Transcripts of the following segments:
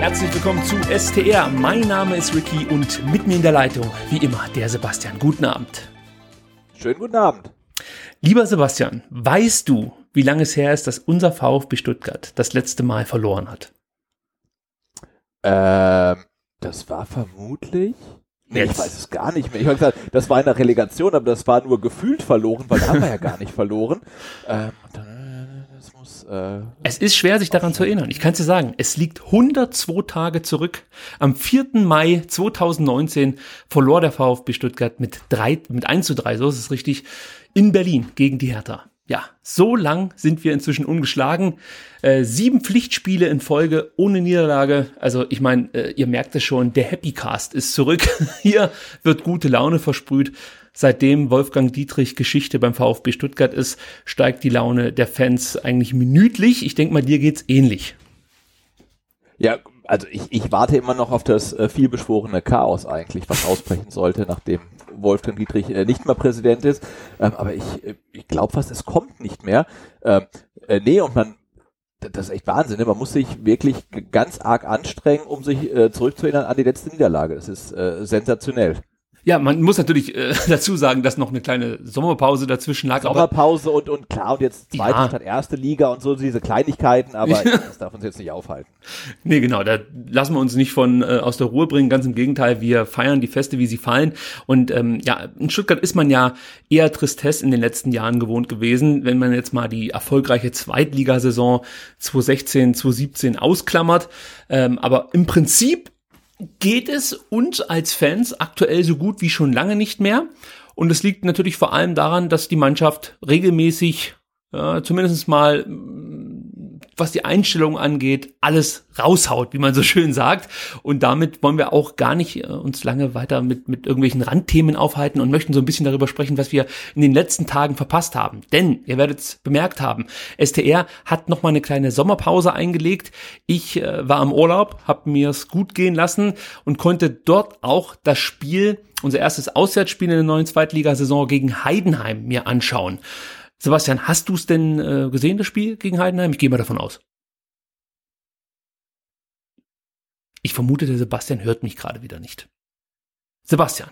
Herzlich willkommen zu STR. Mein Name ist Ricky und mit mir in der Leitung, wie immer, der Sebastian. Guten Abend. Schönen guten Abend. Lieber Sebastian, weißt du, wie lange es her ist, dass unser VfB Stuttgart das letzte Mal verloren hat? Ähm, das war vermutlich. Nee, ich weiß es gar nicht mehr. Ich habe gesagt, das war in der Relegation, aber das war nur gefühlt verloren, weil da haben wir ja gar nicht verloren. Ähm, muss, äh, es ist schwer, sich daran zu erinnern. Ich kann es dir sagen, es liegt 102 Tage zurück. Am 4. Mai 2019 verlor der VfB Stuttgart mit, drei, mit 1 zu 3, so ist es richtig, in Berlin gegen die Hertha. Ja, so lang sind wir inzwischen ungeschlagen. Äh, sieben Pflichtspiele in Folge ohne Niederlage. Also ich meine, äh, ihr merkt es schon, der Happy Cast ist zurück. Hier wird gute Laune versprüht. Seitdem Wolfgang Dietrich Geschichte beim VfB Stuttgart ist, steigt die Laune der Fans eigentlich minütlich. Ich denke mal, dir geht's ähnlich. Ja, also ich, ich warte immer noch auf das äh, vielbeschworene Chaos eigentlich, was ausbrechen sollte, nachdem Wolfgang Dietrich äh, nicht mehr Präsident ist. Ähm, aber ich, äh, ich glaube fast, es kommt nicht mehr. Ähm, äh, nee, und man, das ist echt Wahnsinn. Ne? Man muss sich wirklich ganz arg anstrengen, um sich äh, zurückzuerinnern an die letzte Niederlage. Das ist äh, sensationell. Ja, man muss natürlich äh, dazu sagen, dass noch eine kleine Sommerpause dazwischen lag. Sommerpause und, und klar, und jetzt zweite ja. statt erste Liga und so diese Kleinigkeiten, aber das darf uns jetzt nicht aufhalten. Nee, genau, da lassen wir uns nicht von äh, aus der Ruhe bringen, ganz im Gegenteil, wir feiern die Feste, wie sie fallen. Und ähm, ja, in Stuttgart ist man ja eher Tristesse in den letzten Jahren gewohnt gewesen, wenn man jetzt mal die erfolgreiche Zweitligasaison 2016, 2017 ausklammert. Ähm, aber im Prinzip geht es uns als Fans aktuell so gut wie schon lange nicht mehr. Und es liegt natürlich vor allem daran, dass die Mannschaft regelmäßig äh, zumindest mal was die Einstellung angeht, alles raushaut, wie man so schön sagt. Und damit wollen wir auch gar nicht äh, uns lange weiter mit, mit irgendwelchen Randthemen aufhalten und möchten so ein bisschen darüber sprechen, was wir in den letzten Tagen verpasst haben. Denn, ihr werdet es bemerkt haben, STR hat nochmal eine kleine Sommerpause eingelegt. Ich äh, war im Urlaub, habe mir es gut gehen lassen und konnte dort auch das Spiel, unser erstes Auswärtsspiel in der neuen Zweitligasaison gegen Heidenheim mir anschauen. Sebastian, hast du es denn äh, gesehen, das Spiel gegen Heidenheim? Ich gehe mal davon aus. Ich vermute, der Sebastian hört mich gerade wieder nicht. Sebastian.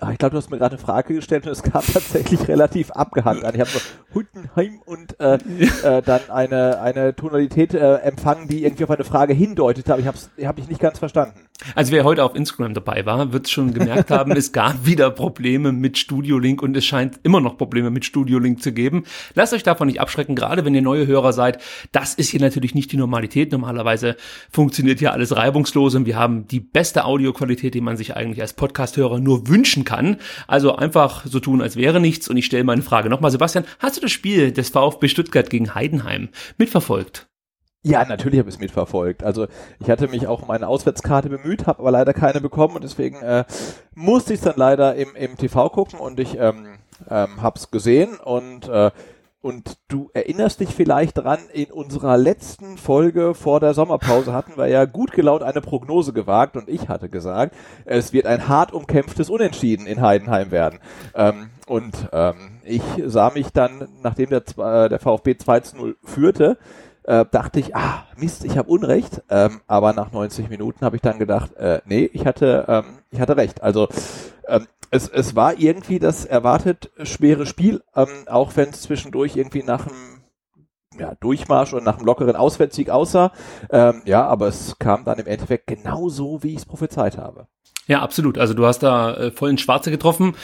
Ah, ich glaube, du hast mir gerade eine Frage gestellt und es kam tatsächlich relativ abgehackt an. Ich habe so Hundenheim und äh, äh, dann eine, eine Tonalität äh, empfangen, die irgendwie auf eine Frage hindeutete, aber ich habe hab ich nicht ganz verstanden. Also wer heute auf Instagram dabei war, wird schon gemerkt haben, es gab wieder Probleme mit Studio Link und es scheint immer noch Probleme mit Studio Link zu geben. Lasst euch davon nicht abschrecken, gerade wenn ihr neue Hörer seid. Das ist hier natürlich nicht die Normalität. Normalerweise funktioniert hier alles reibungslos und wir haben die beste Audioqualität, die man sich eigentlich als Podcast-Hörer nur wünschen kann. Also einfach so tun, als wäre nichts. Und ich stelle meine Frage nochmal, Sebastian, hast du das Spiel des VfB Stuttgart gegen Heidenheim mitverfolgt? Ja, natürlich habe ich es mitverfolgt. Also ich hatte mich auch um eine Auswärtskarte bemüht, habe aber leider keine bekommen und deswegen äh, musste ich es dann leider im, im TV gucken und ich ähm, ähm, habe es gesehen und äh, und du erinnerst dich vielleicht dran, in unserer letzten Folge vor der Sommerpause hatten wir ja gut gelaunt eine Prognose gewagt und ich hatte gesagt, es wird ein hart umkämpftes Unentschieden in Heidenheim werden. Ähm, und ähm, ich sah mich dann, nachdem der, äh, der VfB 2 zu 0 führte, äh, dachte ich, ah, Mist, ich habe Unrecht. Ähm, aber nach 90 Minuten habe ich dann gedacht, äh, nee, ich hatte, ähm, ich hatte recht. Also ähm, es, es war irgendwie das erwartet schwere Spiel, ähm, auch wenn es zwischendurch irgendwie nach einem ja, Durchmarsch und nach einem lockeren Auswärtssieg aussah. Ähm, ja, aber es kam dann im Endeffekt genauso, wie ich es prophezeit habe. Ja, absolut. Also du hast da äh, voll ins Schwarze getroffen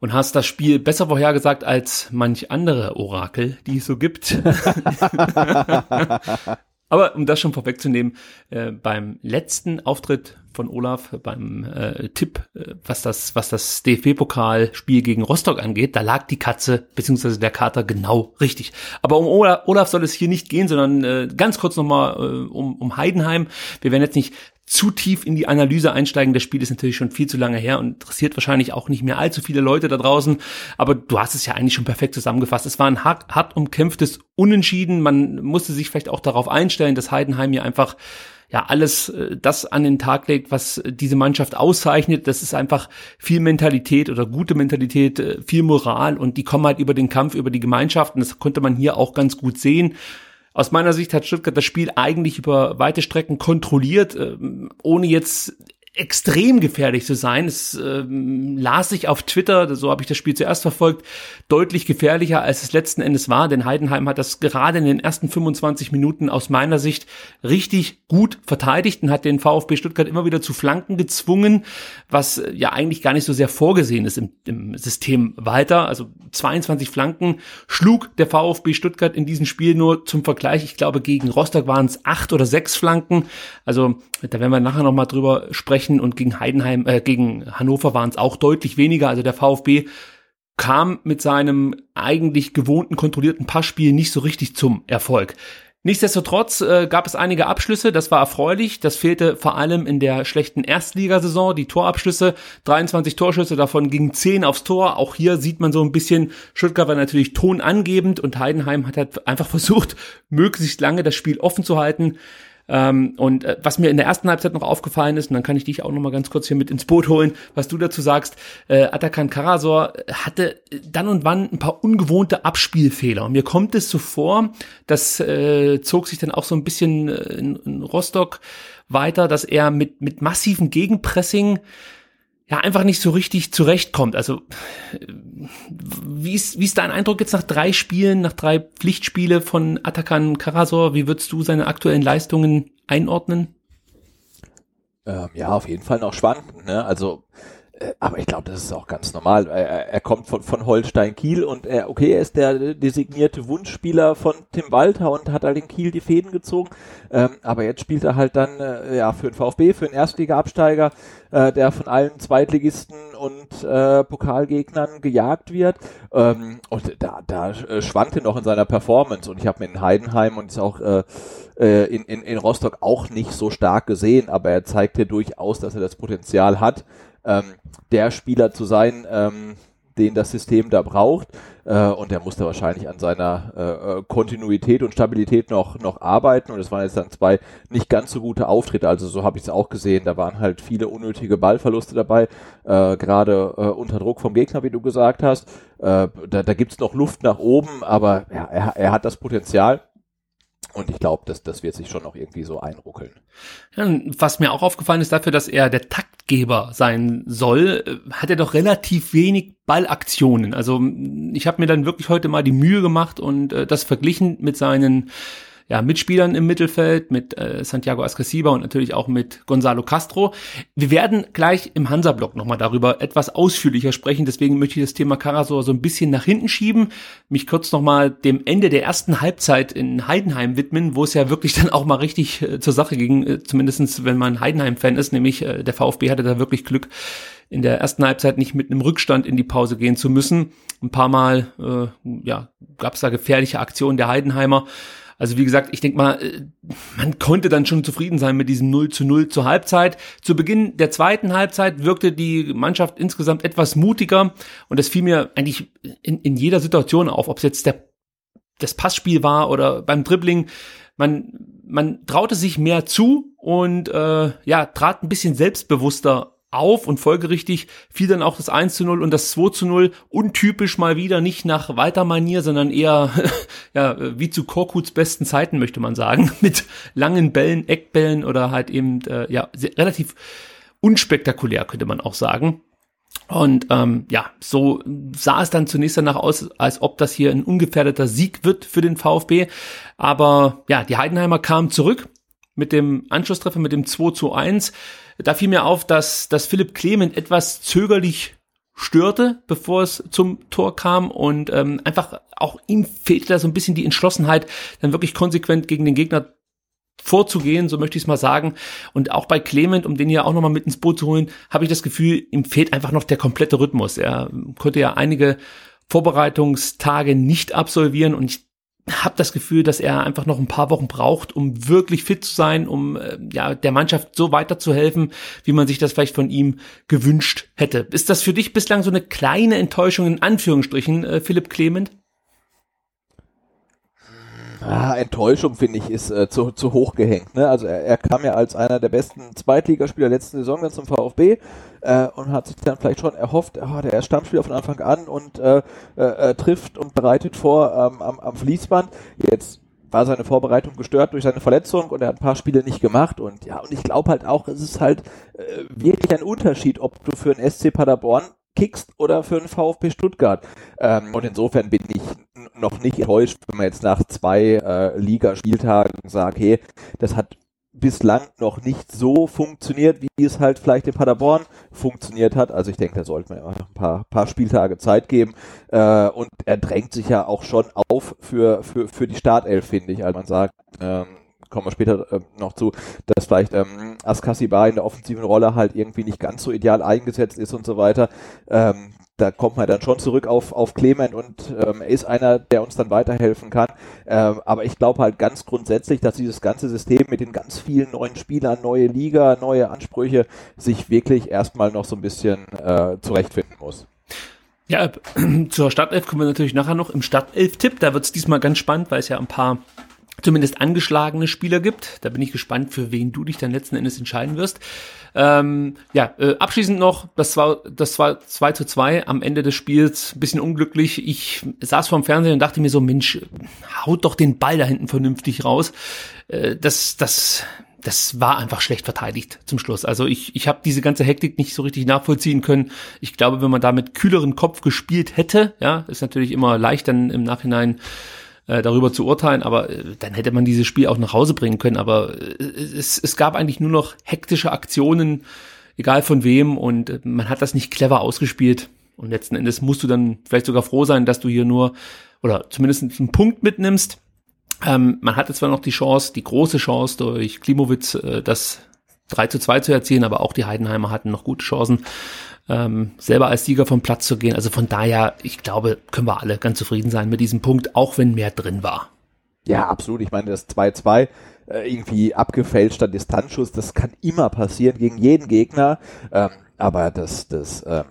und hast das Spiel besser vorhergesagt als manch andere Orakel, die es so gibt. Aber um das schon vorwegzunehmen, äh, beim letzten Auftritt von Olaf, beim äh, Tipp, äh, was das, was das DFB-Pokalspiel gegen Rostock angeht, da lag die Katze beziehungsweise der Kater genau richtig. Aber um Olaf, Olaf soll es hier nicht gehen, sondern äh, ganz kurz nochmal äh, um, um Heidenheim. Wir werden jetzt nicht zu tief in die Analyse einsteigen. Das Spiel ist natürlich schon viel zu lange her und interessiert wahrscheinlich auch nicht mehr allzu viele Leute da draußen. Aber du hast es ja eigentlich schon perfekt zusammengefasst. Es war ein hart, hart umkämpftes Unentschieden. Man musste sich vielleicht auch darauf einstellen, dass Heidenheim hier einfach ja alles äh, das an den Tag legt, was diese Mannschaft auszeichnet. Das ist einfach viel Mentalität oder gute Mentalität, äh, viel Moral und die kommen halt über den Kampf, über die Gemeinschaft und das konnte man hier auch ganz gut sehen. Aus meiner Sicht hat Stuttgart das Spiel eigentlich über weite Strecken kontrolliert, ähm, ohne jetzt extrem gefährlich zu sein. Es ähm, las sich auf Twitter, so habe ich das Spiel zuerst verfolgt, deutlich gefährlicher, als es letzten Endes war, denn Heidenheim hat das gerade in den ersten 25 Minuten aus meiner Sicht richtig gut verteidigt und hat den VfB Stuttgart immer wieder zu Flanken gezwungen, was äh, ja eigentlich gar nicht so sehr vorgesehen ist im, im System weiter. Also 22 Flanken schlug der VfB Stuttgart in diesem Spiel nur zum Vergleich. Ich glaube, gegen Rostock waren es acht oder sechs Flanken. Also da werden wir nachher nochmal drüber sprechen sprechen und gegen Heidenheim, äh, gegen Hannover waren es auch deutlich weniger. Also der VfB kam mit seinem eigentlich gewohnten kontrollierten Passspiel nicht so richtig zum Erfolg. Nichtsdestotrotz äh, gab es einige Abschlüsse, das war erfreulich. Das fehlte vor allem in der schlechten Erstligasaison, die Torabschlüsse, 23 Torschüsse, davon gingen 10 aufs Tor. Auch hier sieht man so ein bisschen, Stuttgart war natürlich tonangebend und Heidenheim hat halt einfach versucht, möglichst lange das Spiel offen zu halten. Ähm, und äh, was mir in der ersten Halbzeit noch aufgefallen ist, und dann kann ich dich auch noch mal ganz kurz hier mit ins Boot holen, was du dazu sagst, äh, Atakan Karasor hatte dann und wann ein paar ungewohnte Abspielfehler. Und mir kommt es so vor, das äh, zog sich dann auch so ein bisschen äh, in, in Rostock weiter, dass er mit, mit massiven Gegenpressing ja einfach nicht so richtig zurechtkommt. Also wie ist, wie ist dein Eindruck jetzt nach drei Spielen, nach drei Pflichtspiele von Atakan Karasor? Wie würdest du seine aktuellen Leistungen einordnen? Ähm, ja, auf jeden Fall noch schwankend. Ne? Also aber ich glaube, das ist auch ganz normal. Er, er kommt von, von Holstein Kiel und er, okay, er ist der designierte Wunschspieler von Tim Walter und hat halt in Kiel die Fäden gezogen. Ähm, aber jetzt spielt er halt dann äh, ja für den VfB, für den Erstliga-Absteiger, äh, der von allen Zweitligisten und äh, Pokalgegnern gejagt wird. Ähm, und da, da äh, schwankte noch in seiner Performance. Und ich habe ihn in Heidenheim und ist auch äh, äh, in, in, in Rostock auch nicht so stark gesehen, aber er zeigte durchaus, dass er das Potenzial hat ähm, der Spieler zu sein, ähm, den das System da braucht. Äh, und er musste wahrscheinlich an seiner äh, äh, Kontinuität und Stabilität noch, noch arbeiten. Und es waren jetzt dann zwei nicht ganz so gute Auftritte. Also so habe ich es auch gesehen. Da waren halt viele unnötige Ballverluste dabei, äh, gerade äh, unter Druck vom Gegner, wie du gesagt hast. Äh, da da gibt es noch Luft nach oben, aber ja, er, er hat das Potenzial. Und ich glaube, dass das wird sich schon noch irgendwie so einruckeln. Ja, was mir auch aufgefallen ist dafür, dass er der Taktgeber sein soll, äh, hat er doch relativ wenig Ballaktionen. Also ich habe mir dann wirklich heute mal die Mühe gemacht und äh, das verglichen mit seinen ja, Mitspielern im Mittelfeld, mit äh, Santiago Ascasiba und natürlich auch mit Gonzalo Castro. Wir werden gleich im Hansa-Block nochmal darüber etwas ausführlicher sprechen, deswegen möchte ich das Thema Karasor so ein bisschen nach hinten schieben, mich kurz nochmal dem Ende der ersten Halbzeit in Heidenheim widmen, wo es ja wirklich dann auch mal richtig äh, zur Sache ging, äh, zumindestens wenn man Heidenheim-Fan ist, nämlich äh, der VfB hatte da wirklich Glück, in der ersten Halbzeit nicht mit einem Rückstand in die Pause gehen zu müssen. Ein paar Mal äh, ja, gab es da gefährliche Aktionen der Heidenheimer. Also wie gesagt, ich denke mal, äh, man konnte dann schon zufrieden sein mit diesem 0 zu 0 zur Halbzeit. Zu Beginn der zweiten Halbzeit wirkte die Mannschaft insgesamt etwas mutiger und das fiel mir eigentlich in, in jeder Situation auf, ob es jetzt der, das Passspiel war oder beim Dribbling. Man, man traute sich mehr zu und äh, ja, trat ein bisschen selbstbewusster auf und folgerichtig fiel dann auch das 1 zu 0 und das 2 zu 0 untypisch mal wieder nicht nach weiter Manier, sondern eher ja, wie zu Korkuts besten Zeiten möchte man sagen, mit langen Bällen, Eckbällen oder halt eben äh, ja, sehr, relativ unspektakulär könnte man auch sagen. Und ähm, ja, so sah es dann zunächst danach aus, als ob das hier ein ungefährdeter Sieg wird für den VfB. Aber ja, die Heidenheimer kamen zurück mit dem Anschlusstreffer, mit dem 2 zu 1. Da fiel mir auf, dass, dass Philipp Clement etwas zögerlich störte, bevor es zum Tor kam und ähm, einfach auch ihm fehlte da so ein bisschen die Entschlossenheit, dann wirklich konsequent gegen den Gegner vorzugehen, so möchte ich es mal sagen. Und auch bei Clement, um den hier auch nochmal mit ins Boot zu holen, habe ich das Gefühl, ihm fehlt einfach noch der komplette Rhythmus. Er konnte ja einige Vorbereitungstage nicht absolvieren und ich habe das Gefühl, dass er einfach noch ein paar Wochen braucht, um wirklich fit zu sein, um äh, ja der Mannschaft so weiterzuhelfen, wie man sich das vielleicht von ihm gewünscht hätte. Ist das für dich bislang so eine kleine Enttäuschung in Anführungsstrichen, äh, Philipp Clement? Ah, Enttäuschung, finde ich, ist äh, zu, zu hoch gehängt. Ne? Also er, er kam ja als einer der besten Zweitligaspieler letzten Saison dann zum VfB äh, und hat sich dann vielleicht schon erhofft, oh, der ist Stammspieler von Anfang an und äh, äh, äh, trifft und bereitet vor ähm, am, am Fließband. Jetzt war seine Vorbereitung gestört durch seine Verletzung und er hat ein paar Spiele nicht gemacht und ja, und ich glaube halt auch, es ist halt äh, wirklich ein Unterschied, ob du für einen SC Paderborn kickst oder für den VfB Stuttgart. Ähm, und insofern bin ich noch nicht enttäuscht, wenn man jetzt nach zwei äh, Ligaspieltagen sagt, hey, das hat bislang noch nicht so funktioniert, wie es halt vielleicht in Paderborn funktioniert hat. Also ich denke, da sollte man einfach ein paar, paar Spieltage Zeit geben. Äh, und er drängt sich ja auch schon auf für, für, für die Startelf, finde ich. Also man sagt, ähm, kommen wir später äh, noch zu, dass vielleicht ähm, Askasiba in der offensiven Rolle halt irgendwie nicht ganz so ideal eingesetzt ist und so weiter. Ähm, da kommt man dann schon zurück auf, auf Clement und ähm, ist einer, der uns dann weiterhelfen kann. Ähm, aber ich glaube halt ganz grundsätzlich, dass dieses ganze System mit den ganz vielen neuen Spielern, neue Liga, neue Ansprüche sich wirklich erstmal noch so ein bisschen äh, zurechtfinden muss. Ja, zur Startelf kommen wir natürlich nachher noch im Startelf-Tipp. Da wird es diesmal ganz spannend, weil es ja ein paar zumindest angeschlagene Spieler gibt. Da bin ich gespannt, für wen du dich dann letzten Endes entscheiden wirst. Ähm, ja, äh, abschließend noch, das war das war 2 zu 2 am Ende des Spiels, bisschen unglücklich. Ich saß vorm Fernsehen und dachte mir so, Mensch, haut doch den Ball da hinten vernünftig raus. Äh, das, das, das war einfach schlecht verteidigt zum Schluss. Also ich, ich habe diese ganze Hektik nicht so richtig nachvollziehen können. Ich glaube, wenn man da mit kühleren Kopf gespielt hätte, ja, ist natürlich immer leicht dann im Nachhinein äh, darüber zu urteilen, aber äh, dann hätte man dieses Spiel auch nach Hause bringen können. Aber äh, es, es gab eigentlich nur noch hektische Aktionen, egal von wem, und äh, man hat das nicht clever ausgespielt. Und letzten Endes musst du dann vielleicht sogar froh sein, dass du hier nur oder zumindest einen Punkt mitnimmst. Ähm, man hatte zwar noch die Chance, die große Chance durch Klimowitz, äh, das 3 zu 2 zu erzielen, aber auch die Heidenheimer hatten noch gute Chancen ähm, selber als Sieger vom Platz zu gehen. Also von daher, ich glaube, können wir alle ganz zufrieden sein mit diesem Punkt, auch wenn mehr drin war. Ja, absolut. Ich meine, das 2-2 äh, irgendwie abgefälschter Distanzschuss, das kann immer passieren gegen jeden Gegner. Ähm, aber das, das ähm,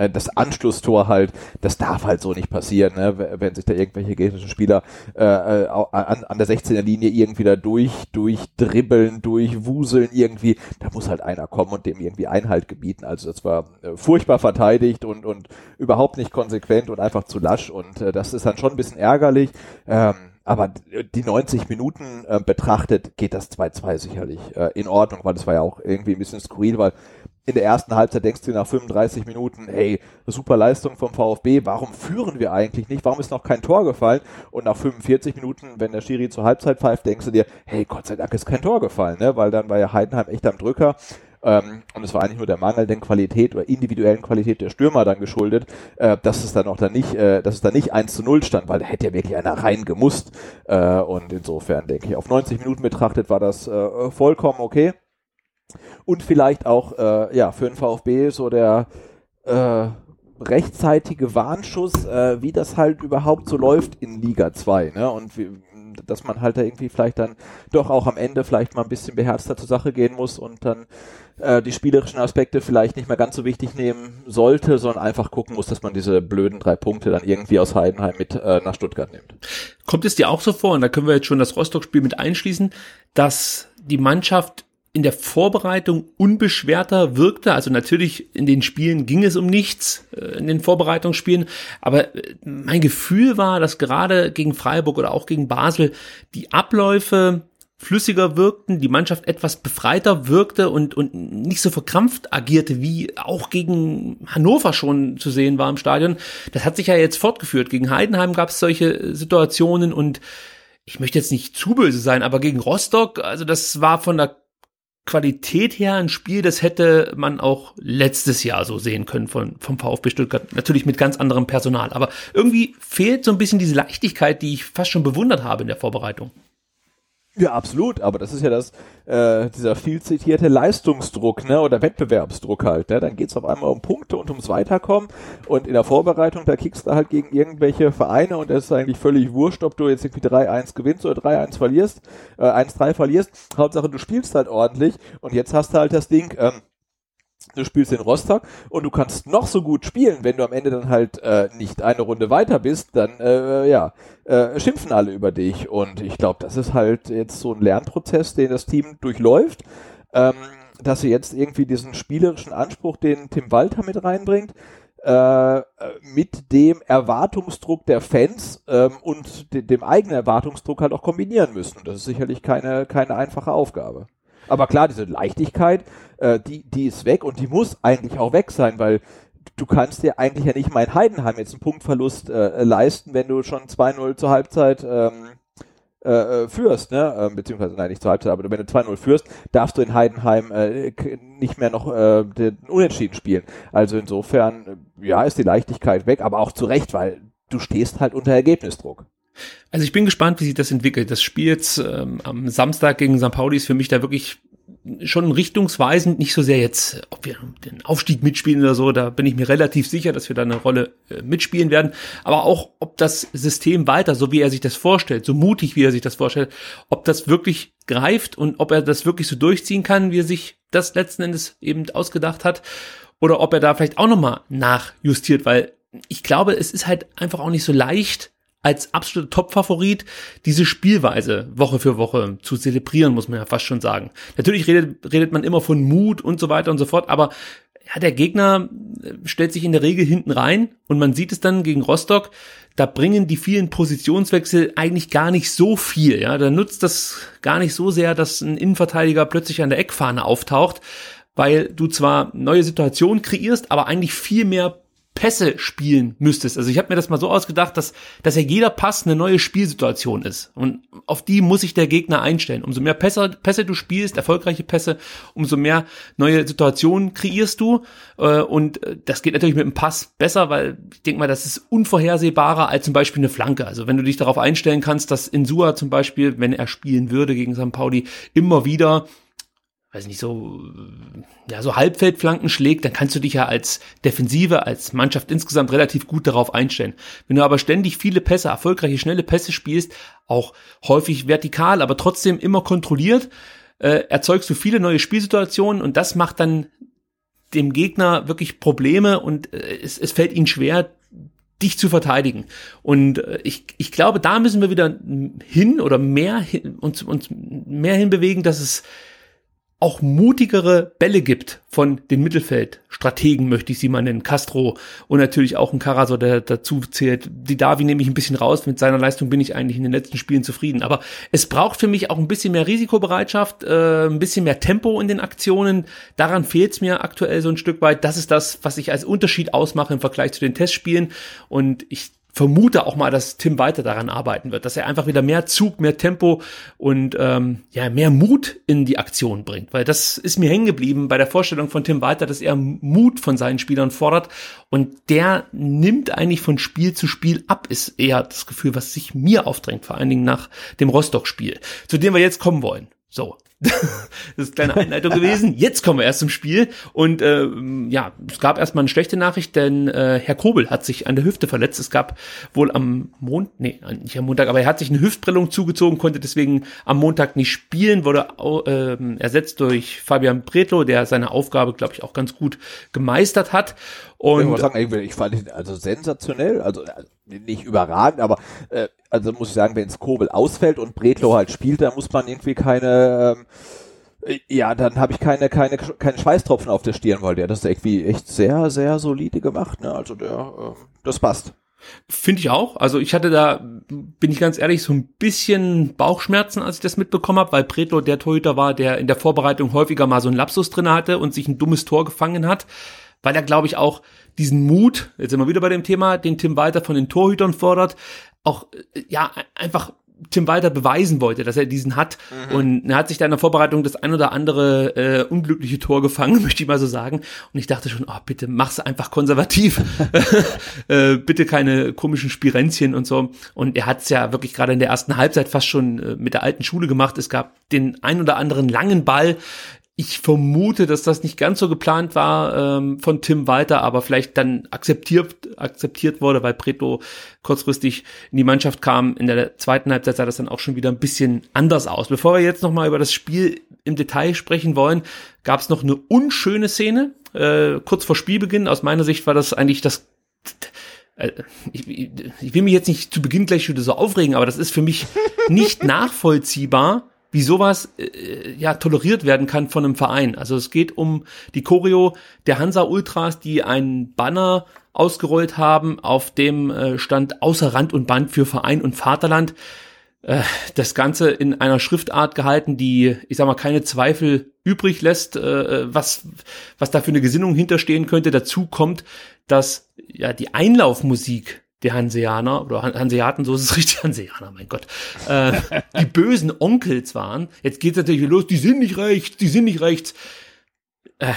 äh, das Anschlusstor halt, das darf halt so nicht passieren, ne? wenn sich da irgendwelche gegnerischen Spieler äh, äh an, an der 16er Linie irgendwie da durch, durchdribbeln, durchwuseln irgendwie, da muss halt einer kommen und dem irgendwie Einhalt gebieten. Also das war äh, furchtbar verteidigt und, und überhaupt nicht konsequent und einfach zu lasch und äh, das ist dann schon ein bisschen ärgerlich. Ähm, aber die 90 Minuten äh, betrachtet geht das 2-2 sicherlich äh, in Ordnung, weil das war ja auch irgendwie ein bisschen skurril, weil in der ersten Halbzeit denkst du nach 35 Minuten, hey, super Leistung vom VfB, warum führen wir eigentlich nicht? Warum ist noch kein Tor gefallen? Und nach 45 Minuten, wenn der Schiri zur Halbzeit pfeift, denkst du dir, hey, Gott sei Dank ist kein Tor gefallen, ne? Weil dann war ja Heidenheim echt am Drücker. Ähm, und es war eigentlich nur der mangelnden Qualität oder individuellen Qualität der Stürmer dann geschuldet, äh, dass es dann auch dann nicht, äh, dass es dann nicht 1 zu 0 stand, weil da hätte ja wirklich einer rein gemusst. Äh, und insofern denke ich, auf 90 Minuten betrachtet war das äh, vollkommen okay. Und vielleicht auch äh, ja für den VfB so der äh, rechtzeitige Warnschuss, äh, wie das halt überhaupt so läuft in Liga 2. Ne? Und wie, dass man halt da irgendwie vielleicht dann doch auch am Ende vielleicht mal ein bisschen beherzter zur Sache gehen muss und dann äh, die spielerischen Aspekte vielleicht nicht mehr ganz so wichtig nehmen sollte, sondern einfach gucken muss, dass man diese blöden drei Punkte dann irgendwie aus Heidenheim mit äh, nach Stuttgart nimmt. Kommt es dir auch so vor, und da können wir jetzt schon das Rostock-Spiel mit einschließen, dass die Mannschaft in der Vorbereitung unbeschwerter wirkte. Also natürlich in den Spielen ging es um nichts, äh, in den Vorbereitungsspielen. Aber äh, mein Gefühl war, dass gerade gegen Freiburg oder auch gegen Basel die Abläufe flüssiger wirkten, die Mannschaft etwas befreiter wirkte und, und nicht so verkrampft agierte, wie auch gegen Hannover schon zu sehen war im Stadion. Das hat sich ja jetzt fortgeführt. Gegen Heidenheim gab es solche Situationen und ich möchte jetzt nicht zu böse sein, aber gegen Rostock, also das war von der Qualität her ein Spiel, das hätte man auch letztes Jahr so sehen können von, vom VfB Stuttgart. Natürlich mit ganz anderem Personal. Aber irgendwie fehlt so ein bisschen diese Leichtigkeit, die ich fast schon bewundert habe in der Vorbereitung. Ja, absolut, aber das ist ja das, äh, dieser viel zitierte Leistungsdruck, ne, oder Wettbewerbsdruck halt, ne? Dann geht's auf einmal um Punkte und ums Weiterkommen und in der Vorbereitung, da kickst du halt gegen irgendwelche Vereine und es ist eigentlich völlig wurscht, ob du jetzt irgendwie 3-1 gewinnst oder 3-1 verlierst, äh, 1-3 verlierst. Hauptsache du spielst halt ordentlich und jetzt hast du halt das Ding, ähm, du spielst in Rostock und du kannst noch so gut spielen, wenn du am Ende dann halt äh, nicht eine Runde weiter bist, dann äh, ja, äh, schimpfen alle über dich. Und ich glaube, das ist halt jetzt so ein Lernprozess, den das Team durchläuft, ähm, dass sie jetzt irgendwie diesen spielerischen Anspruch, den Tim Walter mit reinbringt, äh, mit dem Erwartungsdruck der Fans ähm, und de dem eigenen Erwartungsdruck halt auch kombinieren müssen. Das ist sicherlich keine, keine einfache Aufgabe. Aber klar, diese Leichtigkeit, äh, die, die ist weg und die muss eigentlich auch weg sein, weil du kannst dir eigentlich ja nicht mal in Heidenheim jetzt einen Punktverlust äh, leisten, wenn du schon 2-0 zur Halbzeit ähm, äh, äh, führst, ne? Ähm, beziehungsweise nein, nicht zur Halbzeit, aber wenn du 2-0 führst, darfst du in Heidenheim äh, nicht mehr noch äh, den Unentschieden spielen. Also insofern, ja, ist die Leichtigkeit weg, aber auch zu Recht, weil du stehst halt unter Ergebnisdruck. Also ich bin gespannt, wie sich das entwickelt. Das Spiel jetzt ähm, am Samstag gegen St. Pauli ist für mich da wirklich schon richtungsweisend, nicht so sehr jetzt, ob wir den Aufstieg mitspielen oder so, da bin ich mir relativ sicher, dass wir da eine Rolle äh, mitspielen werden, aber auch, ob das System weiter, so wie er sich das vorstellt, so mutig wie er sich das vorstellt, ob das wirklich greift und ob er das wirklich so durchziehen kann, wie er sich das letzten Endes eben ausgedacht hat, oder ob er da vielleicht auch nochmal nachjustiert, weil ich glaube, es ist halt einfach auch nicht so leicht, als absoluter Top-Favorit diese Spielweise Woche für Woche zu zelebrieren, muss man ja fast schon sagen. Natürlich redet, redet man immer von Mut und so weiter und so fort, aber ja, der Gegner äh, stellt sich in der Regel hinten rein und man sieht es dann gegen Rostock, da bringen die vielen Positionswechsel eigentlich gar nicht so viel. Ja, da nutzt das gar nicht so sehr, dass ein Innenverteidiger plötzlich an der Eckfahne auftaucht, weil du zwar neue Situationen kreierst, aber eigentlich viel mehr Pässe spielen müsstest. Also ich habe mir das mal so ausgedacht, dass, dass ja jeder Pass eine neue Spielsituation ist. Und auf die muss sich der Gegner einstellen. Umso mehr Pässe, Pässe du spielst, erfolgreiche Pässe, umso mehr neue Situationen kreierst du. Äh, und äh, das geht natürlich mit dem Pass besser, weil ich denke mal, das ist unvorhersehbarer als zum Beispiel eine Flanke. Also wenn du dich darauf einstellen kannst, dass Insua zum Beispiel, wenn er spielen würde gegen St. Pauli, immer wieder weiß nicht, so, ja, so Halbfeldflanken schlägt, dann kannst du dich ja als Defensive, als Mannschaft insgesamt relativ gut darauf einstellen. Wenn du aber ständig viele Pässe, erfolgreiche, schnelle Pässe spielst, auch häufig vertikal, aber trotzdem immer kontrolliert, äh, erzeugst du viele neue Spielsituationen und das macht dann dem Gegner wirklich Probleme und äh, es, es fällt ihnen schwer, dich zu verteidigen. Und äh, ich, ich glaube, da müssen wir wieder hin oder mehr hin, uns, uns mehr hinbewegen, dass es auch mutigere Bälle gibt von den Mittelfeldstrategen, möchte ich sie mal nennen, Castro und natürlich auch ein Karasor, der dazu zählt. Die Davi nehme ich ein bisschen raus, mit seiner Leistung bin ich eigentlich in den letzten Spielen zufrieden. Aber es braucht für mich auch ein bisschen mehr Risikobereitschaft, äh, ein bisschen mehr Tempo in den Aktionen. Daran fehlt es mir aktuell so ein Stück weit. Das ist das, was ich als Unterschied ausmache im Vergleich zu den Testspielen. Und ich vermute auch mal, dass Tim weiter daran arbeiten wird, dass er einfach wieder mehr Zug, mehr Tempo und ähm, ja mehr Mut in die Aktion bringt, weil das ist mir hängen geblieben bei der Vorstellung von Tim Walter, dass er Mut von seinen Spielern fordert und der nimmt eigentlich von Spiel zu Spiel ab, ist eher das Gefühl, was sich mir aufdrängt, vor allen Dingen nach dem Rostock-Spiel, zu dem wir jetzt kommen wollen. So, das ist eine kleine Einleitung gewesen. Jetzt kommen wir erst zum Spiel. Und äh, ja, es gab erstmal eine schlechte Nachricht, denn äh, Herr Kobel hat sich an der Hüfte verletzt. Es gab wohl am Montag, nee, nicht am Montag, aber er hat sich eine Hüftprellung zugezogen, konnte deswegen am Montag nicht spielen, wurde äh, ersetzt durch Fabian Bretlo, der seine Aufgabe, glaube ich, auch ganz gut gemeistert hat. Und ich, muss sagen, ich fand ihn also sensationell, also nicht überragend, aber äh, also muss ich sagen, wenn Kobel ausfällt und Bretlo halt spielt, dann muss man irgendwie keine ähm, äh, ja, dann habe ich keine, keine, keine Schweißtropfen auf der Stirn, weil der das irgendwie echt sehr, sehr solide gemacht, ne? Also der, äh, das passt. Finde ich auch. Also ich hatte da, bin ich ganz ehrlich, so ein bisschen Bauchschmerzen, als ich das mitbekommen habe, weil Pretlo der Torhüter war, der in der Vorbereitung häufiger mal so einen Lapsus drin hatte und sich ein dummes Tor gefangen hat, weil er, glaube ich, auch diesen Mut, jetzt sind wir wieder bei dem Thema, den Tim Walter von den Torhütern fordert, auch äh, ja einfach Tim Walter beweisen wollte, dass er diesen hat. Mhm. Und er hat sich da in der Vorbereitung das ein oder andere äh, unglückliche Tor gefangen, möchte ich mal so sagen. Und ich dachte schon, oh, bitte mach's einfach konservativ. äh, bitte keine komischen Spirenzchen und so. Und er hat's ja wirklich gerade in der ersten Halbzeit fast schon äh, mit der alten Schule gemacht. Es gab den ein oder anderen langen Ball, ich vermute, dass das nicht ganz so geplant war ähm, von Tim Walter, aber vielleicht dann akzeptiert, akzeptiert wurde, weil Preto kurzfristig in die Mannschaft kam. In der zweiten Halbzeit sah das dann auch schon wieder ein bisschen anders aus. Bevor wir jetzt nochmal über das Spiel im Detail sprechen wollen, gab es noch eine unschöne Szene, äh, kurz vor Spielbeginn. Aus meiner Sicht war das eigentlich das äh, ich, ich, will mich jetzt nicht zu Beginn gleich wieder so aufregen, aber das ist für mich nicht nachvollziehbar, wie sowas äh, ja toleriert werden kann von einem Verein. Also es geht um die Choreo der Hansa Ultras, die einen Banner ausgerollt haben, auf dem äh, stand außer Rand und Band für Verein und Vaterland. Äh, das Ganze in einer Schriftart gehalten, die, ich sag mal, keine Zweifel übrig lässt, äh, was, was da für eine Gesinnung hinterstehen könnte. Dazu kommt, dass ja die Einlaufmusik der Hanseaner oder Hanseaten, so ist es richtig, Hanseaner, mein Gott, äh, die bösen Onkels waren. Jetzt geht's natürlich los, die sind nicht rechts, die sind nicht rechts. Äh,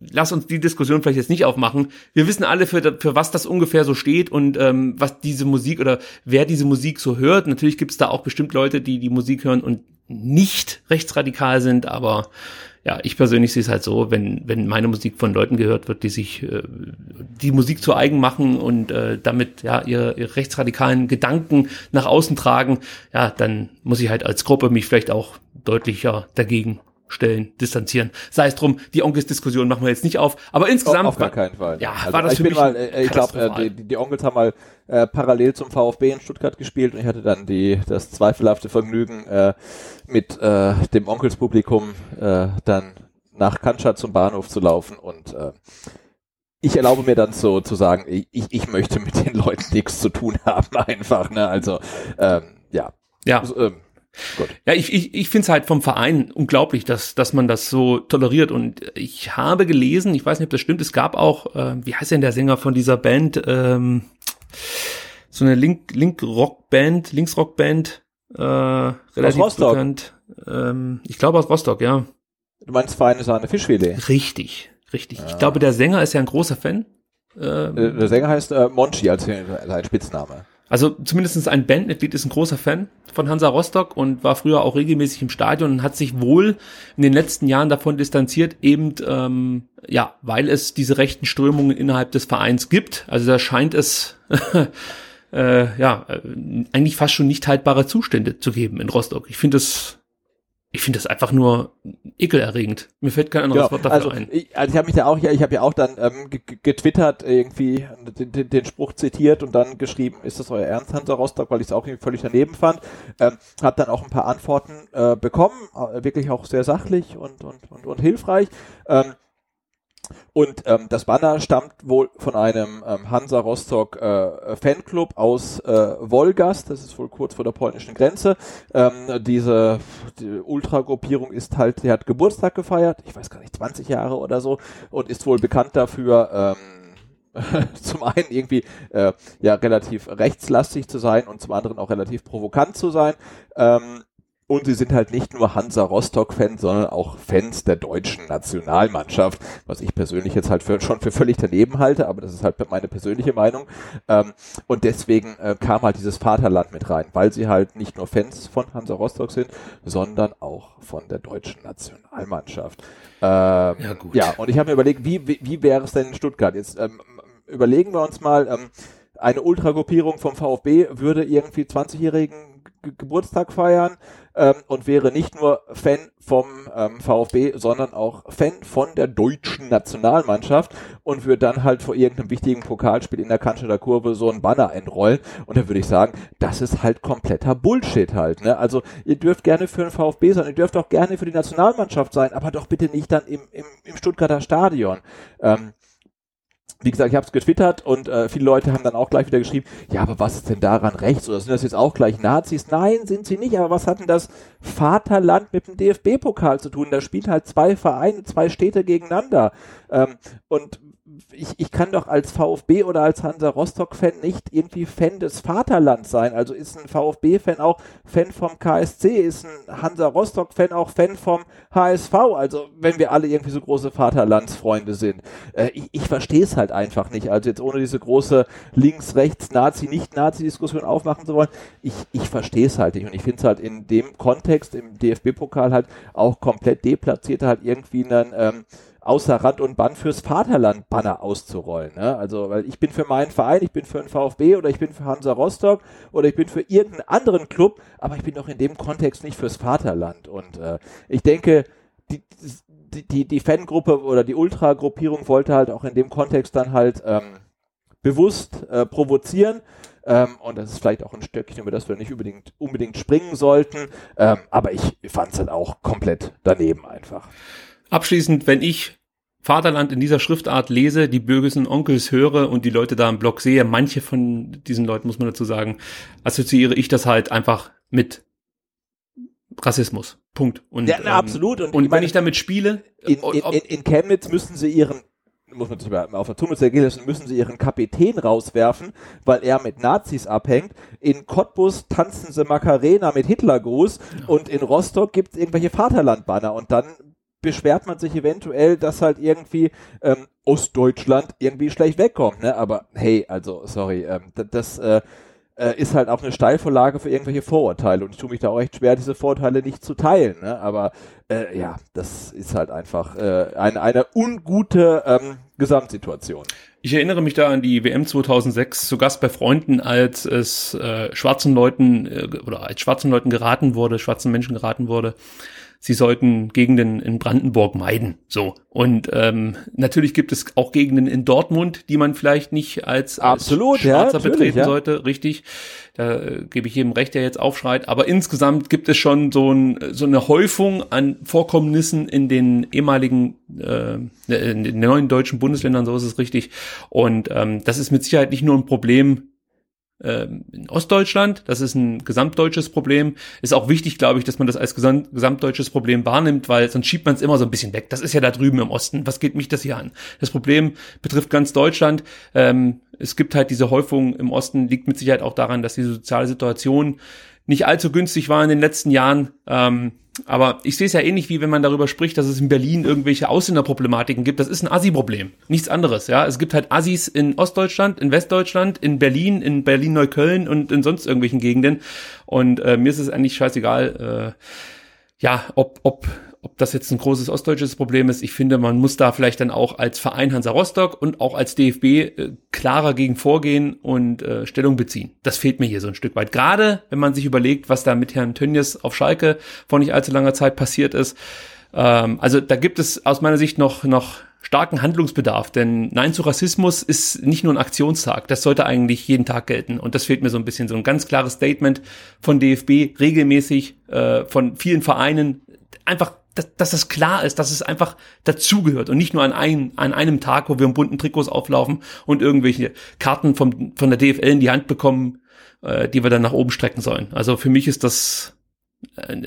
lass uns die Diskussion vielleicht jetzt nicht aufmachen. Wir wissen alle, für, für was das ungefähr so steht und ähm, was diese Musik oder wer diese Musik so hört. Natürlich gibt's da auch bestimmt Leute, die die Musik hören und nicht rechtsradikal sind, aber ja, ich persönlich sehe es halt so, wenn, wenn meine Musik von Leuten gehört wird, die sich äh, die Musik zu eigen machen und äh, damit ja ihre, ihre rechtsradikalen Gedanken nach außen tragen, ja, dann muss ich halt als Gruppe mich vielleicht auch deutlicher dagegen stellen, distanzieren. Sei es drum, die Onkels-Diskussion machen wir jetzt nicht auf, aber insgesamt. Auf gar keinen Fall. Ja, also war das ich für bin mich mal, äh, ich glaube, äh, die, die Onkels haben mal äh, parallel zum VfB in Stuttgart gespielt und ich hatte dann die das zweifelhafte Vergnügen äh, mit äh, dem Onkelspublikum äh, dann nach Cannstatt zum Bahnhof zu laufen und äh, ich erlaube mir dann so zu sagen, ich, ich möchte mit den Leuten nichts zu tun haben einfach, ne? Also ähm, ja. Ja. Also, ähm, Gut. Ja, ich, ich, ich finde es halt vom Verein unglaublich, dass, dass man das so toleriert. Und ich habe gelesen, ich weiß nicht, ob das stimmt, es gab auch, äh, wie heißt denn der Sänger von dieser Band, ähm, so eine Link, Link-Rock-Band, Links-Rock-Band, äh, relativ aus Rostock. bekannt. Ähm, ich glaube aus Rostock, ja. Du meinst Feine Sahne Fischfilet? Richtig, richtig. Ja. Ich glaube, der Sänger ist ja ein großer Fan. Ähm, der Sänger heißt äh, Monchi als sein Spitzname. Also zumindest ein Bandmitglied ist ein großer Fan von Hansa Rostock und war früher auch regelmäßig im Stadion und hat sich wohl in den letzten Jahren davon distanziert, eben ähm, ja, weil es diese rechten Strömungen innerhalb des Vereins gibt. Also da scheint es äh, ja eigentlich fast schon nicht haltbare Zustände zu geben in Rostock. Ich finde das ich finde das einfach nur ekelerregend. Mir fällt kein anderes genau, Wort dafür also, ein. Ich, also ich habe mich da auch, ja, ich habe ja auch dann ähm, getwittert, irgendwie den, den, den, Spruch zitiert und dann geschrieben, ist das euer Ernst, Hansa Rostock, weil ich es auch irgendwie völlig daneben fand. Ähm, habe dann auch ein paar Antworten äh, bekommen, äh, wirklich auch sehr sachlich und, und, und, und hilfreich. Ähm, und ähm, das Banner stammt wohl von einem ähm, Hansa Rostock äh, Fanclub aus äh, Wolgast, das ist wohl kurz vor der polnischen Grenze. Ähm, diese die Ultragruppierung ist halt, der hat Geburtstag gefeiert, ich weiß gar nicht, 20 Jahre oder so, und ist wohl bekannt dafür, ähm, zum einen irgendwie äh, ja relativ rechtslastig zu sein und zum anderen auch relativ provokant zu sein. Ähm, und sie sind halt nicht nur Hansa Rostock-Fans, sondern auch Fans der deutschen Nationalmannschaft, was ich persönlich jetzt halt für, schon für völlig daneben halte, aber das ist halt meine persönliche Meinung. Ähm, und deswegen äh, kam halt dieses Vaterland mit rein, weil sie halt nicht nur Fans von Hansa Rostock sind, sondern auch von der deutschen Nationalmannschaft. Ähm, ja, gut. ja, und ich habe mir überlegt, wie, wie, wie wäre es denn in Stuttgart? Jetzt ähm, überlegen wir uns mal, ähm, eine Ultragruppierung vom VfB würde irgendwie 20-jährigen Geburtstag feiern ähm, und wäre nicht nur Fan vom ähm, VfB, sondern auch Fan von der deutschen Nationalmannschaft und würde dann halt vor irgendeinem wichtigen Pokalspiel in der Cannstatter Kurve so ein Banner entrollen und dann würde ich sagen, das ist halt kompletter Bullshit halt. Ne? Also ihr dürft gerne für den VfB sein, ihr dürft auch gerne für die Nationalmannschaft sein, aber doch bitte nicht dann im, im, im Stuttgarter Stadion. Ähm, wie gesagt, ich habe es getwittert und äh, viele Leute haben dann auch gleich wieder geschrieben, ja, aber was ist denn daran rechts? Oder sind das jetzt auch gleich Nazis? Nein, sind sie nicht. Aber was hat denn das Vaterland mit dem DFB-Pokal zu tun? Da spielen halt zwei Vereine, zwei Städte gegeneinander. Ähm, und ich, ich kann doch als VfB oder als Hansa Rostock-Fan nicht irgendwie Fan des Vaterlands sein. Also ist ein VfB-Fan auch Fan vom KSC, ist ein Hansa Rostock-Fan auch Fan vom HSV. Also wenn wir alle irgendwie so große Vaterlandsfreunde sind. Äh, ich ich verstehe es halt einfach nicht. Also jetzt ohne diese große Links-Rechts-Nazi, Nicht-Nazi-Diskussion aufmachen zu wollen, ich, ich verstehe es halt nicht. Und ich finde es halt in dem Kontext, im DFB-Pokal halt auch komplett deplatziert, halt irgendwie einen ähm, außer Rand und Band fürs Vaterland Banner auszurollen. Ne? Also, weil ich bin für meinen Verein, ich bin für den VfB oder ich bin für Hansa Rostock oder ich bin für irgendeinen anderen Club, aber ich bin doch in dem Kontext nicht fürs Vaterland. Und äh, ich denke, die, die, die, die Fangruppe oder die Ultra-Gruppierung wollte halt auch in dem Kontext dann halt ähm, bewusst äh, provozieren. Ähm, und das ist vielleicht auch ein Stöckchen, über das wir nicht unbedingt, unbedingt springen sollten. Ähm, aber ich fand es halt auch komplett daneben einfach. Abschließend, wenn ich Vaterland in dieser Schriftart lese, die bösen Onkels höre und die Leute da im Blog sehe, manche von diesen Leuten, muss man dazu sagen, assoziiere ich das halt einfach mit Rassismus. Punkt. Und, ja, na, ähm, absolut. Und, und wenn meine, ich damit spiele, in, in, in, in Chemnitz müssen sie ihren muss man sich mal auf der lassen, müssen sie ihren Kapitän rauswerfen, weil er mit Nazis abhängt. In Cottbus tanzen sie Macarena mit Hitlergruß ja. und in Rostock gibt es irgendwelche Vaterlandbanner und dann beschwert man sich eventuell, dass halt irgendwie ähm, Ostdeutschland irgendwie schlecht wegkommt. Ne? Aber hey, also sorry, ähm, das äh, äh, ist halt auch eine Steilvorlage für irgendwelche Vorurteile und ich tue mich da auch echt schwer, diese Vorurteile nicht zu teilen. Ne? Aber äh, ja, das ist halt einfach äh, eine, eine ungute ähm, Gesamtsituation. Ich erinnere mich da an die WM 2006 zu Gast bei Freunden, als es äh, schwarzen Leuten äh, oder als schwarzen Leuten geraten wurde, schwarzen Menschen geraten wurde, sie sollten Gegenden in Brandenburg meiden. So. Und ähm, natürlich gibt es auch Gegenden in Dortmund, die man vielleicht nicht als, Absolut, als Schwarzer ja, betreten ja. sollte, richtig. Da äh, gebe ich jedem recht, der jetzt aufschreit. Aber insgesamt gibt es schon so, ein, so eine Häufung an Vorkommnissen in den ehemaligen, äh, in den neuen deutschen Bundesländern, so ist es richtig. Und ähm, das ist mit Sicherheit nicht nur ein Problem in Ostdeutschland. Das ist ein gesamtdeutsches Problem. Ist auch wichtig, glaube ich, dass man das als gesam gesamtdeutsches Problem wahrnimmt, weil sonst schiebt man es immer so ein bisschen weg. Das ist ja da drüben im Osten. Was geht mich das hier an? Das Problem betrifft ganz Deutschland. Ähm, es gibt halt diese Häufung im Osten, liegt mit Sicherheit auch daran, dass die soziale Situation nicht allzu günstig war in den letzten Jahren. Ähm, aber ich sehe es ja ähnlich wie wenn man darüber spricht, dass es in Berlin irgendwelche Ausländerproblematiken gibt. Das ist ein Assi-Problem. Nichts anderes, ja. Es gibt halt Assis in Ostdeutschland, in Westdeutschland, in Berlin, in Berlin-Neukölln und in sonst irgendwelchen Gegenden. Und äh, mir ist es eigentlich scheißegal, äh, ja, ob, ob ob das jetzt ein großes ostdeutsches Problem ist, ich finde, man muss da vielleicht dann auch als Verein Hansa Rostock und auch als DFB äh, klarer gegen vorgehen und äh, Stellung beziehen. Das fehlt mir hier so ein Stück weit. Gerade wenn man sich überlegt, was da mit Herrn Tönnies auf Schalke vor nicht allzu langer Zeit passiert ist. Ähm, also da gibt es aus meiner Sicht noch, noch starken Handlungsbedarf, denn Nein zu Rassismus ist nicht nur ein Aktionstag, das sollte eigentlich jeden Tag gelten und das fehlt mir so ein bisschen, so ein ganz klares Statement von DFB, regelmäßig äh, von vielen Vereinen, einfach dass, dass das klar ist, dass es einfach dazugehört und nicht nur an, ein, an einem Tag, wo wir im bunten Trikots auflaufen und irgendwelche Karten vom, von der DFL in die Hand bekommen, äh, die wir dann nach oben strecken sollen. Also für mich ist das äh,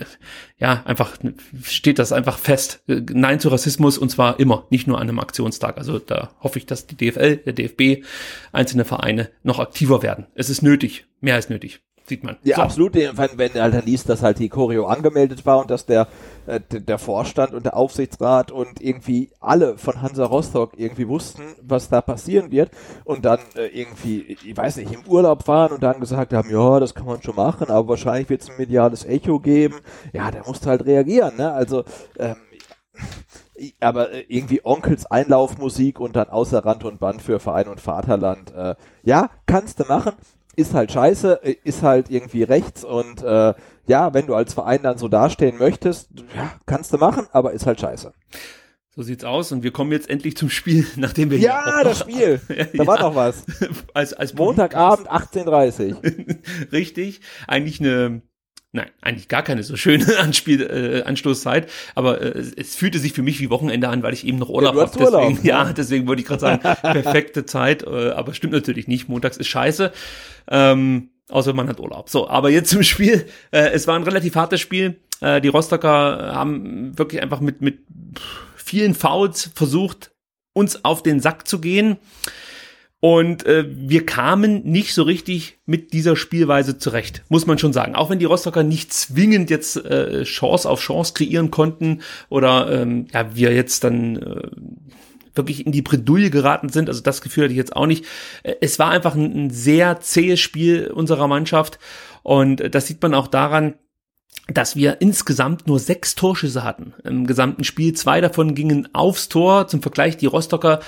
ja einfach steht das einfach fest. Nein zu Rassismus und zwar immer, nicht nur an einem Aktionstag. Also da hoffe ich, dass die DFL, der DFB, einzelne Vereine noch aktiver werden. Es ist nötig, mehr als nötig sieht man. Ja, so. absolut. Wenn, wenn du halt dann liest, dass halt die Choreo angemeldet war und dass der, äh, der Vorstand und der Aufsichtsrat und irgendwie alle von Hansa Rostock irgendwie wussten, was da passieren wird und dann äh, irgendwie, ich weiß nicht, im Urlaub waren und dann gesagt haben, ja, das kann man schon machen, aber wahrscheinlich wird es ein mediales Echo geben. Ja, der musste halt reagieren, ne? Also, ähm, aber äh, irgendwie Onkels Einlaufmusik und dann außer Rand und Band für Verein und Vaterland. Äh, ja, kannst du machen ist halt scheiße, äh, ist halt irgendwie rechts und äh, ja, wenn du als Verein dann so dastehen möchtest, ja, kannst du machen, aber ist halt scheiße. So sieht's aus und wir kommen jetzt endlich zum Spiel, nachdem wir ja das Spiel, da ja, war noch was. als, als Montagabend 18:30. Richtig, eigentlich eine nein, eigentlich gar keine so schöne Anspiel, äh, Anstoßzeit, aber äh, es fühlte sich für mich wie Wochenende an, weil ich eben noch Urlaub Ja, habe. Urlaub, Deswegen, ja, deswegen wollte ich gerade sagen, perfekte Zeit, äh, aber stimmt natürlich nicht. Montags ist scheiße. Ähm, außer man hat Urlaub. So, aber jetzt zum Spiel. Äh, es war ein relativ hartes Spiel. Äh, die Rostocker haben wirklich einfach mit, mit vielen Fouls versucht, uns auf den Sack zu gehen. Und äh, wir kamen nicht so richtig mit dieser Spielweise zurecht, muss man schon sagen. Auch wenn die Rostocker nicht zwingend jetzt äh, Chance auf Chance kreieren konnten oder ähm, ja, wir jetzt dann äh, wirklich in die Bredouille geraten sind. Also das Gefühl hatte ich jetzt auch nicht. Äh, Es war einfach ein, ein sehr zähes Spiel unserer Mannschaft und äh, das sieht man auch daran, dass wir insgesamt nur sechs Torschüsse hatten im gesamten Spiel. Zwei davon gingen aufs Tor. Zum Vergleich, die Rostocker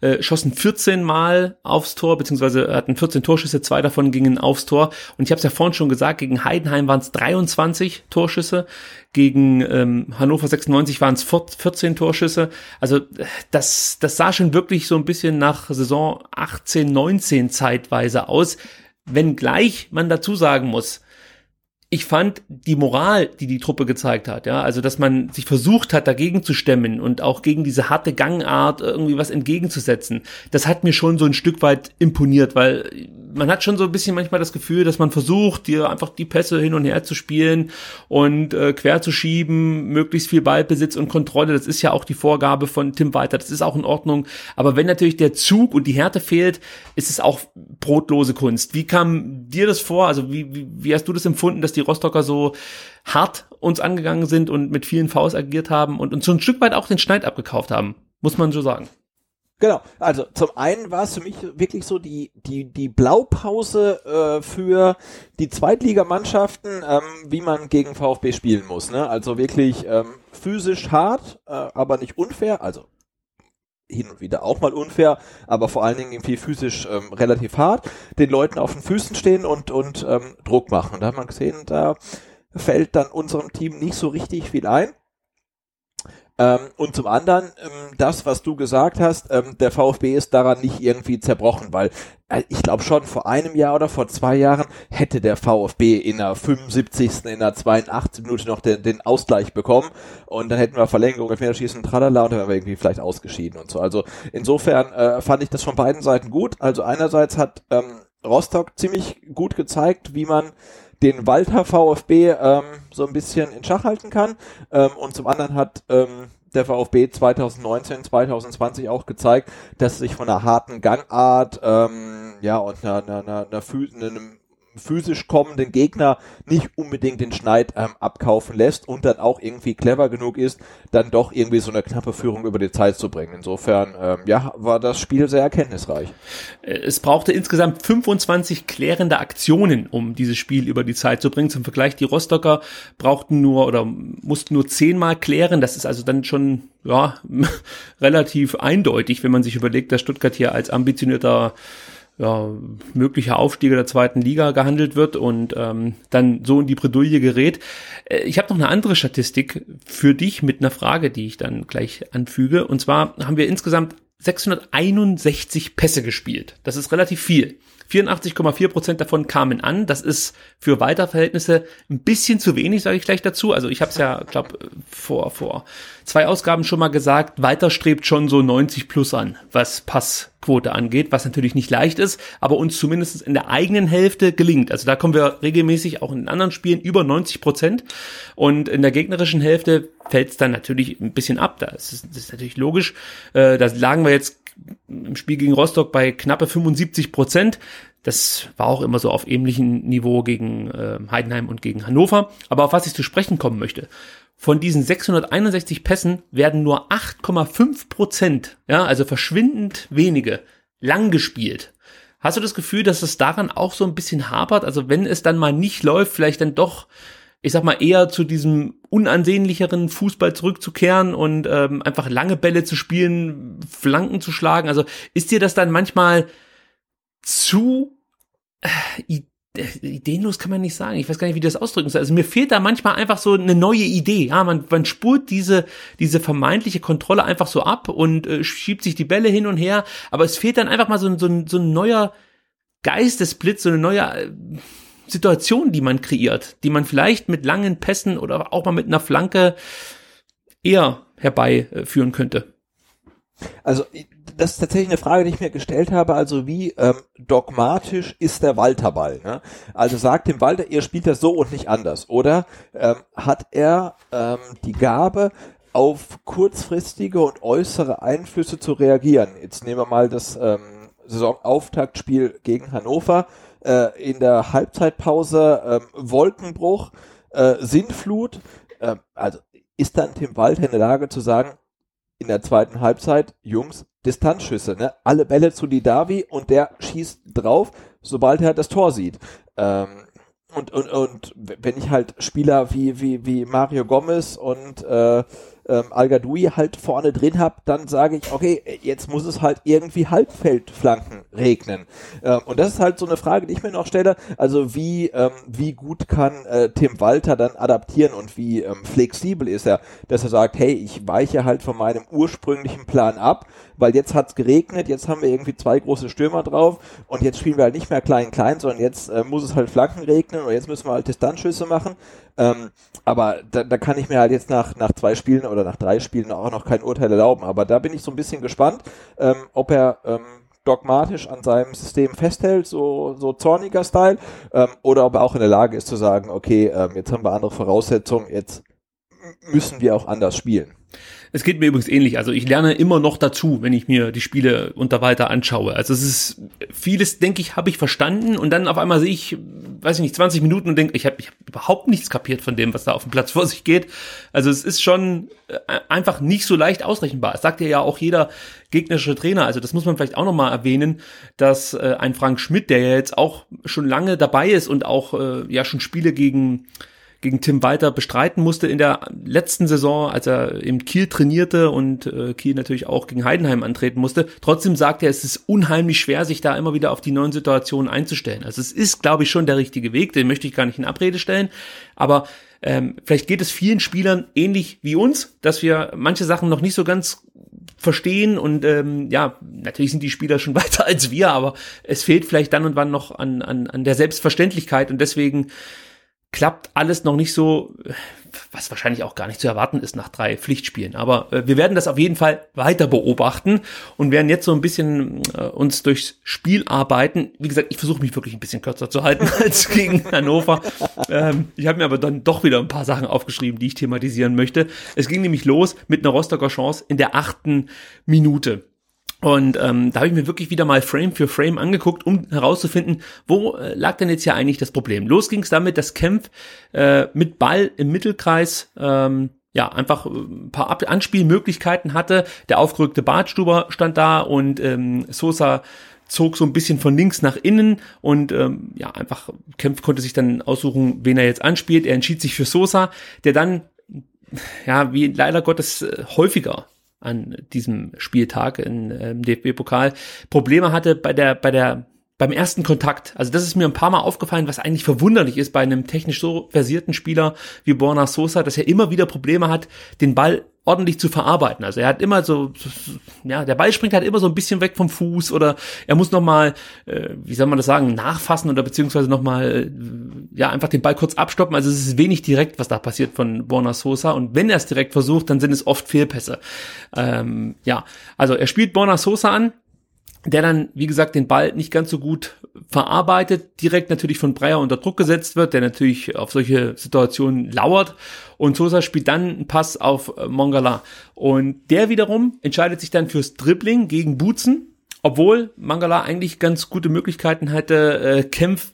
äh, schossen 14 Mal aufs Tor, beziehungsweise hatten 14 Torschüsse, zwei davon gingen aufs Tor. Und ich habe es ja vorhin schon gesagt, gegen Heidenheim waren es 23 Torschüsse, gegen ähm, Hannover 96 waren es 14 Torschüsse. Also äh, das, das sah schon wirklich so ein bisschen nach Saison 18, 19 zeitweise aus. Wenngleich man dazu sagen muss, ich fand die Moral, die die Truppe gezeigt hat, ja, also dass man sich versucht hat, dagegen zu stemmen und auch gegen diese harte Gangart irgendwie was entgegenzusetzen, das hat mir schon so ein Stück weit imponiert, weil man hat schon so ein bisschen manchmal das Gefühl, dass man versucht, dir einfach die Pässe hin und her zu spielen und äh, quer zu schieben, möglichst viel Ballbesitz und Kontrolle. Das ist ja auch die Vorgabe von Tim Walter. Das ist auch in Ordnung. Aber wenn natürlich der Zug und die Härte fehlt, ist es auch brotlose Kunst. Wie kam dir das vor? Also wie, wie, wie hast du das empfunden, dass die Rostocker so hart uns angegangen sind und mit vielen Faust agiert haben und uns so ein Stück weit auch den Schneid abgekauft haben? Muss man so sagen. Genau, also zum einen war es für mich wirklich so die, die, die Blaupause äh, für die Zweitligamannschaften, ähm, wie man gegen VfB spielen muss. Ne? Also wirklich ähm, physisch hart, äh, aber nicht unfair, also hin und wieder auch mal unfair, aber vor allen Dingen irgendwie physisch ähm, relativ hart, den Leuten auf den Füßen stehen und, und ähm, Druck machen. Und da hat man gesehen, da fällt dann unserem Team nicht so richtig viel ein. Ähm, und zum anderen, ähm, das, was du gesagt hast, ähm, der VfB ist daran nicht irgendwie zerbrochen, weil äh, ich glaube schon vor einem Jahr oder vor zwei Jahren hätte der VfB in der 75., in der 82. Minute noch den, den Ausgleich bekommen und dann hätten wir Verlängerung, Elfmeterschießen, tralala und dann wären wir irgendwie vielleicht ausgeschieden und so. Also insofern äh, fand ich das von beiden Seiten gut. Also einerseits hat ähm, Rostock ziemlich gut gezeigt, wie man den Walter VfB ähm, so ein bisschen in Schach halten kann. Ähm, und zum anderen hat ähm, der VfB 2019, 2020 auch gezeigt, dass sich von einer harten Gangart ähm, ja und einer, einer, einer, einer einem physisch kommenden Gegner nicht unbedingt den Schneid ähm, abkaufen lässt und dann auch irgendwie clever genug ist, dann doch irgendwie so eine knappe Führung über die Zeit zu bringen. Insofern, ähm, ja, war das Spiel sehr erkenntnisreich. Es brauchte insgesamt 25 klärende Aktionen, um dieses Spiel über die Zeit zu bringen. Zum Vergleich, die Rostocker brauchten nur oder mussten nur zehnmal klären. Das ist also dann schon ja relativ eindeutig, wenn man sich überlegt, dass Stuttgart hier als ambitionierter ja, möglicher Aufstieger der zweiten Liga gehandelt wird und ähm, dann so in die Bredouille gerät. Äh, Ich habe noch eine andere Statistik für dich mit einer Frage, die ich dann gleich anfüge. Und zwar haben wir insgesamt 661 Pässe gespielt. Das ist relativ viel. 84,4 Prozent davon kamen an. Das ist für Weiterverhältnisse ein bisschen zu wenig, sage ich gleich dazu. Also ich habe es ja, glaube vor vor zwei Ausgaben schon mal gesagt. Weiter strebt schon so 90 plus an, was Passquote angeht, was natürlich nicht leicht ist, aber uns zumindest in der eigenen Hälfte gelingt. Also da kommen wir regelmäßig auch in anderen Spielen über 90 Prozent und in der gegnerischen Hälfte fällt es dann natürlich ein bisschen ab. Das ist, das ist natürlich logisch. Äh, da lagen wir jetzt im Spiel gegen Rostock bei knappe 75 Prozent. Das war auch immer so auf ähnlichem Niveau gegen äh, Heidenheim und gegen Hannover. Aber auf was ich zu sprechen kommen möchte. Von diesen 661 Pässen werden nur 8,5 Prozent, ja, also verschwindend wenige, lang gespielt. Hast du das Gefühl, dass es daran auch so ein bisschen hapert? Also wenn es dann mal nicht läuft, vielleicht dann doch ich sag mal, eher zu diesem unansehnlicheren Fußball zurückzukehren und ähm, einfach lange Bälle zu spielen, Flanken zu schlagen. Also ist dir das dann manchmal zu äh, ideenlos kann man nicht sagen. Ich weiß gar nicht, wie das ausdrücken soll. Also mir fehlt da manchmal einfach so eine neue Idee. Ja, man, man spurt diese, diese vermeintliche Kontrolle einfach so ab und äh, schiebt sich die Bälle hin und her. Aber es fehlt dann einfach mal so, so, so ein neuer Geistesblitz, so eine neue, Situationen, die man kreiert, die man vielleicht mit langen Pässen oder auch mal mit einer Flanke eher herbeiführen könnte. Also das ist tatsächlich eine Frage, die ich mir gestellt habe. Also wie ähm, dogmatisch ist der Walterball? Ne? Also sagt dem Walter, ihr spielt das so und nicht anders. Oder ähm, hat er ähm, die Gabe, auf kurzfristige und äußere Einflüsse zu reagieren? Jetzt nehmen wir mal das ähm, Saisonauftaktspiel gegen Hannover. Äh, in der Halbzeitpause ähm, Wolkenbruch, äh, Sintflut. Äh, also ist dann Tim Walter in der Lage zu sagen, in der zweiten Halbzeit, Jungs, Distanzschüsse, ne? Alle Bälle zu Didavi und der schießt drauf, sobald er das Tor sieht. Ähm, und, und, und wenn ich halt Spieler wie, wie, wie Mario Gomez und äh, ähm, al halt vorne drin habe, dann sage ich, okay, jetzt muss es halt irgendwie Halbfeldflanken regnen. Ähm, und das ist halt so eine Frage, die ich mir noch stelle. Also wie, ähm, wie gut kann äh, Tim Walter dann adaptieren und wie ähm, flexibel ist er, dass er sagt, hey, ich weiche halt von meinem ursprünglichen Plan ab, weil jetzt hat's geregnet, jetzt haben wir irgendwie zwei große Stürmer drauf und jetzt spielen wir halt nicht mehr klein-klein, sondern jetzt äh, muss es halt Flanken regnen und jetzt müssen wir halt Distanzschüsse machen. Ähm, aber da, da kann ich mir halt jetzt nach, nach zwei Spielen oder nach drei Spielen auch noch kein Urteil erlauben. Aber da bin ich so ein bisschen gespannt, ähm, ob er ähm, dogmatisch an seinem System festhält, so, so zorniger Style, ähm, oder ob er auch in der Lage ist zu sagen, okay, ähm, jetzt haben wir andere Voraussetzungen, jetzt müssen wir auch anders spielen. Es geht mir übrigens ähnlich. Also ich lerne immer noch dazu, wenn ich mir die Spiele unter weiter anschaue. Also es ist vieles, denke ich, habe ich verstanden und dann auf einmal sehe ich, weiß ich nicht, 20 Minuten und denke, ich habe ich hab überhaupt nichts kapiert von dem, was da auf dem Platz vor sich geht. Also es ist schon äh, einfach nicht so leicht ausrechenbar. Es sagt ja auch jeder gegnerische Trainer. Also das muss man vielleicht auch nochmal erwähnen, dass äh, ein Frank Schmidt, der ja jetzt auch schon lange dabei ist und auch äh, ja schon Spiele gegen gegen Tim Walter bestreiten musste in der letzten Saison, als er im Kiel trainierte und äh, Kiel natürlich auch gegen Heidenheim antreten musste. Trotzdem sagt er, es ist unheimlich schwer, sich da immer wieder auf die neuen Situationen einzustellen. Also es ist, glaube ich, schon der richtige Weg, den möchte ich gar nicht in Abrede stellen. Aber ähm, vielleicht geht es vielen Spielern ähnlich wie uns, dass wir manche Sachen noch nicht so ganz verstehen und ähm, ja, natürlich sind die Spieler schon weiter als wir, aber es fehlt vielleicht dann und wann noch an, an, an der Selbstverständlichkeit und deswegen klappt alles noch nicht so, was wahrscheinlich auch gar nicht zu erwarten ist nach drei Pflichtspielen. Aber äh, wir werden das auf jeden Fall weiter beobachten und werden jetzt so ein bisschen äh, uns durchs Spiel arbeiten. Wie gesagt, ich versuche mich wirklich ein bisschen kürzer zu halten als gegen Hannover. Ähm, ich habe mir aber dann doch wieder ein paar Sachen aufgeschrieben, die ich thematisieren möchte. Es ging nämlich los mit einer Rostocker Chance in der achten Minute. Und ähm, da habe ich mir wirklich wieder mal Frame für Frame angeguckt, um herauszufinden, wo äh, lag denn jetzt hier eigentlich das Problem. Los ging es damit, dass Kempf äh, mit Ball im Mittelkreis ähm, ja, einfach äh, ein paar Ab Anspielmöglichkeiten hatte. Der aufgerückte Bartstuber stand da und ähm, Sosa zog so ein bisschen von links nach innen und ähm, ja, einfach Kempf konnte sich dann aussuchen, wen er jetzt anspielt. Er entschied sich für Sosa, der dann ja, wie leider Gottes äh, häufiger an diesem Spieltag im ähm, DFB-Pokal Probleme hatte bei der, bei der, beim ersten Kontakt. Also das ist mir ein paar Mal aufgefallen, was eigentlich verwunderlich ist bei einem technisch so versierten Spieler wie Borna Sosa, dass er immer wieder Probleme hat, den Ball ordentlich zu verarbeiten. Also er hat immer so, ja, der Ball springt halt immer so ein bisschen weg vom Fuß oder er muss nochmal, äh, wie soll man das sagen, nachfassen oder beziehungsweise nochmal, äh, ja, einfach den Ball kurz abstoppen. Also es ist wenig direkt, was da passiert von Borna Sosa und wenn er es direkt versucht, dann sind es oft Fehlpässe. Ähm, ja, also er spielt Borna Sosa an, der dann, wie gesagt, den Ball nicht ganz so gut verarbeitet, direkt natürlich von Breyer unter Druck gesetzt wird, der natürlich auf solche Situationen lauert. Und Sosa spielt dann einen Pass auf äh, Mongala. Und der wiederum entscheidet sich dann fürs Dribbling gegen Butzen, obwohl Mangala eigentlich ganz gute Möglichkeiten hatte, äh, Kempf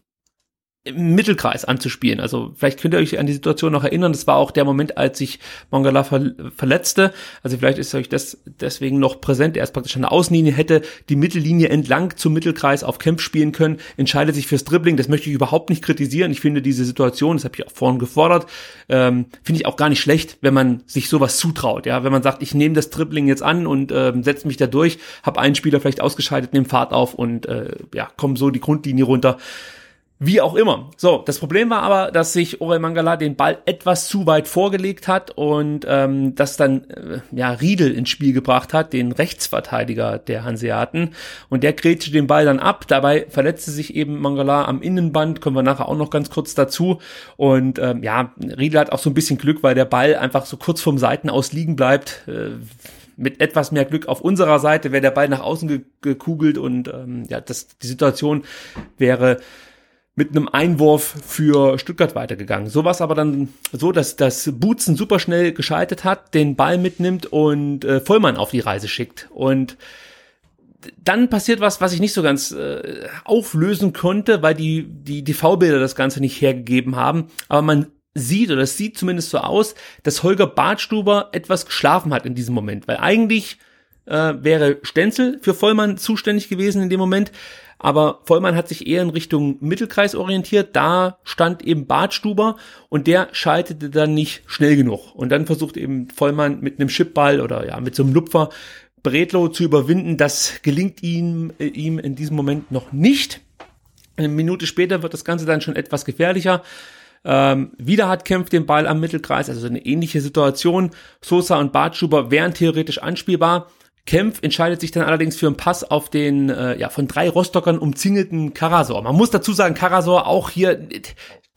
im Mittelkreis anzuspielen. Also vielleicht könnt ihr euch an die Situation noch erinnern. Das war auch der Moment, als sich Mangala ver verletzte. Also vielleicht ist euch das deswegen noch präsent. Er ist praktisch an der Außenlinie, hätte die Mittellinie entlang zum Mittelkreis auf Kämpf spielen können, entscheidet sich fürs Dribbling. Das möchte ich überhaupt nicht kritisieren. Ich finde diese Situation, das habe ich auch vorhin gefordert, ähm, finde ich auch gar nicht schlecht, wenn man sich sowas zutraut. Ja, wenn man sagt, ich nehme das Dribbling jetzt an und ähm, setze mich da durch, habe einen Spieler vielleicht ausgeschaltet, nehme Fahrt auf und äh, ja, komme so die Grundlinie runter Wie auch immer. So, das Problem war aber, dass sich Orel Mangala den Ball etwas zu weit vorgelegt hat und ähm, das dann äh, ja Riedel ins Spiel gebracht hat, den Rechtsverteidiger der Hanseaten. Und der grätschte den Ball dann ab. Dabei verletzte sich eben Mangala am Innenband, kommen wir nachher auch noch ganz kurz dazu. Und ähm, ja, Riedel hat auch so ein bisschen Glück, weil der Ball einfach so kurz vom Seiten aus liegen bleibt. Äh, mit etwas mehr Glück auf unserer Seite wäre der Ball nach außen gekugelt und ähm, ja, das, die Situation wäre mit einem Einwurf für Stuttgart weitergegangen. So war es aber dann so, dass das Butzen super schnell geschaltet hat, den Ball mitnimmt und äh, Vollmann auf die Reise schickt. Und dann passiert was, was ich nicht so ganz äh, auflösen konnte, weil die, die, die V-Bilder das Ganze nicht hergegeben haben. Aber man sieht, oder es sieht zumindest so aus, dass Holger Bartstuber etwas geschlafen hat in diesem Moment. Weil eigentlich äh, wäre Stenzel für Vollmann zuständig gewesen in dem Moment. Aber Vollmann hat sich eher in Richtung Mittelkreis orientiert. Da stand eben Bartstuber und der schaltete dann nicht schnell genug. Und dann versucht eben Vollmann mit einem Chipball oder ja, mit so einem Lupfer Bredlo zu überwinden. Das gelingt ihm, äh, ihm in diesem Moment noch nicht. Eine Minute später wird das Ganze dann schon etwas gefährlicher. Ähm, wieder hat Kempf den Ball am Mittelkreis, also eine ähnliche Situation. Sosa und Bartschuber wären theoretisch anspielbar. Kempf entscheidet sich dann allerdings für einen Pass auf den äh, ja von drei Rostockern umzingelten Karasor. Man muss dazu sagen, Karasor auch hier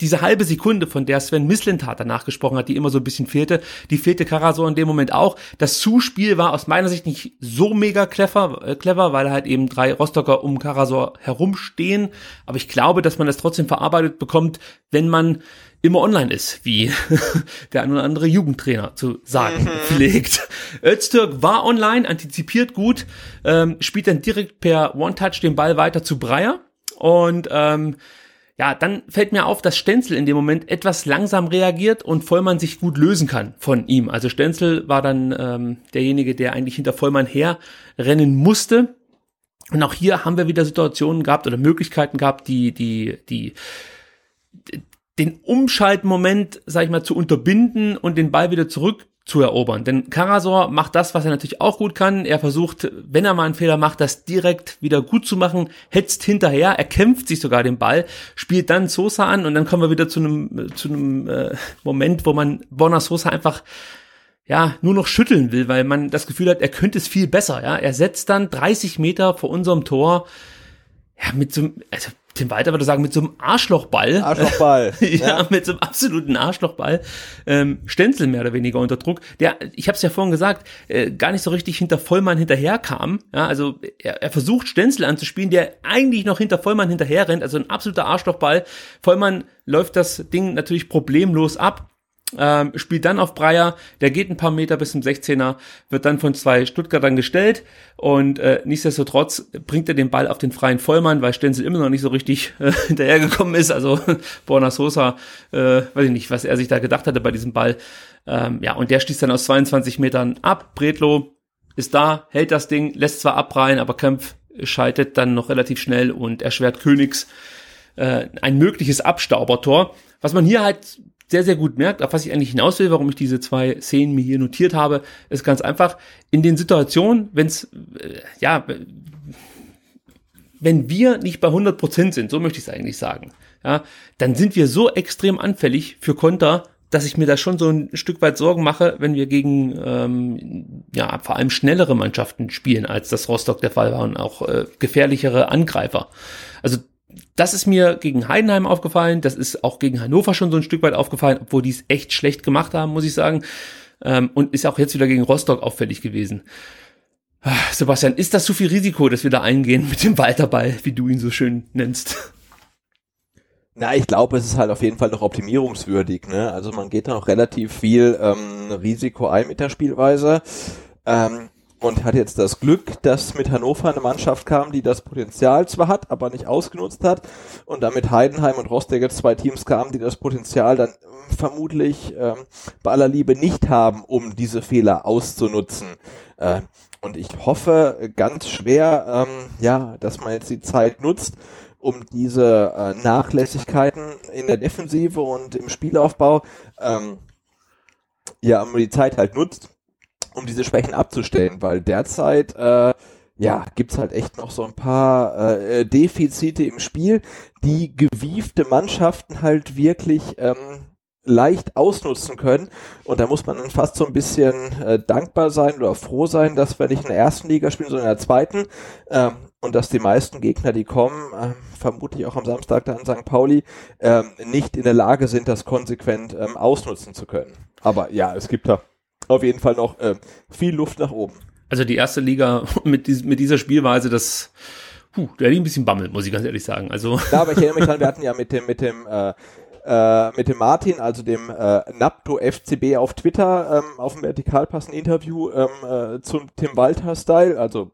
diese halbe Sekunde, von der Sven Mislintat danach gesprochen hat, die immer so ein bisschen fehlte, die fehlte Karasor in dem Moment auch. Das Zuspiel war aus meiner Sicht nicht so mega clever, äh, clever, weil halt eben drei Rostocker um Karasor herumstehen. Aber ich glaube, dass man das trotzdem verarbeitet bekommt, wenn man immer online ist, wie der ein oder andere Jugendtrainer zu sagen mhm. pflegt. Öztürk war online, antizipiert gut, ähm, spielt dann direkt per One-Touch den Ball weiter zu Breyer und ähm, ja, dann fällt mir auf, dass Stenzel in dem Moment etwas langsam reagiert und Vollmann sich gut lösen kann von ihm. Also Stenzel war dann ähm, derjenige, der eigentlich hinter Vollmann herrennen musste. Und auch hier haben wir wieder Situationen gehabt oder Möglichkeiten gehabt, die, die, die, den Umschaltmoment, sag ich mal, zu unterbinden und den Ball wieder zurück zu erobern. Denn Karasor macht das, was er natürlich auch gut kann. Er versucht, wenn er mal einen Fehler macht, das direkt wieder gut zu machen, hetzt hinterher, er kämpft sich sogar den Ball, spielt dann Sosa an und dann kommen wir wieder zu einem, zu einem äh, Moment, wo man Bonner Sosa einfach ja, nur noch schütteln will, weil man das Gefühl hat, er könnte es viel besser, ja. Er setzt dann 30 Meter vor unserem Tor, ja, mit so, also Tim Walter würde sagen, mit so einem Arschlochball. Arschlochball. ja, ja, mit so einem absoluten Arschlochball. Ähm, Stenzel mehr oder weniger unter Druck. Der, ich habe es ja vorhin gesagt, äh, gar nicht so richtig hinter Vollmann hinterherkam. Ja, also er, er versucht Stenzel anzuspielen, der eigentlich noch hinter Vollmann hinterher rennt. Also ein absoluter Arschlochball. Vollmann läuft das Ding natürlich problemlos ab ähm, spielt dann auf Breyer, der geht ein paar Meter bis zum 16er, wird dann von zwei Stuttgartern gestellt und äh, nichtsdestotrotz bringt er den Ball auf den freien Vollmann, weil Stenzel immer noch nicht so richtig äh, hinterhergekommen ist. Also Borna Sosa, äh, weiß ich nicht, was er sich da gedacht hatte bei diesem Ball. Ähm, ja, und der schließt dann aus 22 Metern ab. Bredlo ist da, hält das Ding, lässt zwar abreihen, aber Kampf schaltet dann noch relativ schnell und erschwert Königs äh, ein mögliches Abstaubertor. Was man hier halt sehr, sehr gut merkt, auf was ich eigentlich hinaus will, warum ich diese zwei Szenen mir hier notiert habe, ist ganz einfach, in den Situationen, wenn es, äh, ja, wenn wir nicht bei 100 Prozent sind, so möchte ich es eigentlich sagen, ja, dann sind wir so extrem anfällig für Konter, dass ich mir da schon so ein Stück weit Sorgen mache, wenn wir gegen ähm, ja vor allem schnellere Mannschaften spielen, als das Rostock der Fall war und auch äh, gefährlichere Angreifer. Also das ist mir gegen Heidenheim aufgefallen, das ist auch gegen Hannover schon so ein Stück weit aufgefallen, obwohl die es echt schlecht gemacht haben, muss ich sagen. Ähm, und ist auch jetzt wieder gegen Rostock auffällig gewesen. Ah, Sebastian, ist das zu viel Risiko, dass wir da eingehen mit dem Walterball, wie du ihn so schön nennst? Na, ich glaube, es ist halt auf jeden Fall noch optimierungswürdig. Ne? Also man geht da noch relativ viel ähm, Risiko ein mit der Spielweise. Ähm, und hat jetzt das Glück, dass mit Hannover eine Mannschaft kam, die das Potenzial zwar hat, aber nicht ausgenutzt hat und damit Heidenheim und Rostock zwei Teams kamen, die das Potenzial dann ähm, vermutlich ähm, bei aller Liebe nicht haben, um diese Fehler auszunutzen. Äh, und ich hoffe ganz schwer, ähm, ja, dass man jetzt die Zeit nutzt, um diese äh, Nachlässigkeiten in der Defensive und im Spielaufbau, ähm, ja, um die Zeit halt nutzt, um diese Schwächen abzustellen, weil derzeit, äh, ja, gibt's halt echt noch so ein paar äh, Defizite im Spiel, die gewiefte Mannschaften halt wirklich ähm, leicht ausnutzen können. Und da muss man dann fast so ein bisschen äh, dankbar sein oder froh sein, dass wir nicht in der ersten Liga spielen, sondern in der zweiten. Ähm, und dass die meisten Gegner, die kommen, äh, vermutlich auch am Samstag da in St. Pauli, äh, nicht in der Lage sind, das konsequent ähm, ausnutzen zu können. Aber ja, es gibt da auf jeden Fall noch äh, viel Luft nach oben. Also die erste Liga mit, dies, mit dieser Spielweise, das, puh, da hätte ich ein bisschen bammelt, muss ich ganz ehrlich sagen. Also. Ja, aber ich erinnere mich dran, wir hatten ja mit dem, mit dem, äh, äh, mit dem Martin, also dem äh, Napto FCB auf Twitter, ähm, auf dem Vertikalpass ein Interview ähm, äh, zum Tim Walter-Style, also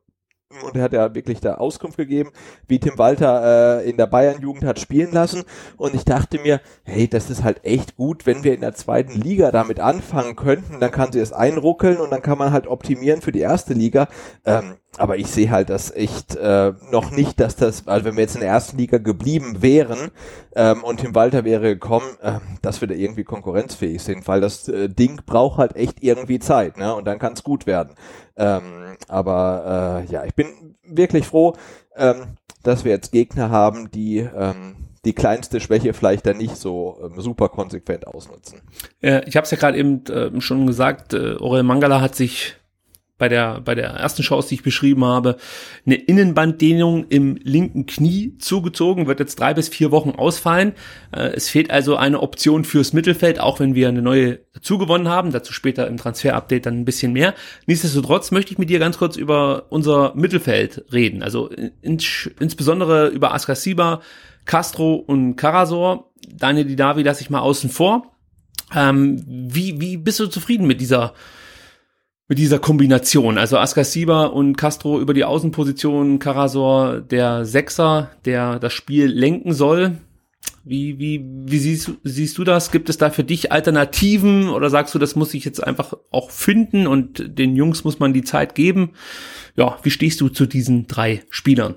und er hat ja wirklich da Auskunft gegeben, wie Tim Walter äh, in der Bayern-Jugend hat spielen lassen. Und ich dachte mir, hey, das ist halt echt gut, wenn wir in der zweiten Liga damit anfangen könnten, dann kann sie es einruckeln und dann kann man halt optimieren für die erste Liga. Ähm, aber ich sehe halt das echt äh, noch nicht, dass das, also wenn wir jetzt in der ersten Liga geblieben wären ähm, und Tim Walter wäre gekommen, äh, dass wir da irgendwie konkurrenzfähig sind, weil das äh, Ding braucht halt echt irgendwie Zeit, ne? Und dann kann es gut werden. Ähm, aber äh, ja, ich bin wirklich froh, ähm, dass wir jetzt Gegner haben, die ähm, die kleinste Schwäche vielleicht dann nicht so ähm, super konsequent ausnutzen. Äh, ich habe es ja gerade eben äh, schon gesagt, äh, Orel Mangala hat sich bei der, bei der ersten Chance, die ich beschrieben habe, eine Innenbanddehnung im linken Knie zugezogen, wird jetzt drei bis vier Wochen ausfallen. Äh, es fehlt also eine Option fürs Mittelfeld, auch wenn wir eine neue zugewonnen haben, dazu später im Transfer-Update dann ein bisschen mehr. Nichtsdestotrotz möchte ich mit dir ganz kurz über unser Mittelfeld reden, also in, insbesondere über Askasiba, Castro und Karasor. Daniel Didavi lasse ich mal außen vor. Ähm, wie, wie bist du zufrieden mit dieser mit dieser Kombination. Also Askasiba und Castro über die Außenposition, Karasor der Sechser, der das Spiel lenken soll. Wie, wie, wie siehst, siehst du das? Gibt es da für dich Alternativen oder sagst du, das muss ich jetzt einfach auch finden und den Jungs muss man die Zeit geben? Ja, wie stehst du zu diesen drei Spielern?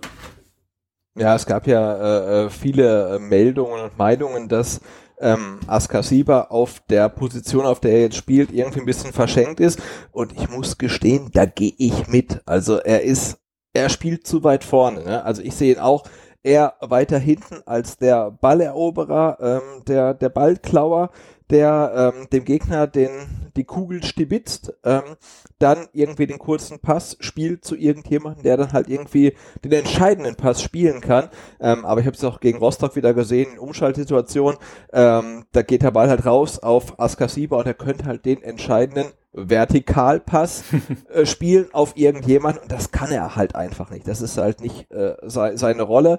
Ja, es gab ja äh, äh viele äh, Meldungen und Meinungen, dass ähm, Askasiba auf der Position, auf der er jetzt spielt, irgendwie ein bisschen verschenkt ist. Und ich muss gestehen, da gehe ich mit. Also er ist, er spielt zu weit vorne. Ne? Also ich sehe ihn auch eher weiter hinten als der Balleroberer, ähm, der, der Ballklauer, der ähm, dem Gegner den, die Kugel stibitzt, ähm, dann irgendwie den kurzen Pass spielt zu irgendjemandem, der dann halt irgendwie den entscheidenden Pass spielen kann. Ähm, aber ich habe es auch gegen Rostock wieder gesehen, in Umschaltsituationen, ähm, da geht der Ball halt raus auf Askasiba und er könnte halt den entscheidenden Vertikalpass äh, spielen auf irgendjemanden und das kann er halt einfach nicht. Das ist halt nicht äh, se seine Rolle,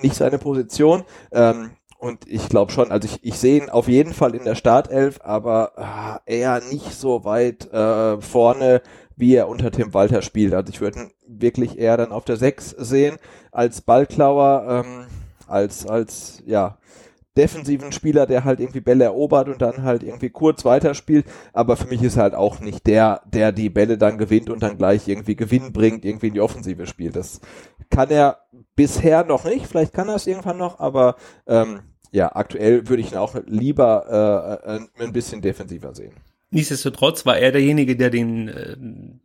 nicht seine Position. Ähm, und ich glaube schon, also ich, ich sehe ihn auf jeden Fall in der Startelf, aber äh, eher nicht so weit äh, vorne, wie er unter Tim Walter spielt. Also ich würde ihn wirklich eher dann auf der 6 sehen, als Ballklauer, ähm, als, als, ja, defensiven Spieler, der halt irgendwie Bälle erobert und dann halt irgendwie kurz weiterspielt. Aber für mich ist er halt auch nicht der, der die Bälle dann gewinnt und dann gleich irgendwie Gewinn bringt, irgendwie in die Offensive spielt. Das kann er bisher noch nicht. Vielleicht kann er es irgendwann noch, aber ähm, ja, aktuell würde ich ihn auch lieber äh, äh, ein bisschen defensiver sehen. Nichtsdestotrotz war er derjenige, der den äh,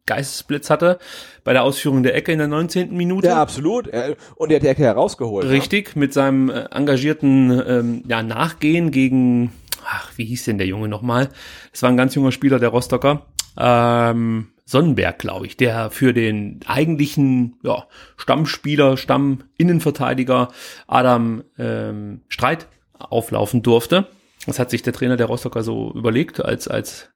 Geistesblitz hatte bei der Ausführung der Ecke in der 19. Minute. Ja, absolut. Und er hat die Ecke herausgeholt. Richtig, ja. mit seinem äh, engagierten ähm, ja, Nachgehen gegen, ach, wie hieß denn der Junge nochmal? Es war ein ganz junger Spieler, der Rostocker. Ähm, Sonnenberg, glaube ich, der für den eigentlichen ja, Stammspieler, Stamminnenverteidiger Adam ähm, Streit auflaufen durfte. Das hat sich der Trainer der Rostocker so überlegt, als, als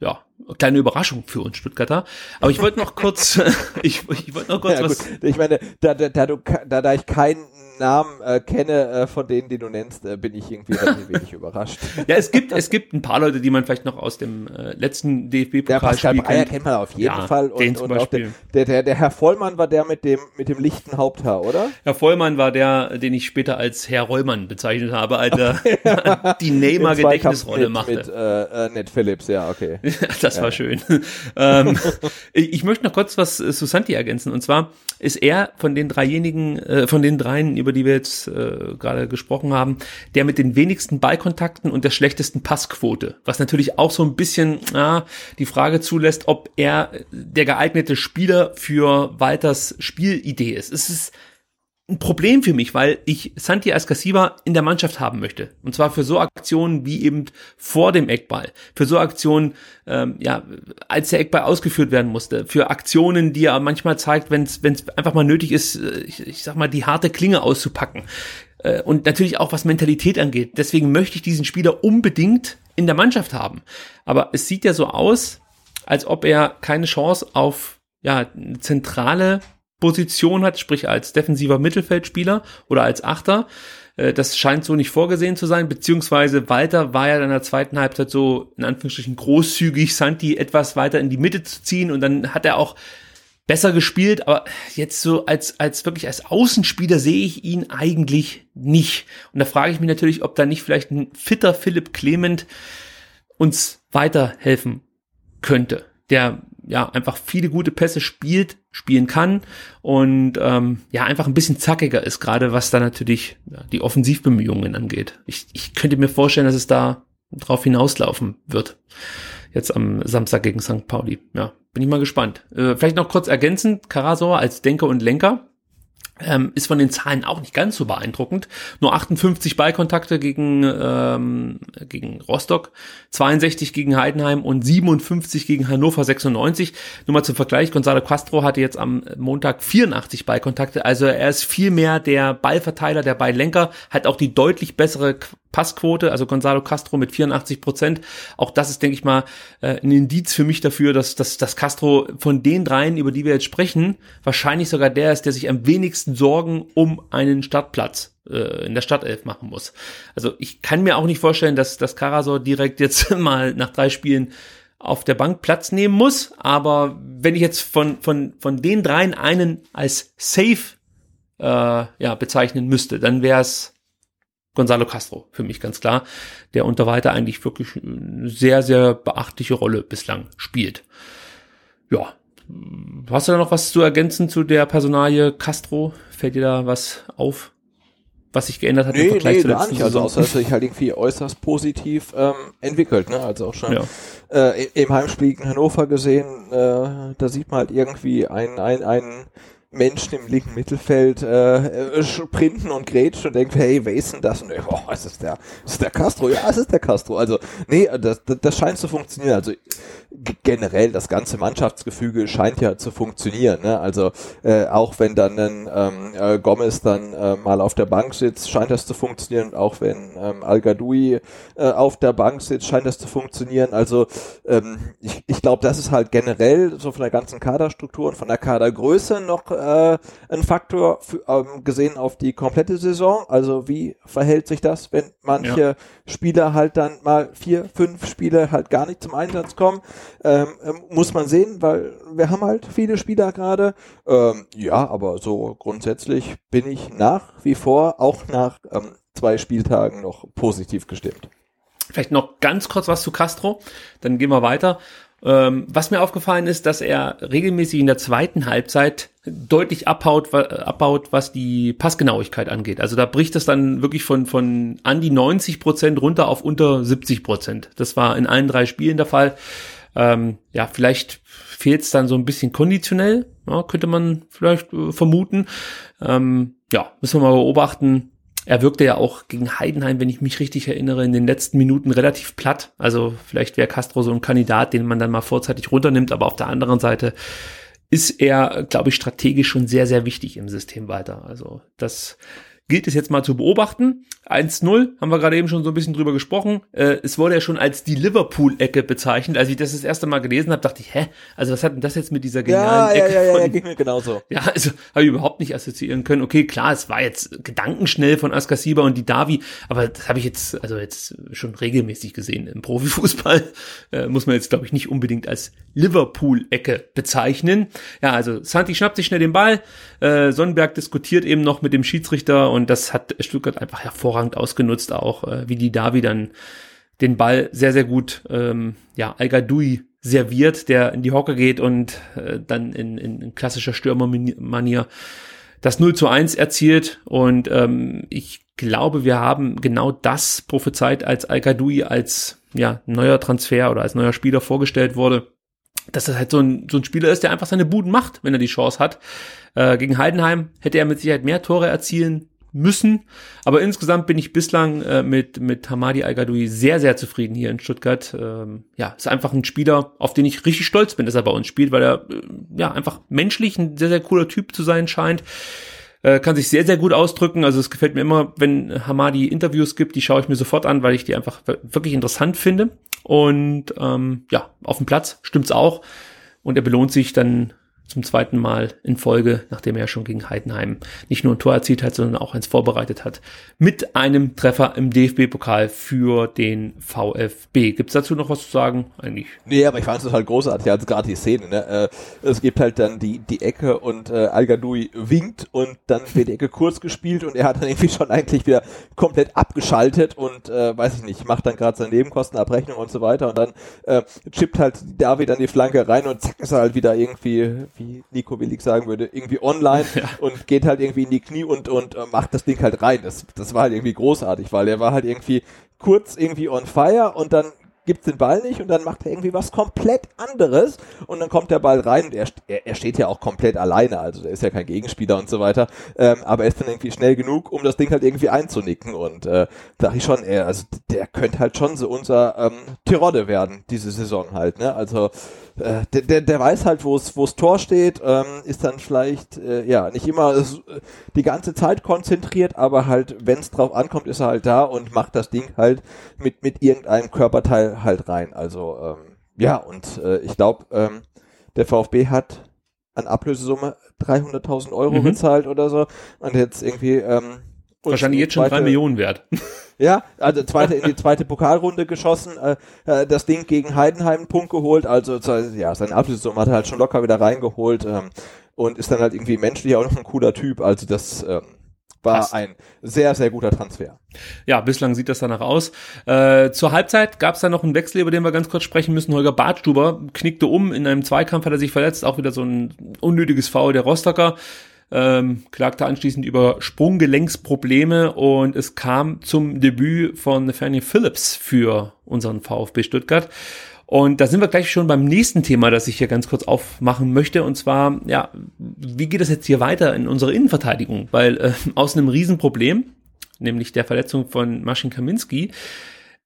ja, kleine Überraschung für uns Stuttgarter. Aber ich wollte noch kurz, ich, ich wollte noch kurz ja, was. Ich meine, da, da, da, du, da, da ich keinen Namen äh, kenne äh, von denen, die du nennst, äh, bin ich irgendwie wenig überrascht. Ja, es gibt, es gibt ein paar Leute, die man vielleicht noch aus dem äh, letzten DFB-Pokalspiel ja, kennt. kennt man auf jeden ja, Fall. Und, den zum und Beispiel. Der, der, der Herr Vollmann war der mit dem, mit dem lichten Haupthaar, oder? Herr Vollmann war der, den ich später als Herr Rollmann bezeichnet habe, als er die Neymar-Gedächtnisrolle machte. Mit äh, äh, Ned Phillips, ja, okay. das Das war schön. ähm, ich möchte noch kurz was zu Santi ergänzen. Und zwar ist er von den dreijenigen, äh, von den dreien, über die wir jetzt äh, gerade gesprochen haben, der mit den wenigsten Ballkontakten und der schlechtesten Passquote. Was natürlich auch so ein bisschen äh, die Frage zulässt, ob er der geeignete Spieler für Walters Spielidee ist. Es ist ein Problem für mich, weil ich Santi Ascasiba in der Mannschaft haben möchte. Und zwar für so Aktionen wie eben vor dem Eckball, für so Aktionen, ähm, ja, als der Eckball ausgeführt werden musste, für Aktionen, die er manchmal zeigt, wenn es einfach mal nötig ist, äh, ich, ich sag mal, die harte Klinge auszupacken. Äh, und natürlich auch was Mentalität angeht. Deswegen möchte ich diesen Spieler unbedingt in der Mannschaft haben. Aber es sieht ja so aus, als ob er keine Chance auf ja, eine zentrale Position hat, sprich als defensiver Mittelfeldspieler oder als Achter. Äh, das scheint so nicht vorgesehen zu sein, beziehungsweise Walter war ja in der zweiten Halbzeit so in Anführungsstrichen großzügig, Santi etwas weiter in die Mitte zu ziehen und dann hat er auch besser gespielt, aber jetzt so als, als wirklich als Außenspieler sehe ich ihn eigentlich nicht. Und da frage ich mich natürlich, ob da nicht vielleicht ein fitter Philipp Clement uns weiterhelfen könnte, der ja einfach viele gute Pässe spielt, spielen kann und ähm, ja einfach ein bisschen zackiger ist, gerade was da natürlich ja, die Offensivbemühungen angeht. Ich, ich könnte mir vorstellen, dass es da drauf hinauslaufen wird. Jetzt am Samstag gegen St. Pauli. Ja, bin ich mal gespannt. Äh, vielleicht noch kurz ergänzend, Karasor als Denker und Lenker ähm, ist von den Zahlen auch nicht ganz so beeindruckend. Nur 58 Ballkontakte gegen, ähm, gegen Rostock, 62 gegen Heidenheim und 57 gegen Hannover 96. Nur mal zum Vergleich, Gonzalo Castro hatte jetzt am Montag 84 Ballkontakte, also er ist viel mehr der Ballverteiler, der Balllenker, hat auch die deutlich bessere Passquote, also Gonzalo Castro mit 84 Prozent. Auch das ist, denke ich mal, äh, ein Indiz für mich dafür, dass, dass, dass Castro von den dreien, über die wir jetzt sprechen, wahrscheinlich sogar der ist, der sich am wenigsten Sorgen um einen Startplatz äh, in der Stadtelf machen muss. Also ich kann mir auch nicht vorstellen, dass, dass Karasor direkt jetzt mal nach drei Spielen auf der Bank Platz nehmen muss. Aber wenn ich jetzt von, von, von den dreien einen als safe äh, ja, bezeichnen müsste, dann wäre es Gonzalo Castro, für mich ganz klar, der unter weiter eigentlich wirklich eine sehr, sehr beachtliche Rolle bislang spielt. Ja. Hast du da noch was zu ergänzen zu der Personalie Castro? Fällt dir da was auf, was sich geändert hat nee, im Vergleich nee, zur letzten nicht. Also außer dass sich halt irgendwie äußerst positiv ähm, entwickelt, ne? Also auch schon ja. äh, im Heimspiel gegen Hannover gesehen, äh, da sieht man halt irgendwie ein, ein, ein Menschen im linken Mittelfeld äh, äh, sprinten und grätschen und denken, hey, wer ist denn das? Und oh, ist das der, ist der Castro? Ja, es ist der Castro. Also, nee, das, das, das scheint zu funktionieren. Also generell das ganze Mannschaftsgefüge scheint ja zu funktionieren. Ne? Also äh, auch wenn dann ein ähm, äh, Gomez dann äh, mal auf der Bank sitzt, scheint das zu funktionieren. Auch wenn ähm, Al Gadoui äh, auf der Bank sitzt, scheint das zu funktionieren. Also ähm, ich, ich glaube, das ist halt generell so von der ganzen Kaderstruktur und von der Kadergröße noch äh, ein Faktor für, ähm, gesehen auf die komplette Saison. Also wie verhält sich das, wenn manche ja. Spieler halt dann mal vier, fünf Spiele halt gar nicht zum Einsatz kommen? Ähm, ähm, muss man sehen, weil wir haben halt viele Spieler gerade. Ähm, ja, aber so grundsätzlich bin ich nach wie vor, auch nach ähm, zwei Spieltagen, noch positiv gestimmt. Vielleicht noch ganz kurz was zu Castro, dann gehen wir weiter. Ähm, was mir aufgefallen ist, dass er regelmäßig in der zweiten Halbzeit deutlich abhaut, abbaut, was die Passgenauigkeit angeht. Also da bricht es dann wirklich von, von an die 90 Prozent runter auf unter 70 Prozent. Das war in allen drei Spielen der Fall. Ähm, ja, vielleicht fehlt es dann so ein bisschen konditionell, ja, könnte man vielleicht äh, vermuten. Ähm, ja, müssen wir mal beobachten. Er wirkte ja auch gegen Heidenheim, wenn ich mich richtig erinnere, in den letzten Minuten relativ platt. Also vielleicht wäre Castro so ein Kandidat, den man dann mal vorzeitig runternimmt, aber auf der anderen Seite ist er, glaube ich, strategisch schon sehr, sehr wichtig im System weiter. Also das gilt es jetzt mal zu beobachten. 1-0, haben wir gerade eben schon so ein bisschen drüber gesprochen. Äh, es wurde ja schon als die Liverpool-Ecke bezeichnet. Als ich das das erste Mal gelesen habe, dachte ich, hä? Also was hat denn das jetzt mit dieser genialen ja, Ecke? Ja, ja, ja, ja, ging mir genauso. Ja, also habe ich überhaupt nicht assoziieren können. Okay, klar, es war jetzt gedankenschnell von Askasiba und die Davi, aber das habe ich jetzt also jetzt schon regelmäßig gesehen. Im Profifußball äh, muss man jetzt, glaube ich, nicht unbedingt als Liverpool-Ecke bezeichnen. Ja, also Santi schnappt sich schnell den Ball, äh, Sonnenberg diskutiert eben noch mit dem Schiedsrichter und das hat Stuttgart einfach hervorragend ausgenutzt, auch äh, wie die Davi dann den Ball sehr, sehr gut, ähm, ja, Al Gadoui serviert, der in die Hocke geht und äh, dann in, in klassischer Stürmermanier das 0 zu 1 erzielt. Und ähm, ich glaube, wir haben genau das prophezeit, als al als ja, neuer Transfer oder als neuer Spieler vorgestellt wurde. Dass das halt so ein, so ein Spieler ist, der einfach seine Buden macht, wenn er die Chance hat. Äh, gegen Heidenheim hätte er mit Sicherheit mehr Tore erzielen müssen. Aber insgesamt bin ich bislang äh, mit, mit Hamadi Al-Gadoui sehr, sehr zufrieden hier in Stuttgart. Ähm, ja, ist einfach ein Spieler, auf den ich richtig stolz bin, dass er bei uns spielt, weil er äh, ja einfach menschlich ein sehr, sehr cooler Typ zu sein scheint. Äh, kann sich sehr, sehr gut ausdrücken. Also es gefällt mir immer, wenn Hamadi Interviews gibt, die schaue ich mir sofort an, weil ich die einfach wirklich interessant finde. Und ähm, ja, auf dem Platz stimmt's auch. Und er belohnt sich dann zum zweiten Mal in Folge, nachdem er schon gegen Heidenheim nicht nur ein Tor erzielt hat, sondern auch eins vorbereitet hat, mit einem Treffer im DFB-Pokal für den VfB. Gibt's dazu noch was zu sagen? Eigentlich. Nee, aber ich fand es halt großartig, also gerade die Szene. Ne? Äh, es gibt halt dann die, die Ecke und äh, al winkt und dann wird die Ecke kurz gespielt und er hat dann irgendwie schon eigentlich wieder komplett abgeschaltet und äh, weiß ich nicht, macht dann gerade seine Nebenkostenabrechnung und so weiter und dann äh, chippt halt David an die Flanke rein und zack ist er halt wieder irgendwie wie Nico Willig sagen würde, irgendwie online ja. und geht halt irgendwie in die Knie und, und äh, macht das Ding halt rein. Das, das war halt irgendwie großartig, weil er war halt irgendwie kurz irgendwie on fire und dann gibt's den Ball nicht und dann macht er irgendwie was komplett anderes und dann kommt der Ball rein und er, er, er steht ja auch komplett alleine, also der ist ja kein Gegenspieler und so weiter, ähm, aber er ist dann irgendwie schnell genug, um das Ding halt irgendwie einzunicken und äh, da ich schon, er, also der könnte halt schon so unser ähm, Tirode werden, diese Saison halt, ne, also äh, der, der, der weiß halt, wo es wo es Tor steht, ähm, ist dann vielleicht äh, ja nicht immer äh, die ganze Zeit konzentriert, aber halt, wenn es drauf ankommt, ist er halt da und macht das Ding halt mit mit irgendeinem Körperteil halt rein. Also ähm, ja und äh, ich glaube, ähm, der VfB hat an Ablösesumme 300.000 Euro mhm. bezahlt oder so und jetzt irgendwie ähm, Wahrscheinlich jetzt schon drei Millionen wert. Ja, also zweite in die zweite Pokalrunde geschossen, äh, äh, das Ding gegen Heidenheim einen Punkt geholt, also ja, seine Abschlusssumme hat er halt schon locker wieder reingeholt ähm, und ist dann halt irgendwie menschlich auch noch ein cooler Typ, also das ähm, war Passt. ein sehr, sehr guter Transfer. Ja, bislang sieht das danach aus. Äh, zur Halbzeit gab es da noch einen Wechsel, über den wir ganz kurz sprechen müssen. Holger Bartstuber knickte um, in einem Zweikampf hat er sich verletzt, auch wieder so ein unnötiges Foul der Rostocker ähm, klagte anschließend über Sprunggelenksprobleme und es kam zum Debüt von Nathaniel Phillips für unseren VfB Stuttgart. Und da sind wir gleich schon beim nächsten Thema, das ich hier ganz kurz aufmachen möchte. Und zwar, ja, wie geht es jetzt hier weiter in unserer Innenverteidigung? Weil äh, aus einem Riesenproblem, nämlich der Verletzung von Maschin Kaminski,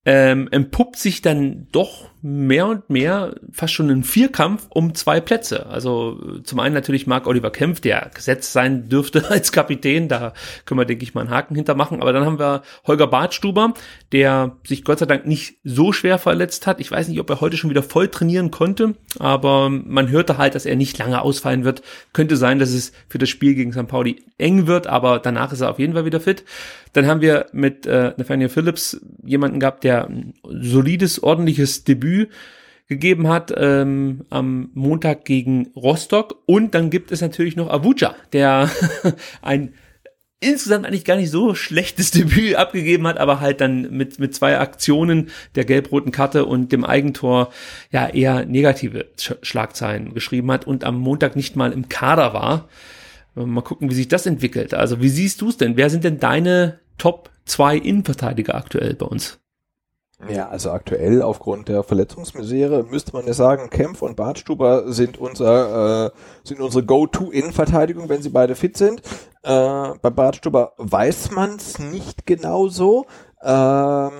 ähm, entpuppt sich dann doch mehr und mehr fast schon ein Vierkampf um zwei Plätze. Also zum einen natürlich Marc Oliver Kempf, der gesetzt sein dürfte als Kapitän, da können wir, denke ich, mal einen Haken hintermachen. Aber dann haben wir Holger Bartstuber, der sich Gott sei Dank nicht so schwer verletzt hat. Ich weiß nicht, ob er heute schon wieder voll trainieren konnte, aber man hörte halt, dass er nicht lange ausfallen wird. Könnte sein, dass es für das Spiel gegen St. Pauli eng wird, aber danach ist er auf jeden Fall wieder fit. Dann haben wir mit äh, Nathaniel Phillips jemanden gehabt, der ein solides, ordentliches Debüt gegeben hat ähm, am Montag gegen Rostock. Und dann gibt es natürlich noch Avuja, der ein insgesamt eigentlich gar nicht so schlechtes Debüt abgegeben hat, aber halt dann mit, mit zwei Aktionen der gelb-roten Karte und dem Eigentor ja eher negative Schlagzeilen geschrieben hat und am Montag nicht mal im Kader war. Mal gucken, wie sich das entwickelt. Also wie siehst du es denn? Wer sind denn deine Top zwei Innenverteidiger aktuell bei uns? Ja, also aktuell aufgrund der Verletzungsmisere müsste man ja sagen, Kempf und Bartstuber sind unser äh, sind unsere Go-To-Innenverteidigung, wenn sie beide fit sind. Äh, bei Bartstuber weiß man es nicht genau so. Ähm,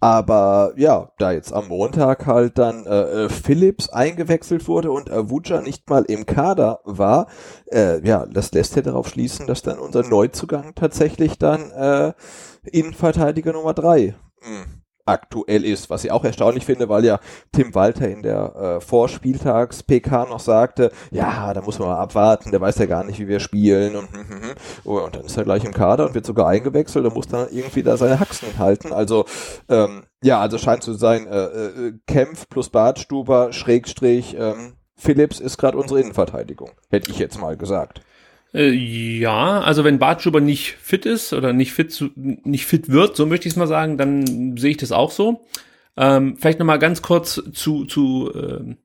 aber ja, da jetzt am Montag halt dann äh, äh Phillips eingewechselt wurde und Avuja nicht mal im Kader war, äh, ja, das lässt ja darauf schließen, dass dann unser Neuzugang tatsächlich dann äh, Innenverteidiger Nummer drei mh, aktuell ist, was ich auch erstaunlich finde, weil ja Tim Walter in der äh, Vorspieltags-PK noch sagte, ja, da muss man mal abwarten, der weiß ja gar nicht, wie wir spielen und, hm, hm, hm. oh, und dann ist er gleich im Kader und wird sogar eingewechselt und muss dann irgendwie da seine Haxen halten. Also ähm, ja, also scheint zu sein, äh, äh, Kempf plus Bartstuber, Schrägstrich, ähm, Philips ist gerade unsere Innenverteidigung, hätte ich jetzt mal gesagt. Äh, ja, also wenn Bartschuber nicht fit ist oder nicht fit, zu, nicht fit wird, so möchte ich es mal sagen, dann sehe ich das auch so. Ähm, vielleicht noch mal ganz kurz zu, zu ähm,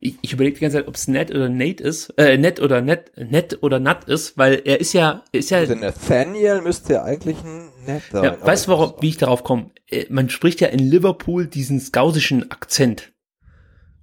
ich, ich überlege die ganze Zeit, ob es Ned oder Nate ist, äh, Ned oder Ned, Ned oder Nat ist, weil er ist ja, ist ja. Also Nathaniel müsste ja eigentlich ein Ned sein. Ja, weißt du, warum, wie ich darauf komme? Äh, Man spricht ja in Liverpool diesen skausischen Akzent.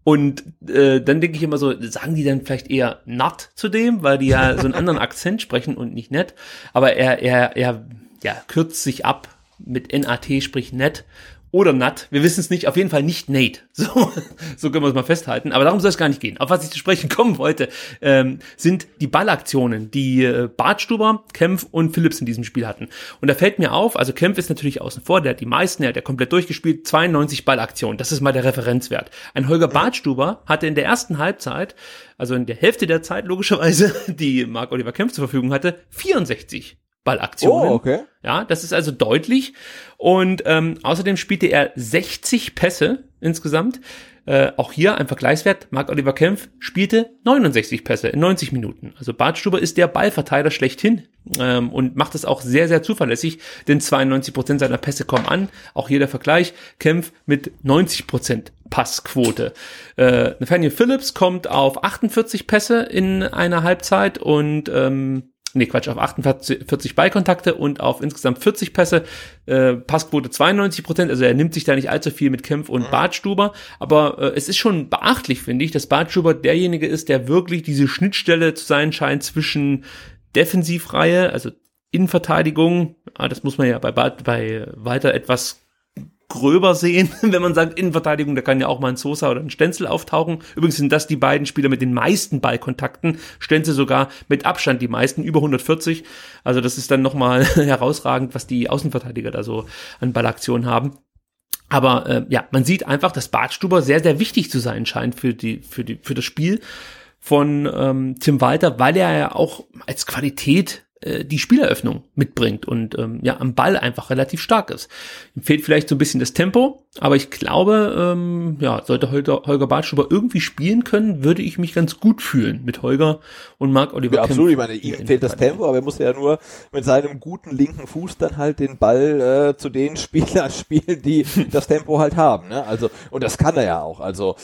Und äh, dann denke ich immer so, sagen die dann vielleicht eher Nat zu dem, weil die ja so einen anderen Akzent sprechen und nicht Ned. Aber er, er, er ja, kürzt sich ab mit NAT, sprich Ned oder Nat. Wir wissen es nicht, auf jeden Fall nicht Nate. So, so können wir es mal festhalten. Aber darum soll es gar nicht gehen. Auf was ich zu sprechen kommen wollte, ähm, sind die Ballaktionen, die äh, Bartstuber, Kempf und Phillips in diesem Spiel hatten. Und da fällt mir auf, also Kempf ist natürlich außen vor, der hat die meisten, der hat ja komplett durchgespielt, 92 Ballaktionen. Das ist mal der Referenzwert. Ein Holger Bartstuber hatte in der ersten Halbzeit, also in der Hälfte der Zeit logischerweise, die Marc Oliver Kempf zur Verfügung hatte, 64 Ballaktionen. Oh, okay. Ja, das ist also deutlich. Und ähm, außerdem spielte er 60 Pässe insgesamt. Äh, auch hier ein Vergleichswert. Marc-Oliver Kempf spielte 69 Pässe in 90 Minuten. Also Bartstuber ist der Ballverteiler schlechthin ähm, und macht es auch sehr, sehr zuverlässig, denn 92 Prozent seiner Pässe kommen an. Auch hier der Vergleich. Kempf mit 90 Prozent Passquote. Äh, Nathaniel Phillips kommt auf 48 Pässe in einer Halbzeit und ähm, nee, Quatsch, auf 48 Ballkontakte und auf insgesamt 40 Pässe, äh, Passquote 92 Prozent, also er nimmt sich da nicht allzu viel mit Kempf und Bartstuber, aber äh, es ist schon beachtlich, finde ich, dass Bartstuber derjenige ist, der wirklich diese Schnittstelle zu sein scheint zwischen Defensivreihe, also Innenverteidigung, ah, das muss man ja bei, bei weiter etwas gröber sehen, wenn man sagt Innenverteidigung, da kann ja auch mal ein Sosa oder ein Stenzel auftauchen. Übrigens sind das die beiden Spieler mit den meisten Ballkontakten. Stenzel sogar mit Abstand die meisten, über 140. Also das ist dann nochmal herausragend, was die Außenverteidiger da so an Ballaktionen haben. Aber äh, ja, man sieht einfach, dass Bartstuber sehr, sehr wichtig zu sein scheint für, die, für, die, für das Spiel von ähm, Tim Walter, weil er ja auch als Qualität äh, die Spieleröffnung mitbringt und ähm, ja am Ball einfach relativ stark ist. Ihm fehlt vielleicht so ein bisschen das Tempo, aber ich glaube, ähm, ja, sollte Holger, Holger Bartschuber irgendwie spielen können, würde ich mich ganz gut fühlen mit Holger und Marc Oliver Ja, absolut. Ich meine, ihm fehlt das. Tempo, aber er muss ja nur mit seinem guten linken Fuß dann halt den Ball äh, zu den Spielern spielen, die das Tempo halt haben. Ne? Also und das kann er ja auch. Also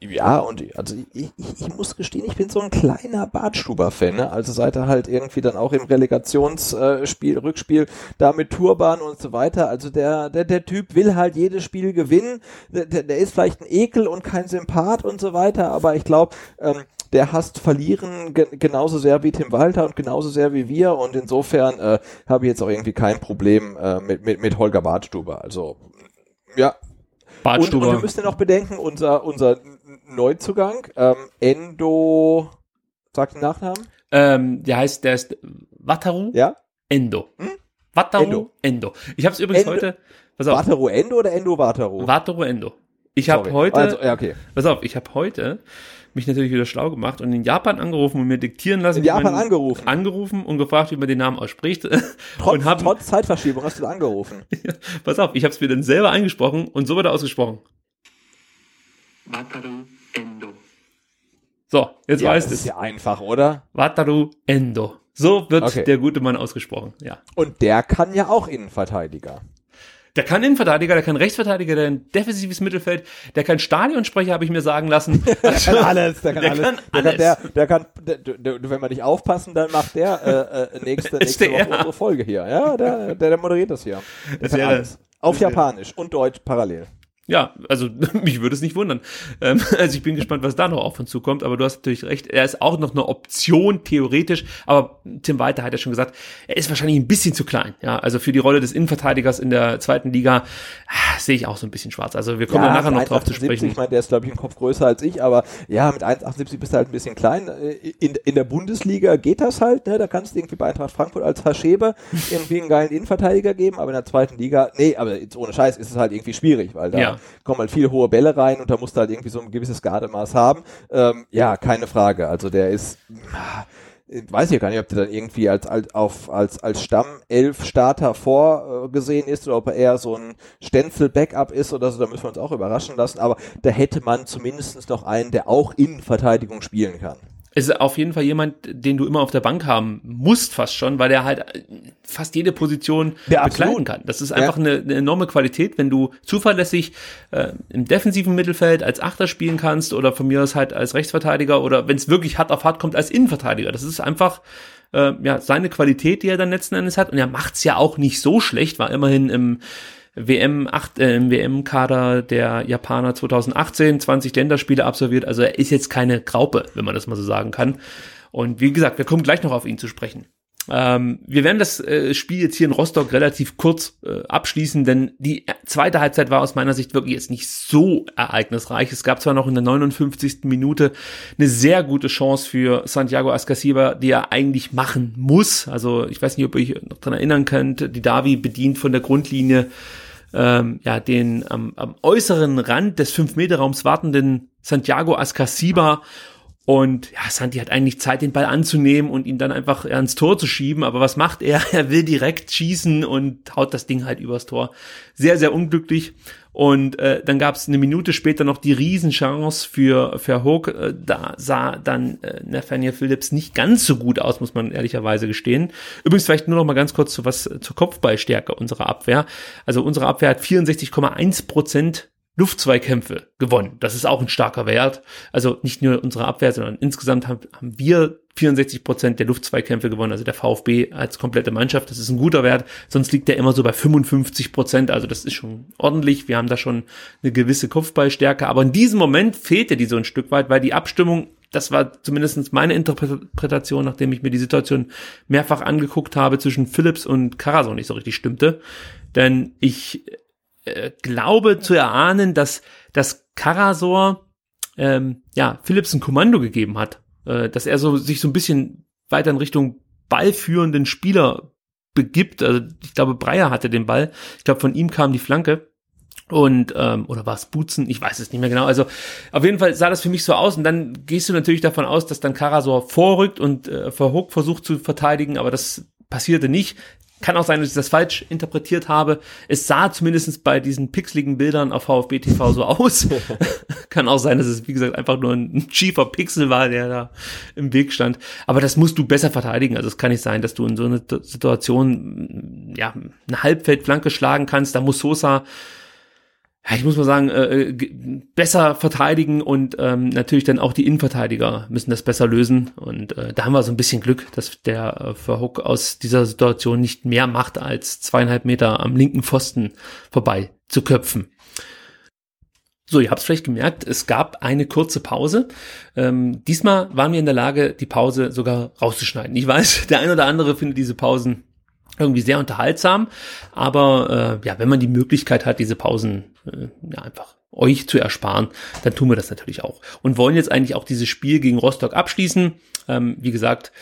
ja und also ich, ich, ich muss gestehen, ich bin so ein kleiner Bartstuber-Fan. Ne? Also seit er halt irgendwie dann auch im Relegationsspiel, Rückspiel da mit Turban und so weiter. Also der der der Typ will halt jedes Spiel gewinnen. Der, der, der ist vielleicht ein Ekel und kein Sympath und so weiter, aber ich glaube ähm, der hasst Verlieren ge genauso sehr wie Tim Walter und genauso sehr wie wir und insofern äh, habe ich jetzt auch irgendwie kein Problem äh, mit, mit, mit Holger Bartstuber. Also ja. Und, und Bartstuber. wir müssen ja noch bedenken, unser, unser Neuzugang, ähm, Endo, sagt den Nachnamen? ähm, der heißt, der ist Wataru Ja? Endo. Wataru Endo. Endo. Ich habe es übrigens Endo. heute, pass auf, Wataru Endo oder Endo Wataru? Wataru Endo. Ich habe heute, Also, ja, okay. pass auf, ich habe heute mich natürlich wieder schlau gemacht und in Japan angerufen und mir diktieren lassen. In wie Japan man- angerufen? Angerufen und gefragt, wie man den Namen ausspricht. Trotz, und hab, trotz Zeitverschiebung hast du angerufen. pass auf, ich habe es mir dann selber eingesprochen und so wird er ausgesprochen. Wataru Endo. So, jetzt ja, weißt das ist ja einfach, oder? Wataru Endo. So wird Okay. der gute Mann ausgesprochen, ja. Und der kann ja auch Innenverteidiger. Der kann Innenverteidiger, der kann Rechtsverteidiger, der kann defensives Mittelfeld, der kann Stadionsprecher, habe ich mir sagen lassen. Der kann alles, der kann Der alles. kann der, alles. der, der kann, der, der, wenn wir nicht aufpassen, dann macht der äh, äh, nächste, nächste. Woche unsere Folge hier. Ja, der, der, der moderiert das hier. Der kann wäre- alles. Auf das Japanisch und Deutsch parallel. Ja, also mich würde es nicht wundern. Ähm, also ich bin gespannt, was da noch auf uns zukommt, aber du hast natürlich recht, er ist auch noch eine Option, theoretisch, aber Tim Walter hat ja schon gesagt, er ist wahrscheinlich ein bisschen zu klein. Ja, also für die Rolle des Innenverteidigers in der zweiten Liga ah, sehe ich auch so ein bisschen schwarz. Also wir kommen ja, nachher noch drauf zu 1,78, sprechen. Ich meine, der ist, glaube ich, im Kopf größer als ich, aber ja, mit 1,78 bist du halt ein bisschen klein. Äh, In, in der Bundesliga geht das halt, ne? Da kannst du irgendwie bei Eintracht Frankfurt als Haschebe irgendwie einen geilen Innenverteidiger geben, aber in der zweiten Liga, nee, aber jetzt ohne Scheiß ist es halt irgendwie schwierig, weil da Ja. Kommen halt viele hohe Bälle rein und da musst du halt irgendwie so ein gewisses Gardemaß haben. Ähm, ja, keine Frage. Also der ist, ich weiß ich gar nicht, ob der dann irgendwie als, als, auf, als, als Stammelf-Starter vorgesehen ist oder ob er eher so ein Stenzel-Backup ist oder so, da müssen wir uns auch überraschen lassen, aber da hätte man zumindest noch einen, der auch Innenverteidigung spielen kann. Ist auf jeden Fall jemand, den du immer auf der Bank haben musst, fast schon, weil der halt fast jede Position ja, bekleiden kann. Das ist einfach ja. eine, eine, enorme Qualität, wenn du zuverlässig äh, im defensiven Mittelfeld als Achter spielen kannst oder von mir aus halt als Rechtsverteidiger oder wenn es wirklich hart auf hart kommt als Innenverteidiger. Das ist einfach äh, ja seine Qualität, die er dann letzten Endes hat und er macht's ja auch nicht so schlecht, war immerhin im WM 8 äh, im WM Kader der Japaner 2018 20 Länderspiele absolviert, also er ist jetzt keine Graupe, wenn man das mal so sagen kann. Und wie gesagt, wir kommen gleich noch auf ihn zu sprechen. Ähm, wir werden das äh, Spiel jetzt hier in Rostock relativ kurz äh, abschließen, denn die zweite Halbzeit war aus meiner Sicht wirklich jetzt nicht so ereignisreich. Es gab zwar noch in der 59. Minute eine sehr gute Chance für Santiago Ascasiba, die er eigentlich machen muss. Also ich weiß nicht, ob ihr euch noch dran erinnern könnt. Die Davi bedient von der Grundlinie ähm, ja, den am, am äußeren Rand des 5-Meter-Raums wartenden Santiago Ascasiba. Und ja, Santi hat eigentlich Zeit, den Ball anzunehmen und ihn dann einfach ans Tor zu schieben. Aber was macht er? Er will direkt schießen und haut das Ding halt übers Tor. Sehr, sehr unglücklich. Und äh, dann gab es eine Minute später noch die Riesenchance für Verhoek. Äh, da sah dann äh, Nathaniel Phillips nicht ganz so gut aus, muss man ehrlicherweise gestehen. Übrigens vielleicht nur noch mal ganz kurz zu was zur Kopfballstärke unserer Abwehr. Also unsere Abwehr hat 64,1 Prozent Luftzweikämpfe gewonnen. Das ist auch ein starker Wert. Also nicht nur unsere Abwehr, sondern insgesamt haben, haben wir 64 Prozent der Luftzweikämpfe gewonnen, also der VfB als komplette Mannschaft. Das ist ein guter Wert. Sonst liegt der immer so bei 55 Prozent. Also das ist schon ordentlich. Wir haben da schon eine gewisse Kopfballstärke. Aber in diesem Moment fehlte die so ein Stück weit, weil die Abstimmung das war zumindest meine Interpretation, nachdem ich mir die Situation mehrfach angeguckt habe, zwischen Philips und Karason nicht so richtig stimmte. Denn ich äh, glaube zu erahnen, dass, dass Karasor ähm, ja, Philips ein Kommando gegeben hat, äh, dass er so sich so ein bisschen weiter in Richtung ballführenden Spieler begibt. Also ich glaube, Breyer hatte den Ball. Ich glaube, von ihm kam die Flanke. Und, ähm, oder war es Butzen? Ich weiß es nicht mehr genau. Also auf jeden Fall sah das für mich so aus. Und dann gehst du natürlich davon aus, dass dann Karasor vorrückt und äh, Verhook versucht zu verteidigen, aber das passierte nicht. Kann auch sein, dass ich das falsch interpretiert habe. Es sah zumindest bei diesen pixeligen Bildern auf VfB TV so aus. Kann auch sein, dass es, wie gesagt, einfach nur ein schiefer Pixel war, der da im Weg stand. Aber das musst du besser verteidigen. Also es kann nicht sein, dass du in so einer Situation, ja, eine Halbfeldflanke schlagen kannst. Da muss Sosa ja, ich muss mal sagen, äh, äh besser verteidigen und ähm, natürlich dann auch die Innenverteidiger müssen das besser lösen. Und äh, da haben wir so ein bisschen Glück, dass der äh, Verhook aus dieser Situation nicht mehr macht, als zweieinhalb Meter am linken Pfosten vorbei zu köpfen. So, ihr habt es vielleicht gemerkt, es gab eine kurze Pause. Ähm, diesmal waren wir in der Lage, die Pause sogar rauszuschneiden. Ich weiß, der ein oder andere findet diese Pausen irgendwie sehr unterhaltsam. Aber äh, ja, wenn man die Möglichkeit hat, diese Pausen äh, ja, einfach euch zu ersparen, dann tun wir das natürlich auch. Und wollen jetzt eigentlich auch dieses Spiel gegen Rostock abschließen. Ähm, wie gesagt,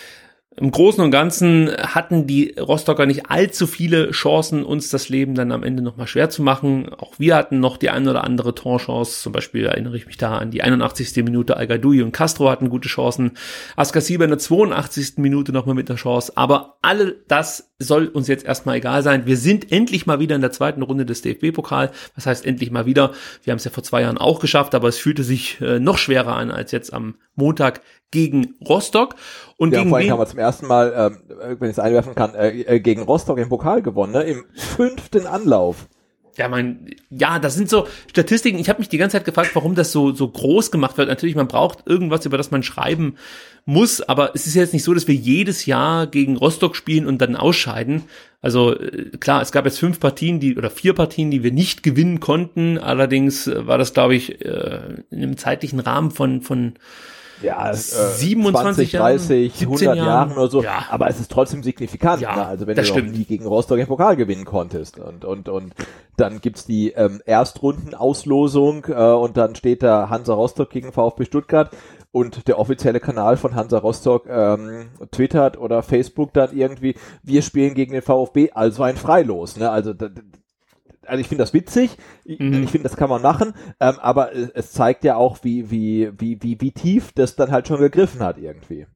im Großen und Ganzen hatten die Rostocker nicht allzu viele Chancen, uns das Leben dann am Ende nochmal schwer zu machen. Auch wir hatten noch die ein oder andere Torchance. Zum Beispiel erinnere ich mich da an die 81. Minute. al und Castro hatten gute Chancen. Askasiba in der 82. Minute nochmal mit der Chance. Aber alle das soll uns jetzt erstmal egal sein. Wir sind endlich mal wieder in der zweiten Runde des DFB-Pokal. Was heißt endlich mal wieder? Wir haben es ja vor zwei Jahren auch geschafft, aber es fühlte sich äh, noch schwerer an als jetzt am Montag gegen Rostock. Und ja, gegen vorhin haben wir zum ersten Mal, ähm, wenn ich es einwerfen kann, äh, äh, gegen Rostock im Pokal gewonnen, ne? im fünften Anlauf. Ja, mein, ja, das sind so Statistiken. Ich habe mich die ganze Zeit gefragt, warum das so so groß gemacht wird. Natürlich, man braucht irgendwas, über das man schreiben muss, aber es ist jetzt nicht so, dass wir jedes Jahr gegen Rostock spielen und dann ausscheiden. Also äh, klar, es gab jetzt fünf Partien, die oder vier Partien, die wir nicht gewinnen konnten. Allerdings äh, war das, glaube ich, in einem zeitlichen Rahmen von von ja, äh, 27 20, 30, 100 Jahren. Jahren oder so, ja. aber es ist trotzdem signifikant. Ja, ne? Also wenn du nie gegen Rostock im Pokal gewinnen konntest und und und dann gibt's die ähm, Erstrundenauslosung äh, und dann steht da Hansa Rostock gegen VfB Stuttgart und der offizielle Kanal von Hansa Rostock ähm, twittert oder Facebook dann irgendwie, wir spielen gegen den VfB, also ein Freilos. Ne? Also also ich finde das witzig, mhm. ich finde, das kann man machen, ähm, aber es, zeigt ja auch, wie, wie, wie, wie, wie tief das dann halt schon gegriffen hat irgendwie.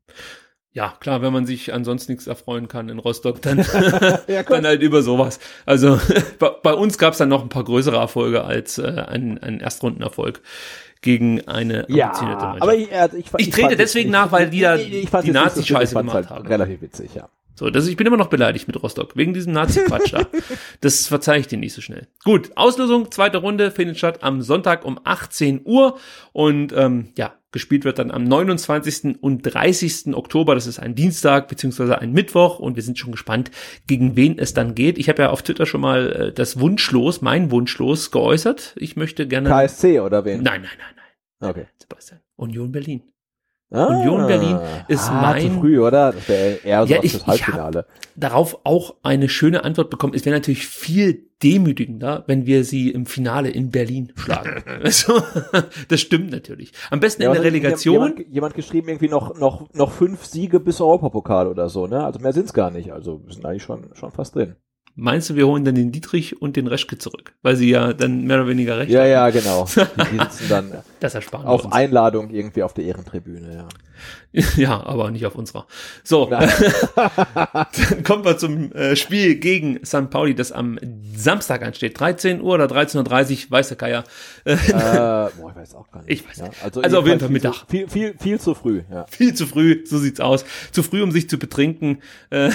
ja, klar, wenn man sich ansonsten nichts erfreuen kann in Rostock, dann, ja, dann halt über sowas. Also bei, bei uns gab es dann noch ein paar größere Erfolge als äh, ein, ein Erstrundenerfolg gegen eine ja, aber ich, also ich, ich, ich trete deswegen nach, weil die da die Nazi-Scheiße gemacht halt haben. Relativ witzig, ja. So, das, ich bin immer noch beleidigt mit Rostock, wegen diesem Nazi-Quatsch da. Das verzeihe ich dir nicht so schnell. Gut, Auslösung, zweite Runde, findet statt am Sonntag um 18 Uhr und ähm, ja, gespielt wird dann am 29. und 30. Oktober, das ist ein Dienstag beziehungsweise ein Mittwoch und wir sind schon gespannt, gegen wen es dann geht. Ich habe ja auf Twitter schon mal äh, das Wunschlos, mein Wunschlos geäußert. Ich möchte gerne... KSC oder wen? Nein, nein, nein, nein. Okay. Sebastian. Union Berlin. Ah, Union Berlin ist ah, mein. Zu früh, oder? Das wäre eher so Ja, ja, ich- das Halbfinale. darauf auch eine schöne Antwort bekommen. Es wäre natürlich viel demütigender, wenn wir sie im Finale in Berlin schlagen. also, das stimmt natürlich. Am besten Ja, in der Relegation. Jemand, jemand geschrieben, irgendwie noch, noch, noch fünf Siege bis Europapokal oder so, ne? Also mehr sind's gar nicht. Also wir sind eigentlich schon, schon fast drin. Meinst du, wir holen dann den Dietrich und den Reschke zurück? Weil sie ja dann mehr oder weniger recht Ja, haben. ja, genau. Die, die sitzen dann Das ersparen wir auf uns. Einladung irgendwie auf der Ehrentribüne, ja. Ja, aber nicht auf unserer. So, dann kommen wir zum äh, Spiel gegen St. Pauli, das am Samstag ansteht. 13 Uhr oder 13.30 Uhr, weiß der Keier. Äh, äh, boah, ich weiß auch gar nicht. Ich weiß ja. nicht. Also, Also auf jeden Fall Mittag. Zu, viel, viel, viel zu früh, ja. viel zu früh, so sieht's aus. Zu früh, um sich zu betrinken. Äh,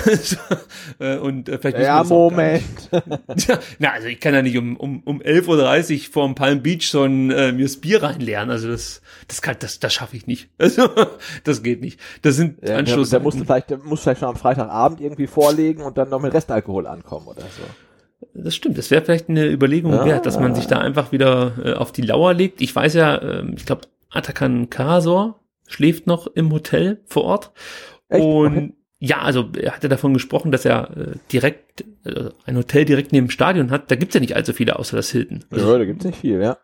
äh, und äh, vielleicht müssen wir Ja, Moment. Ja, na, also ich kann ja nicht um, um, um 11.30 Uhr vorm Palm Beach schon äh, mir das Bier reinleeren. Also das, das kann, das, das schaffe ich nicht. Also, das geht nicht. Das sind Ja, der, Anschluss. der musste vielleicht, der muss vielleicht schon am Freitagabend irgendwie vorlegen und dann noch mit Restalkohol ankommen oder so. Das stimmt, das wäre vielleicht eine Überlegung Ja. wert, dass man sich da einfach wieder äh, auf die Lauer legt. Ich weiß ja, ähm, ich glaube, Atakan Karasor schläft noch im Hotel vor Ort. Echt? Und Okay. ja, also er hatte davon gesprochen, dass er äh, direkt äh, ein Hotel direkt neben dem Stadion hat. Da gibt's ja nicht allzu viele außer das Hilton. Ja, da gibt's nicht viel, ja.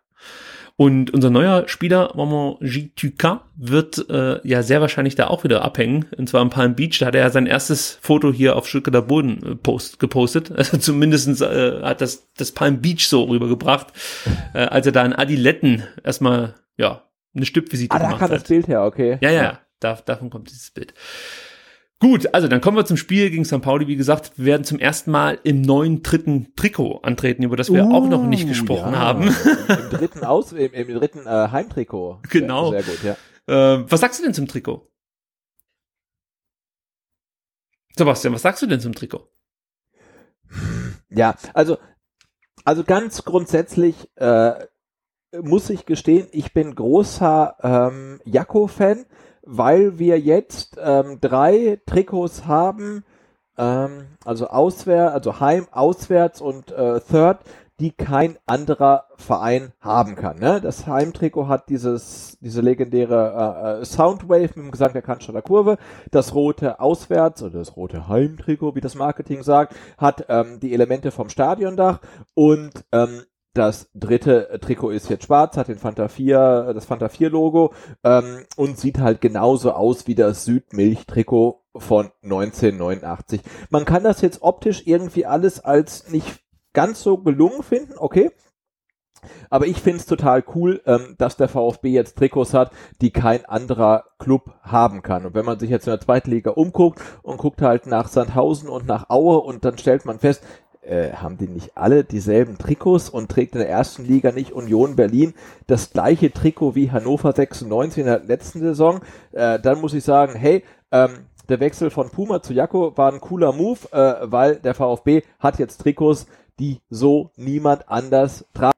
Und unser neuer Spieler, Maman Jituka, wird äh, ja sehr wahrscheinlich da auch wieder abhängen. Und zwar am Palm Beach. Da hat er ja sein erstes Foto hier auf Stuttgarter Boden äh, post, gepostet. Also zumindestens äh, hat das, das Palm Beach so rübergebracht, äh, als er da in Adiletten erstmal, ja, eine Stippvisite Ah, da gemacht kam hat. das Bild her, okay. Ja, ja, da, davon kommt dieses Bild. Gut, also dann kommen wir zum Spiel gegen St. Pauli. Wie gesagt, wir werden zum ersten Mal im neuen dritten Trikot antreten, über das wir auch noch nicht Uh, gesprochen ja. haben. Im, Im dritten Aus, im, im dritten äh, Heimtrikot. Genau. Sehr, sehr gut, ja. Äh, was sagst du denn zum Trikot? Sebastian, was sagst du denn zum Trikot? Ja, also, also ganz grundsätzlich äh, muss ich gestehen, ich bin großer ähm, Jakko-Fan, weil wir jetzt ähm, drei Trikots haben, ähm, also auswärts, also heim, auswärts und äh, third, die kein anderer Verein haben kann. Ne? Das Heimtrikot hat dieses, diese legendäre äh, äh, Soundwave mit dem Gesang der Cannstatter Kurve. Das rote Auswärts oder das rote Heimtrikot, wie das Marketing sagt, hat ähm, die Elemente vom Stadiondach und ähm, das dritte Trikot ist jetzt schwarz, hat den Fanta 4, das Fanta 4 Logo ähm, und sieht halt genauso aus wie das Südmilch-Trikot von 1989. Man kann das jetzt optisch irgendwie alles als nicht ganz so gelungen finden, okay. Aber ich finde es total cool, ähm, dass der VfB jetzt Trikots hat, die kein anderer Club haben kann. Und wenn man sich jetzt in der zweiten Liga umguckt und guckt halt nach Sandhausen und nach Aue und dann stellt man fest, äh, haben die nicht alle dieselben Trikots und trägt in der ersten Liga nicht Union Berlin das gleiche Trikot wie Hannover 96 in der letzten Saison, äh, dann muss ich sagen, hey, ähm, der Wechsel von Puma zu Jakko war ein cooler Move, äh, weil der VfB hat jetzt Trikots, die so niemand anders tragen.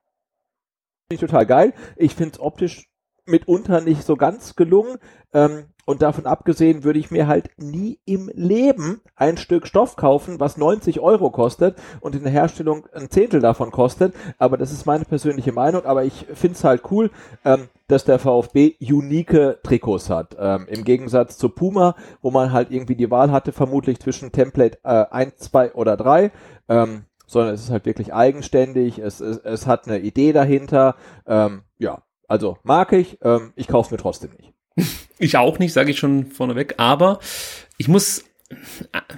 Finde ich total geil. Ich finde es optisch mitunter nicht so ganz gelungen. Ähm, und davon abgesehen würde ich mir halt nie im Leben ein Stück Stoff kaufen, was 90 Euro kostet und in der Herstellung ein Zehntel davon kostet. Aber das ist meine persönliche Meinung. Aber ich finde es halt cool, ähm, dass der VfB unique Trikots hat. Ähm, Im Gegensatz zu Puma, wo man halt irgendwie die Wahl hatte, vermutlich zwischen Template äh, 1, 2 oder 3. Ähm, sondern es ist halt wirklich eigenständig, es, es, es hat eine Idee dahinter. Ähm, ja, also mag ich, ähm, ich kaufe mir trotzdem nicht. Ich auch nicht, sage ich schon vorneweg, aber ich muss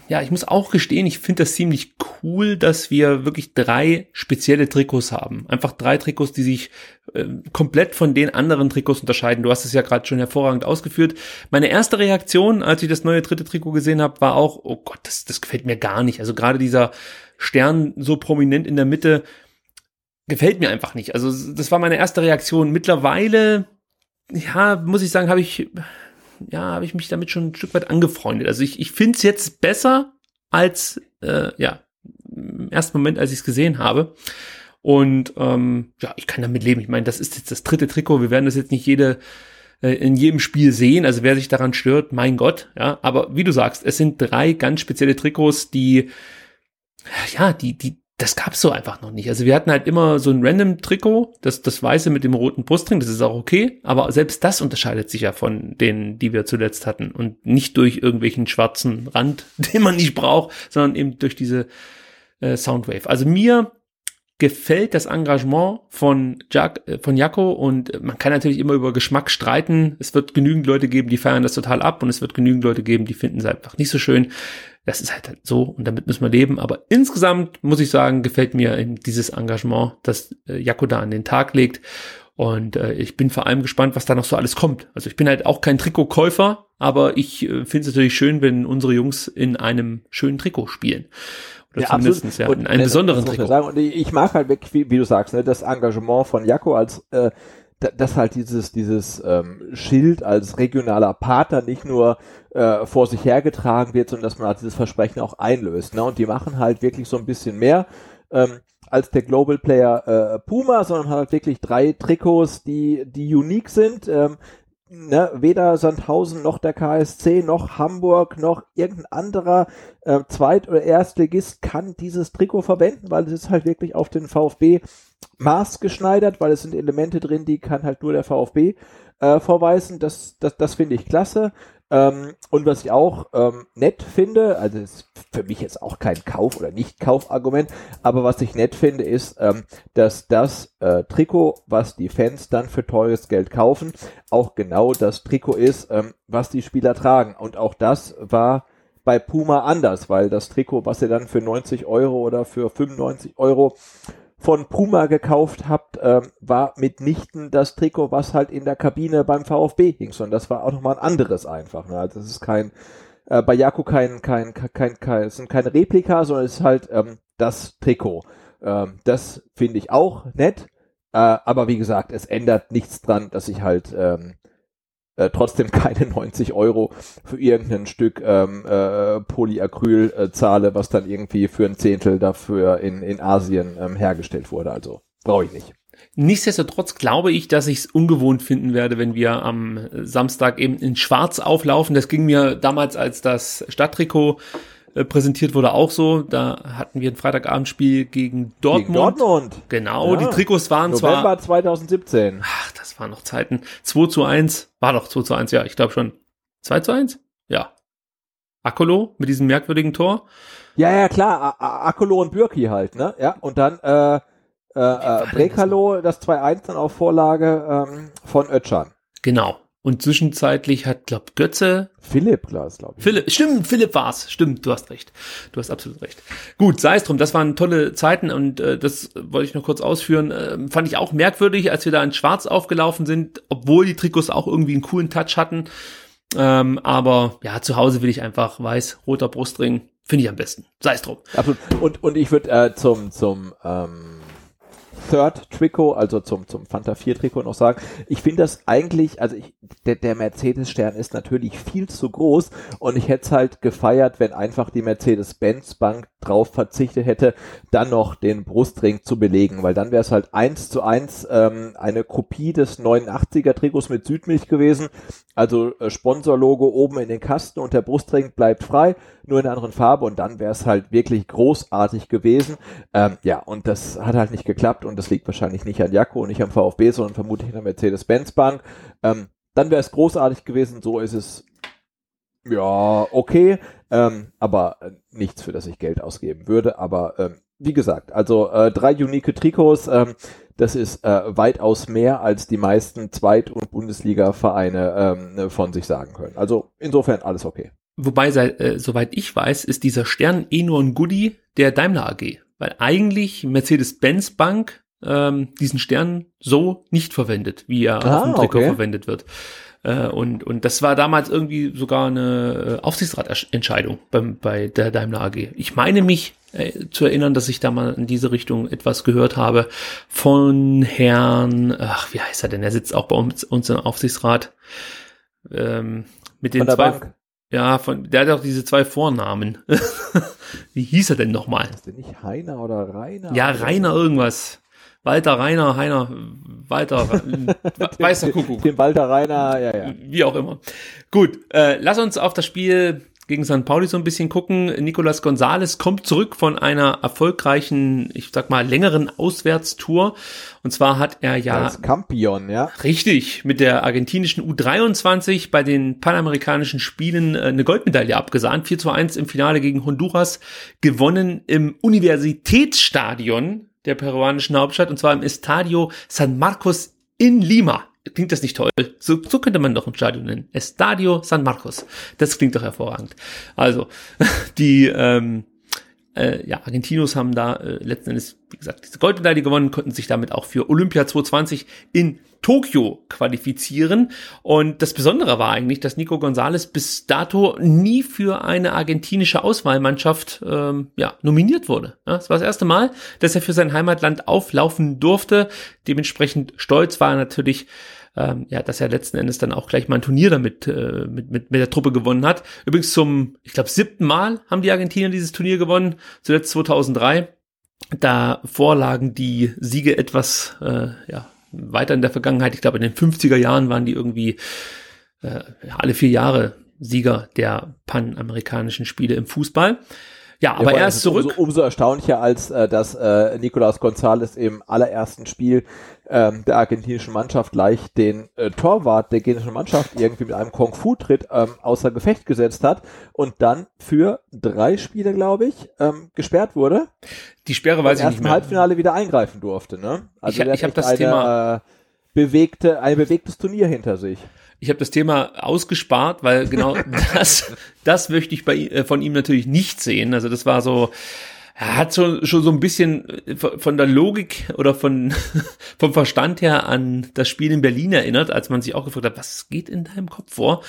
ja, ich muss auch gestehen, ich finde das ziemlich cool, dass wir wirklich drei spezielle Trikots haben. Einfach drei Trikots, die sich äh, komplett von den anderen Trikots unterscheiden. Du hast es ja gerade schon hervorragend ausgeführt. Meine erste Reaktion, als ich das neue dritte Trikot gesehen habe, war auch, oh Gott, das, das gefällt mir gar nicht. Also gerade dieser Stern so prominent in der Mitte gefällt mir einfach nicht. Also das war meine erste Reaktion. Mittlerweile, ja, muss ich sagen, habe ich ja, habe ich mich damit schon ein Stück weit angefreundet. Also ich, ich finde es jetzt besser als, äh, ja, im ersten Moment, als ich es gesehen habe. Und ähm, ja, ich kann damit leben. Ich meine, das ist jetzt das dritte Trikot. Wir werden das jetzt nicht jede äh, in jedem Spiel sehen. Also wer sich daran stört, mein Gott. Ja, aber wie du sagst, es sind drei ganz spezielle Trikots, die ja, die die das gab's so einfach noch nicht. Also wir hatten halt immer so ein random Trikot, das, das weiße mit dem roten Brustring, das ist auch okay, aber selbst das unterscheidet sich ja von denen, die wir zuletzt hatten und nicht durch irgendwelchen schwarzen Rand, den man nicht braucht, sondern eben durch diese äh, Soundwave. Also mir gefällt das Engagement von Jack, äh, von Jaco und man kann natürlich immer über Geschmack streiten. Es wird genügend Leute geben, die feiern das total ab und es wird genügend Leute geben, die finden es einfach nicht so schön. Das ist halt so und damit müssen wir leben. Aber insgesamt muss ich sagen, gefällt mir dieses Engagement, das äh, Jaco da an den Tag legt. Und äh, ich bin vor allem gespannt, was da noch so alles kommt. Also ich bin halt auch kein Trikotkäufer, aber ich äh, finde es natürlich schön, wenn unsere Jungs in einem schönen Trikot spielen. Oder ja, zumindest ja, in einem besonderen Trikot. Sagen. Und ich mag halt wirklich, wie, wie du sagst, ne, das Engagement von Jaco als äh, dass halt dieses, dieses ähm, Schild als regionaler Partner nicht nur äh, vor sich hergetragen wird, sondern dass man halt dieses Versprechen auch einlöst. Ne? Und die machen halt wirklich so ein bisschen mehr ähm, als der Global Player äh, Puma, sondern halt wirklich drei Trikots, die, die unique sind. Ähm, ne, weder Sandhausen noch der KSC noch Hamburg noch irgendein anderer äh, Zweit- oder Erstligist kann dieses Trikot verwenden, weil es ist halt wirklich auf den VfB maßgeschneidert, weil es sind Elemente drin, die kann halt nur der VfB äh, vorweisen. Das, das, das finde ich klasse. Ähm, und was ich auch ähm, nett finde, also ist für mich jetzt auch kein Kauf- oder Nicht-Kaufargument, aber was ich nett finde, ist, ähm, dass das äh, Trikot, was die Fans dann für teures Geld kaufen, auch genau das Trikot ist, ähm, was die Spieler tragen. Und auch das war bei Puma anders, weil das Trikot, was ihr dann für 90 Euro oder für 95 Euro von Puma gekauft habt, äh, war mitnichten das Trikot, was halt in der Kabine beim VfB hing, sondern das war auch nochmal ein anderes einfach. Ne? Also das ist kein, äh, bei kein, kein, kein, kein, kein, es sind keine Replika, sondern es ist halt ähm, das Trikot. Ähm, das finde ich auch nett, äh, aber wie gesagt, es ändert nichts dran, dass ich halt ähm, äh, trotzdem keine 90 Euro für irgendein Stück ähm, äh, Polyacryl äh, zahle, was dann irgendwie für ein Zehntel dafür in, in Asien ähm, hergestellt wurde. Also brauche ich nicht. Nichtsdestotrotz glaube ich, dass ich es ungewohnt finden werde, wenn wir am Samstag eben in Schwarz auflaufen. Das ging mir damals, als das Stadttrikot äh, präsentiert wurde, auch so. Da hatten wir ein Freitagabendspiel gegen Dortmund. Gegen Dortmund. Genau, ja. die Trikots waren November zwar. 2017. Ach, das waren noch Zeiten. 2 zu 1. War doch 2 zu 1, ja, ich glaube schon. 2 zu 1? Ja. Akolo mit diesem merkwürdigen Tor. Ja, ja, klar. Akolo und Bürki halt, ne? Ja, und dann äh, äh, äh Brekalo, das 2-1 dann auf Vorlage ähm, von Ötchan. Genau. Und zwischenzeitlich hat, glaub, Götze. Philipp, klar, glaube ich. Philipp, stimmt, Philipp war's. Stimmt, du hast recht. Du hast absolut recht. Gut, sei es drum, das waren tolle Zeiten und äh, das wollte ich noch kurz ausführen. Äh, fand ich auch merkwürdig, als wir da in Schwarz aufgelaufen sind, obwohl die Trikots auch irgendwie einen coolen Touch hatten. Ähm, aber ja, zu Hause will ich einfach weiß, roter Brustring. Finde ich am besten. Sei es drum. Absolut. Und, und ich würde äh, zum, zum ähm Third Trikot, also zum, zum Fanta 4 Trikot noch sagen. Ich finde das eigentlich, also ich, der, der Mercedes-Stern ist natürlich viel zu groß und ich hätte es halt gefeiert, wenn einfach die Mercedes-Benz-Bank drauf verzichtet hätte, dann noch den Brustring zu belegen, weil dann wäre es halt eins zu eins ähm, eine Kopie des 89er Trikots mit Südmilch gewesen. Also äh, Sponsorlogo oben in den Kasten und der Brustring bleibt frei, nur in einer anderen Farbe und dann wäre es halt wirklich großartig gewesen. Ähm, ja, und das hat halt nicht geklappt und das liegt wahrscheinlich nicht an Jakko und nicht am VfB, sondern vermutlich an der Mercedes-Benz-Bank. Ähm, dann wäre es großartig gewesen, so ist es ja okay, ähm, aber äh, nichts, für das ich Geld ausgeben würde. Aber ähm, wie gesagt, also äh, drei unique Trikots, ähm, das ist äh, weitaus mehr, als die meisten Zweit- und Bundesliga-Vereine ähm, von sich sagen können. Also insofern alles okay. Wobei, sei, äh, soweit ich weiß, ist dieser Stern eh nur ein Goodie der Daimler AG. Weil eigentlich Mercedes-Benz Bank ähm, diesen Stern so nicht verwendet, wie er Ah, auf dem Trikot okay. verwendet wird. Äh, und, und das war damals irgendwie sogar eine äh, Aufsichtsratentscheidung beim, bei der Daimler AG. Ich meine mich äh, zu erinnern, dass ich da mal in diese Richtung etwas gehört habe von Herrn, ach, wie heißt er denn? Er sitzt auch bei uns, uns im Aufsichtsrat. Ähm, mit den zwei, Bank. ja, von, der hat auch diese zwei Vornamen. wie hieß er denn nochmal? Ist der nicht Heiner oder Rainer? Ja, Rainer irgendwas. Walter Rainer, Heiner, Walter, weiß der Kuckuck. Den Walter Rainer, ja, ja. Wie auch immer. Gut, äh, lass uns auf das Spiel gegen St. Pauli so ein bisschen gucken. Nicolas Gonzalez kommt zurück von einer erfolgreichen, ich sag mal, längeren Auswärtstour. Und zwar hat er ja Als Campion, ja. Richtig, mit der argentinischen U23 bei den panamerikanischen Spielen äh, eine Goldmedaille abgesahnt. 4 zu 1 im Finale gegen Honduras gewonnen im Universitätsstadion der peruanischen Hauptstadt und zwar im Estadio San Marcos in Lima. Klingt das nicht toll? So, so könnte man doch ein Stadion nennen. Estadio San Marcos. Das klingt doch hervorragend. Also, die ähm, äh, ja, Argentinos haben da äh, letzten Endes, wie gesagt, diese Goldmedaille gewonnen, konnten sich damit auch für Olympia 2020 in Tokio qualifizieren. Und das Besondere war eigentlich, dass Nico Gonzalez bis dato nie für eine argentinische Auswahlmannschaft ähm, ja, nominiert wurde. Ja, das war das erste Mal, dass er für sein Heimatland auflaufen durfte. Dementsprechend stolz war er natürlich, ähm, ja, dass er letzten Endes dann auch gleich mal ein Turnier damit äh, mit, mit, mit der Truppe gewonnen hat. Übrigens zum, ich glaube, siebten Mal haben die Argentinier dieses Turnier gewonnen, zuletzt 2003. Davor lagen die Siege etwas äh, ja, weiter in der Vergangenheit. Ich glaube, in den 50er Jahren waren die irgendwie äh, alle vier Jahre Sieger der panamerikanischen Spiele im Fußball. Ja, aber Ja, er ist zurück. Umso, umso erstaunlicher, als äh, dass äh, Nicolas Gonzalez im allerersten Spiel ähm, der argentinischen Mannschaft gleich den äh, Torwart der argentinischen Mannschaft irgendwie mit einem Kung-Fu-Tritt ähm, außer Gefecht gesetzt hat und dann für drei Spiele, glaube ich, ähm, gesperrt wurde. Die Sperre Im weiß ich nicht mehr. Halbfinale wieder eingreifen durfte. Ne? Ich- hat ich hab echt das eine, Thema- äh, bewegte, ein bewegtes Turnier hinter sich. Ich habe das Thema ausgespart, weil genau das, das möchte ich bei, äh, von ihm natürlich nicht sehen. Also das war so, er hat schon, schon so ein bisschen äh, von von der Logik oder von, vom Verstand her an das Spiel in Berlin erinnert, als man sich auch gefragt hat, was geht in deinem Kopf vor?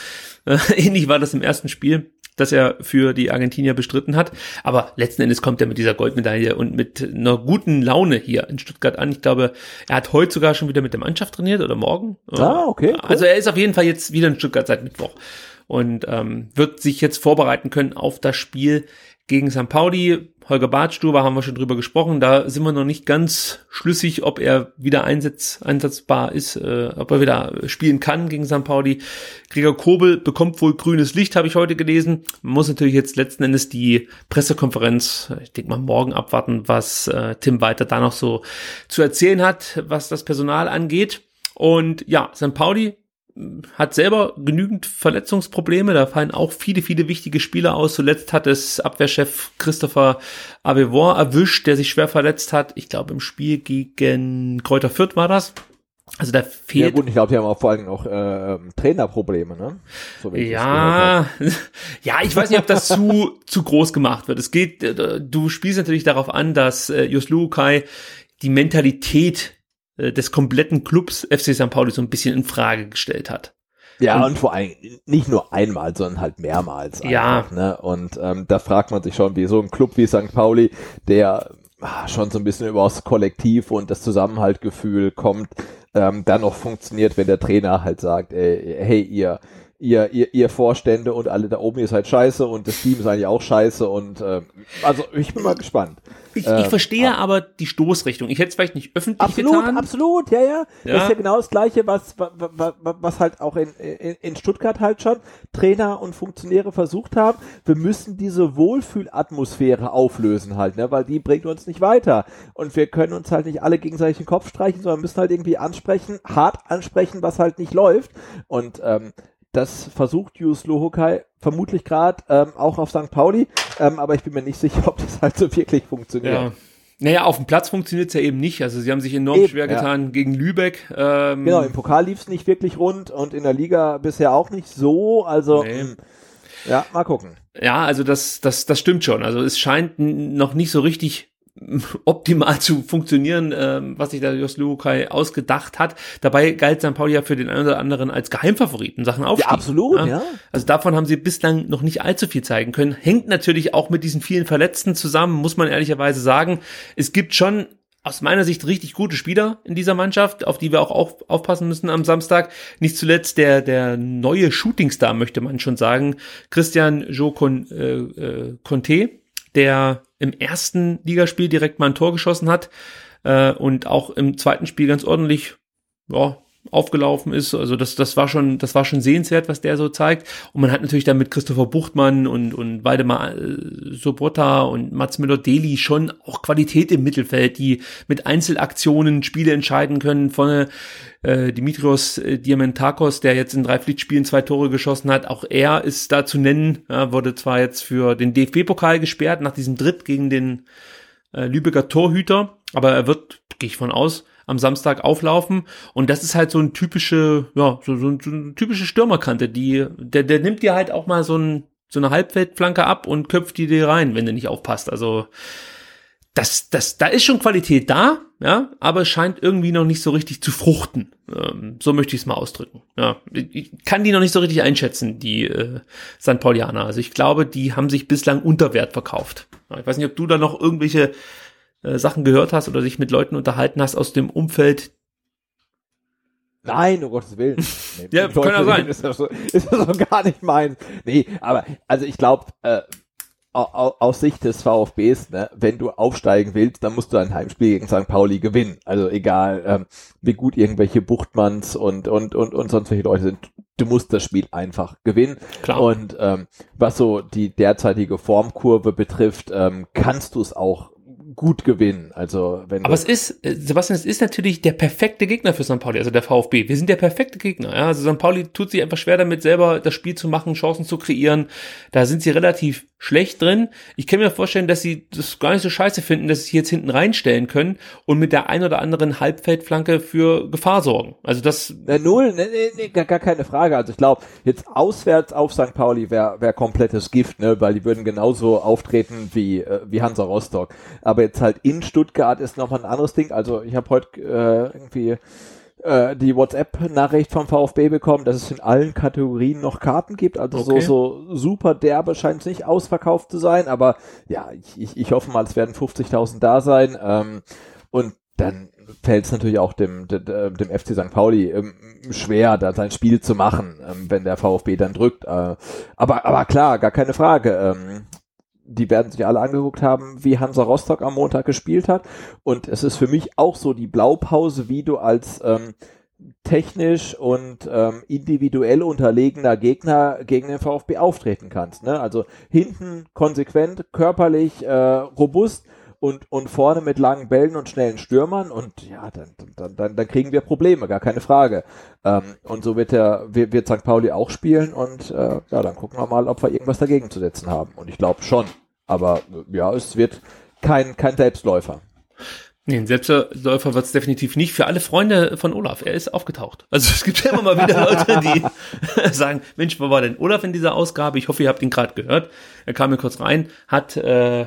Äh, ähnlich war das im ersten Spiel das er für die Argentinier bestritten hat. Aber letzten Endes kommt er mit dieser Goldmedaille und mit einer guten Laune hier in Stuttgart an. Ich glaube, er hat heute sogar schon wieder mit der Mannschaft trainiert oder morgen. Ah, okay, cool. Also er ist auf jeden Fall jetzt wieder in Stuttgart seit Mittwoch und ähm, wird sich jetzt vorbereiten können auf das Spiel gegen St. Pauli. Holger Badstuber haben wir schon drüber gesprochen. Da sind wir noch nicht ganz schlüssig, ob er wieder einsatz, einsatzbar ist, äh, ob er wieder spielen kann gegen St. Pauli. Gregor Kobel bekommt wohl grünes Licht, habe ich heute gelesen. Man muss natürlich jetzt letzten Endes die Pressekonferenz, ich denke mal morgen abwarten, was äh, Tim Walter da noch so zu erzählen hat, was das Personal angeht. Und ja, St. Pauli hat selber genügend Verletzungsprobleme. Da fallen auch viele, viele wichtige Spieler aus. Zuletzt hat es Abwehrchef Christopher Avevor erwischt, der sich schwer verletzt hat. Ich glaube, im Spiel gegen Kräuter Fürth war das. Also da Ja fehlt gut, ich glaube, die haben auch vor allen Dingen auch äh, ähm, Trainerprobleme, ne? So. Ja, ja, ich weiß nicht, ob das zu, zu groß gemacht wird. Es geht, äh, du spielst natürlich darauf an, dass äh, Jos Lukai die Mentalität äh, des kompletten Clubs FC St. Pauli so ein bisschen in Frage gestellt hat. Ja, Und- und, vor allem nicht nur einmal, sondern halt mehrmals. Ja. Einfach, ne? Und ähm, da fragt man sich schon, wie so ein Club wie St. Pauli, der ah, schon so ein bisschen über das Kollektiv und das Zusammenhaltgefühl kommt, ähm, dann noch funktioniert, wenn der Trainer halt sagt, ey, hey, ihr, ihr, ihr, ihr Vorstände und alle da oben, ihr seid scheiße und das Team ist eigentlich auch scheiße und ähm, also ich bin mal gespannt. Ich, ich Ähm, verstehe aber die Stoßrichtung. Ich hätte es vielleicht nicht öffentlich Absolut, getan. absolut, ja, ja, Ja. Das ist ja genau das Gleiche, was, was, was halt auch in, in, in Stuttgart halt schon Trainer und Funktionäre versucht haben. Wir müssen diese Wohlfühlatmosphäre auflösen halt, ne, weil die bringt uns nicht weiter. Und wir können uns halt nicht alle gegenseitig den Kopf streichen, sondern müssen halt irgendwie ansprechen, hart ansprechen, was halt nicht läuft. Und ähm, das versucht Jus Lohokai vermutlich gerade ähm, auch auf St. Pauli, ähm, aber ich bin mir nicht sicher, ob das halt so wirklich funktioniert. Ja. Naja, auf dem Platz funktioniert es ja eben nicht. Also sie haben sich enorm Eben, schwer ja. getan gegen Lübeck. Ähm, Genau, im Pokal lief es nicht wirklich rund und in der Liga bisher auch nicht so. Also Nee. mh, Ja, mal gucken. Ja, also das, das, das stimmt schon. Also es scheint noch nicht so richtig optimal zu funktionieren, ähm, was sich da Jos Lukai ausgedacht hat. Dabei galt St. Pauli ja für den einen oder anderen als Geheimfavorit in Sachen Aufstieg. Ja, absolut, ja. ja. Also davon haben sie bislang noch nicht allzu viel zeigen können. Hängt natürlich auch mit diesen vielen Verletzten zusammen, muss man ehrlicherweise sagen. Es gibt schon aus meiner Sicht richtig gute Spieler in dieser Mannschaft, auf die wir auch auf, aufpassen müssen am Samstag. Nicht zuletzt der, der neue Shootingstar, möchte man schon sagen, Christian Jo Con, äh, äh, Conte, der im ersten Ligaspiel direkt mal ein Tor geschossen hat äh, und auch im zweiten Spiel ganz ordentlich ja, aufgelaufen ist. Also das, das war schon, das war schon sehenswert, was der so zeigt. Und man hat natürlich dann mit Christopher Buchtmann und, und Waldemar äh, Sobotta und Mats Müller-Deli schon auch Qualität im Mittelfeld, die mit Einzelaktionen Spiele entscheiden können. Vorne äh, Dimitrios äh, Diamantakos, der jetzt in drei Pflichtspielen zwei Tore geschossen hat, auch er ist da zu nennen, ja, wurde zwar jetzt für den DFB-Pokal gesperrt nach diesem Dritt gegen den äh, Lübecker Torhüter, aber er wird, gehe ich von aus, am Samstag auflaufen. Und das ist halt so ein typische, ja, so, so, so eine typische Stürmerkante, die, der, der nimmt dir halt auch mal so, ein, so eine Halbfeldflanke ab und köpft die dir rein, wenn du nicht aufpasst. Also, das, das, da ist schon Qualität da, ja, aber es scheint irgendwie noch nicht so richtig zu fruchten. Ähm, so möchte ich es mal ausdrücken. Ja, ich kann die noch nicht so richtig einschätzen, die äh, St. Paulianer. Also ich glaube, die haben sich bislang unter Wert verkauft. Ich weiß nicht, ob du da noch irgendwelche äh, Sachen gehört hast oder dich mit Leuten unterhalten hast aus dem Umfeld. Nein, um Gottes Willen. Nee, ja, kann ja sein. Ist das, so, ist das so gar nicht mein. Nee, aber also ich glaube, äh, aus Sicht des VfBs, ne, wenn du aufsteigen willst, dann musst du ein Heimspiel gegen St. Pauli gewinnen. Also egal, ähm, wie gut irgendwelche Buchtmanns und, und, und, und sonst welche Leute sind, du musst das Spiel einfach gewinnen. Klar. Und ähm, was so die derzeitige Formkurve betrifft, ähm, kannst du es auch gut gewinnen. Also wenn Aber es ist, äh, Sebastian, es ist natürlich der perfekte Gegner für St. Pauli, also der VfB. Wir sind der perfekte Gegner. Ja? Also St. Pauli tut sich einfach schwer damit, selber das Spiel zu machen, Chancen zu kreieren. Da sind sie relativ schlecht drin. Ich kann mir vorstellen, dass sie das gar nicht so scheiße finden, dass sie jetzt hinten reinstellen können und mit der ein oder anderen Halbfeldflanke für Gefahr sorgen. Also das. Na, null, ne, ne, ne, gar, gar keine Frage. Also ich glaube, jetzt auswärts auf St. Pauli wäre wär komplettes Gift, ne, weil die würden genauso auftreten wie, äh, wie Hansa Rostock. Aber jetzt halt in Stuttgart ist nochmal ein anderes Ding. Also ich habe heute äh, irgendwie äh, die WhatsApp-Nachricht vom VfB bekommen, dass es in allen Kategorien noch Karten gibt. Also okay. so, so super derbe scheint es nicht ausverkauft zu sein, aber ja, ich, ich, ich hoffe mal, es werden 50.000 da sein. Ähm, und dann fällt es natürlich auch dem, dem, dem FC St. Pauli ähm, schwer, da sein Spiel zu machen, ähm, wenn der VfB dann drückt. Äh, aber, aber klar, gar keine Frage. Ähm, die werden sich alle angeguckt haben, wie Hansa Rostock am Montag gespielt hat. Und es ist für mich auch so die Blaupause, wie du als ähm, technisch und ähm, individuell unterlegener Gegner gegen den VfB auftreten kannst. Ne? Also hinten konsequent, körperlich, äh, robust und, und vorne mit langen Bällen und schnellen Stürmern und ja, dann, dann, dann, dann kriegen wir Probleme, gar keine Frage. Ähm, und so wird der, wird, wird St. Pauli auch spielen und äh, ja, dann gucken wir mal, ob wir irgendwas dagegen zu setzen haben. Und ich glaube schon. Aber ja, es wird kein, kein Selbstläufer. Nee, ein Selbstläufer wird es definitiv nicht. Für alle Freunde von Olaf, er ist aufgetaucht. Also es gibt ja immer mal wieder Leute, die sagen, Mensch, wo war denn Olaf in dieser Ausgabe? Ich hoffe, ihr habt ihn gerade gehört. Er kam mir kurz rein, hat äh,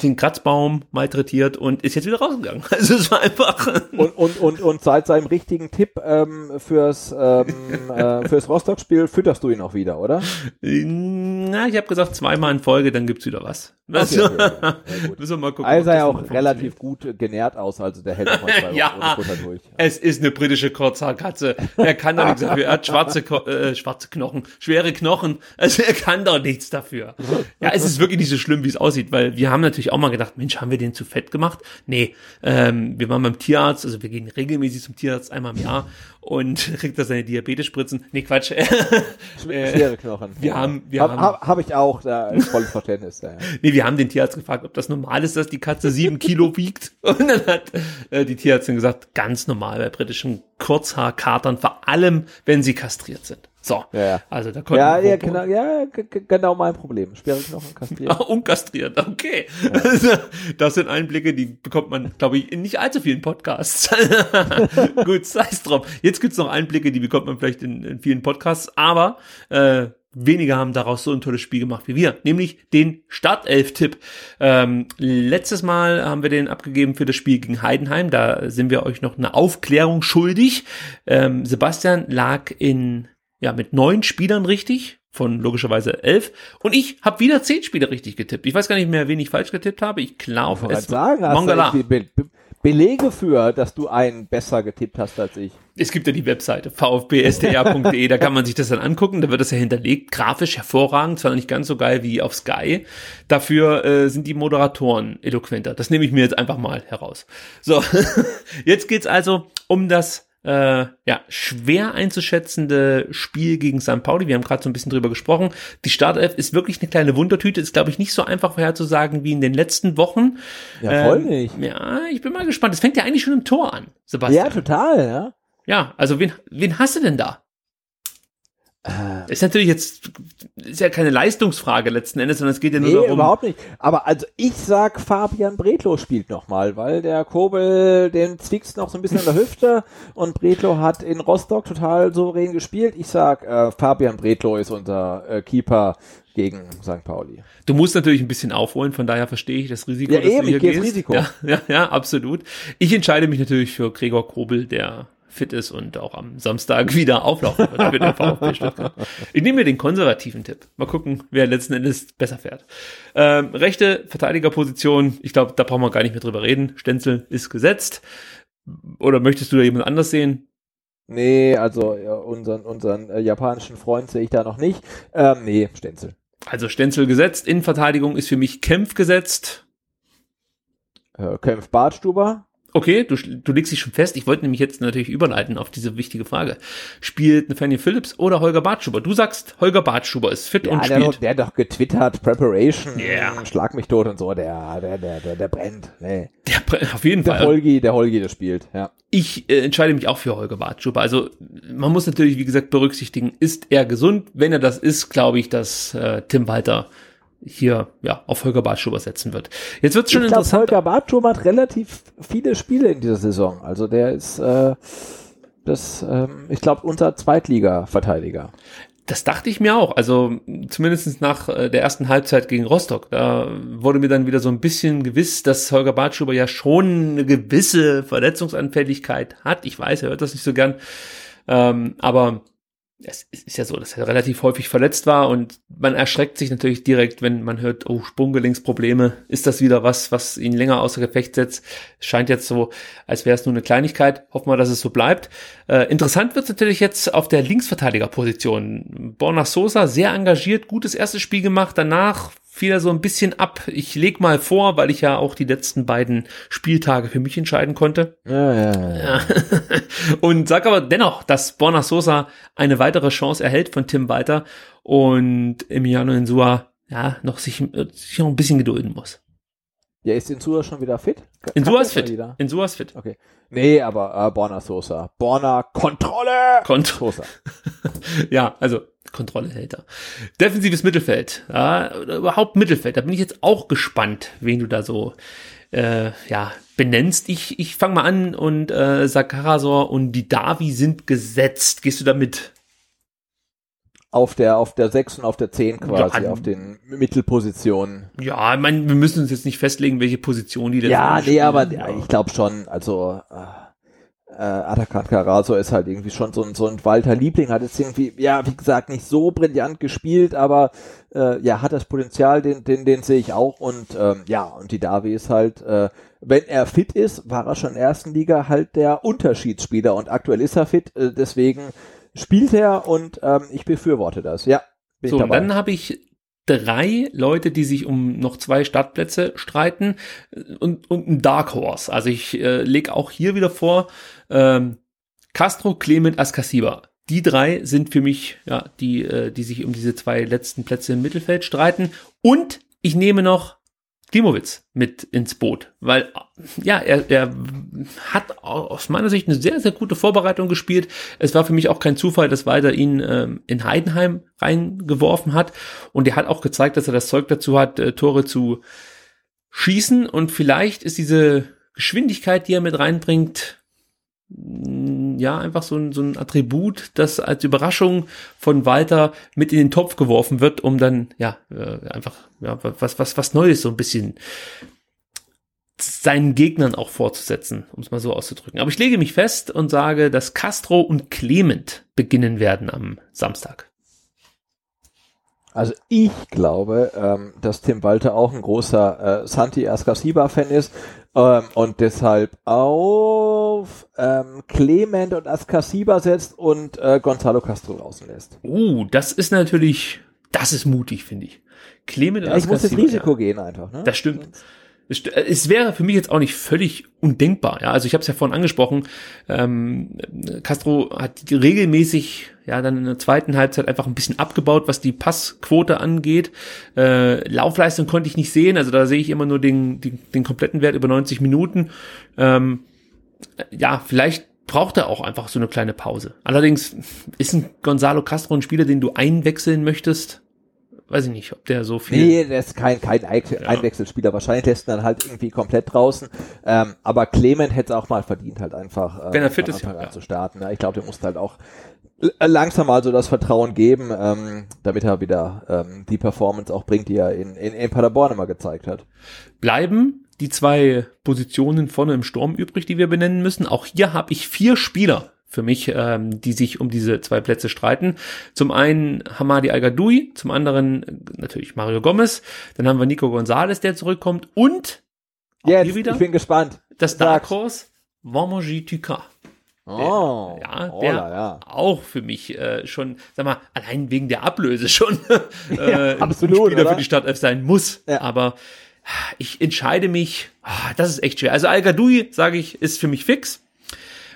den Kratzbaum malträtiert und ist jetzt wieder rausgegangen. Also es war einfach... Und, und, und, und seit seinem richtigen Tipp ähm, fürs, ähm, äh, fürs Rostock-Spiel fütterst du ihn auch wieder, oder? Na, ich habe gesagt, zweimal in Folge, dann gibt's wieder was. Okay, okay, okay. Müssen wir mal gucken. Also er auch relativ gut genährt aus, also der hält auch zwei ja, ohne Futter durch. Es ist eine britische Kurzhaarkatze. Er kann doch nichts dafür. Er hat schwarze, äh, schwarze Knochen, schwere Knochen. Also er kann doch nichts dafür. Ja, es ist wirklich nicht so schlimm, wie es aussieht, weil wir haben natürlich auch mal gedacht, Mensch, haben wir den zu fett gemacht? Nee, ähm, wir waren beim Tierarzt, also wir gehen regelmäßig zum Tierarzt einmal im Jahr und kriegt da seine Diabetesspritzen. Nee, Quatsch. Schwere Knochen. Wir ja. haben, wir hab, haben, hab, hab ich auch, da ist volles Verständnis. Ja. Nee, wir haben den Tierarzt gefragt, ob das normal ist, dass die Katze sieben Kilo wiegt. Und dann hat äh, die Tierärztin gesagt, ganz normal bei britischen Kurzhaarkatern, vor allem, wenn sie kastriert sind. So, ja, ja. also da konnten ja, ja, genau, ja, genau mein Problem. Schwere Knochen kastriert. Ah, unkastriert, okay. Ja. Das sind Einblicke, die bekommt man, glaube ich, in nicht allzu vielen Podcasts. Gut, sei es drauf. Jetzt gibt's noch Einblicke, die bekommt man vielleicht in, in vielen Podcasts, aber äh, wenige haben daraus so ein tolles Spiel gemacht wie wir, nämlich den Startelf-Tipp. Ähm, letztes Mal haben wir den abgegeben für das Spiel gegen Heidenheim. Da sind wir euch noch eine Aufklärung schuldig. Ähm, Sebastian lag in ja mit neun Spielern richtig von logischerweise elf. Und ich habe wieder zehn Spiele richtig getippt. Ich weiß gar nicht mehr, wen ich falsch getippt habe. Ich glaube, es sagen, Mongala. Be Be Belege für, dass du einen besser getippt hast als ich. Es gibt ja die Webseite vfbsdr.de, da kann man sich das dann angucken, da wird das ja hinterlegt, grafisch hervorragend, zwar nicht ganz so geil wie auf Sky. Dafür äh, sind die Moderatoren eloquenter. Das nehme ich mir jetzt einfach mal heraus. So, jetzt geht's also um das äh, ja, schwer einzuschätzende Spiel gegen St. Pauli. Wir haben gerade so ein bisschen drüber gesprochen. Die Startelf ist wirklich eine kleine Wundertüte. Ist, glaube ich, nicht so einfach vorherzusagen wie in den letzten Wochen. Ja, voll ähm, nicht. Ja, ich bin mal gespannt. Es fängt ja eigentlich schon im Tor an, Sebastian. Ja, total, ja. Ja, also wen, wen hast du denn da? Äh, ist natürlich jetzt ist ja keine Leistungsfrage letzten Endes, sondern es geht ja nur nee, darum. überhaupt nicht. Aber also ich sag, Fabian Bretlo spielt nochmal, weil der Kobel, den zwickt noch so ein bisschen an der Hüfte und Bretlo hat in Rostock total souverän gespielt. Ich sag, äh, Fabian Bretlo ist unser äh, Keeper gegen St. Pauli. Du musst natürlich ein bisschen aufholen, von daher verstehe ich das Risiko, ja, dass eben, du hier ich gehst. Risiko. Ja, ja, ja, absolut. Ich entscheide mich natürlich für Gregor Kobel, der fit ist und auch am Samstag wieder auflaufen wird für den VfB Stuttgart. Ich nehme mir den konservativen Tipp. Mal gucken, wer letzten Endes besser fährt. Ähm, rechte Verteidigerposition, ich glaube, da brauchen wir gar nicht mehr drüber reden. Stenzel ist gesetzt. Oder möchtest du da jemand anders sehen? Nee, also ja, unseren, unseren äh, japanischen Freund sehe ich da noch nicht. Ähm, nee, Stenzel. Also Stenzel gesetzt. Innenverteidigung ist für mich Kempf gesetzt. Äh, Kempf Bartstuber. Okay, du, du legst dich schon fest. Ich wollte nämlich jetzt natürlich überleiten auf diese wichtige Frage. Spielt Nathaniel Phillips oder Holger Bartschuber? Du sagst, Holger Bartschuber ist fit ja, und der spielt. Doch, der hat doch getwittert, Preparation, yeah. Schlag mich tot und so, der, der, der, der, der brennt. Nee. Der, auf jeden der Fall. Holgi, der Holgi, der spielt, ja. Ich äh, entscheide mich auch für Holger Bartschuber. Also man muss natürlich, wie gesagt, berücksichtigen, ist er gesund? Wenn er das ist, glaube ich, dass äh, Tim Walter hier ja auf Holger Bartschuber setzen wird. Jetzt wird's schon ich glaub, interessant. Holger Bartschuber hat relativ viele Spiele in dieser Saison. Also der ist äh, das, ähm, ich glaube, unser Zweitliga-Verteidiger. Das dachte ich mir auch. Also zumindest nach äh, der ersten Halbzeit gegen Rostock. Da wurde mir dann wieder so ein bisschen gewiss, dass Holger Bartschuber ja schon eine gewisse Verletzungsanfälligkeit hat. Ich weiß, er hört das nicht so gern. Ähm, aber es ist ja so, dass er relativ häufig verletzt war und man erschreckt sich natürlich direkt, wenn man hört, oh, Sprunggelenksprobleme, ist das wieder was, was ihn länger außer Gefecht setzt? Scheint jetzt so, als wäre es nur eine Kleinigkeit. Hoffen wir, dass es so bleibt. Äh, interessant wird natürlich jetzt auf der Linksverteidigerposition. Borna Sosa, sehr engagiert, gutes erstes Spiel gemacht, danach fiel er so ein bisschen ab. Ich leg mal vor, weil ich ja auch die letzten beiden Spieltage für mich entscheiden konnte. Ja, ja, ja. Und sag aber dennoch, dass Borna Sosa eine weitere Chance erhält von Tim Walter und Emiliano Insua ja noch sich, sich noch ein bisschen gedulden muss. Ja, ist Insua schon wieder fit? Insua ist fit. Insua ist fit. Okay. Nee, aber äh, Borna Sosa. Borna Kontrolle! Kont Sosa. ja, also Kontrolle hält er. Defensives Mittelfeld, ja, überhaupt Mittelfeld. Da bin ich jetzt auch gespannt, wen du da so äh, ja, benennst. Ich, ich fange mal an und äh, Sakarasor und die Davi sind gesetzt. Gehst du da mit? Auf der, auf der 6 und auf der 10 quasi, ja, auf den Mittelpositionen. Ja, ich meine, wir müssen uns jetzt nicht festlegen, welche Position die denn Ja, nee, aber ja, ich glaube schon, also äh, äh, Atakan Carazo ist halt irgendwie schon so ein, so ein Walter Liebling, hat jetzt irgendwie, ja, wie gesagt, nicht so brillant gespielt, aber äh, ja, hat das Potenzial, den, den, den sehe ich auch und ähm, ja, und die Davi ist halt, äh, wenn er fit ist, war er schon in der ersten Liga halt der Unterschiedsspieler und aktuell ist er fit, äh, deswegen spielt er und ähm, ich befürworte das, ja. so, und dann habe ich drei Leute, die sich um noch zwei Startplätze streiten und, und ein Dark Horse. Also ich äh, lege auch hier wieder vor, ähm, Castro, Clement, Ascasiba. Die drei sind für mich, ja, die, äh, die sich um diese zwei letzten Plätze im Mittelfeld streiten. Und ich nehme noch Klimowitz mit ins Boot, weil ja, er, er hat aus meiner Sicht eine sehr, sehr gute Vorbereitung gespielt. Es war für mich auch kein Zufall, dass Walter ihn ähm, in Heidenheim reingeworfen hat und er hat auch gezeigt, dass er das Zeug dazu hat, äh, Tore zu schießen und vielleicht ist diese Geschwindigkeit, die er mit reinbringt, ja einfach so ein, so ein Attribut, das als Überraschung von Walter mit in den Topf geworfen wird, um dann ja äh, einfach ja, was was was Neues so ein bisschen seinen Gegnern auch fortzusetzen, um es mal so auszudrücken. Aber ich lege mich fest und sage, dass Castro und Clement beginnen werden am Samstag. Also ich glaube, ähm, dass Tim Walter auch ein großer äh, Santi Ascasiba-Fan ist ähm, und deshalb auf ähm, Clement und Ascasiba setzt und äh, Gonzalo Castro draußen lässt. Uh, das ist natürlich, das ist mutig, finde ich. Clement und ja, Ich muss das Risiko ja. gehen einfach. Ne? Das stimmt. Es wäre für mich jetzt auch nicht völlig undenkbar. Ja, also ich habe es ja vorhin angesprochen. Ähm, Castro hat regelmäßig ja dann in der zweiten Halbzeit einfach ein bisschen abgebaut, was die Passquote angeht. Äh, Laufleistung konnte ich nicht sehen, also da sehe ich immer nur den, den, den kompletten Wert über 90 Minuten. Ähm, ja, vielleicht braucht er auch einfach so eine kleine Pause. Allerdings ist ein Gonzalo Castro ein Spieler, den du einwechseln möchtest weiß ich nicht, ob der so viel. Nee, der ist kein, kein Einwechselspieler. Wahrscheinlich lässt dann halt irgendwie komplett draußen. Ähm, aber Clement hätte es auch mal verdient, halt einfach, äh, Wenn er fit ist, ja. zu starten. Ja, ich glaube, der muss halt auch langsam also das Vertrauen geben, ähm, damit er wieder ähm, die Performance auch bringt, die er in, in, in Paderborn immer gezeigt hat. Bleiben die zwei Positionen vorne im Sturm übrig, die wir benennen müssen. Auch hier habe ich vier Spieler für mich, ähm, die sich um diese zwei Plätze streiten. Zum einen Hamadi al zum anderen natürlich Mario Gomez, dann haben wir Nico Gonzalez, der zurückkommt und Jetzt, wieder, ich bin gespannt. Das Dark Horse, Wamanji Tuka. Oh, ja, der ja. auch für mich äh, schon, sag mal, allein wegen der Ablöse schon äh, ja, absolut, Spieler oder? für die Startelf sein muss. Ja. Aber ich entscheide mich, ah, das ist echt schwer. Also Al sage ich, ist für mich fix.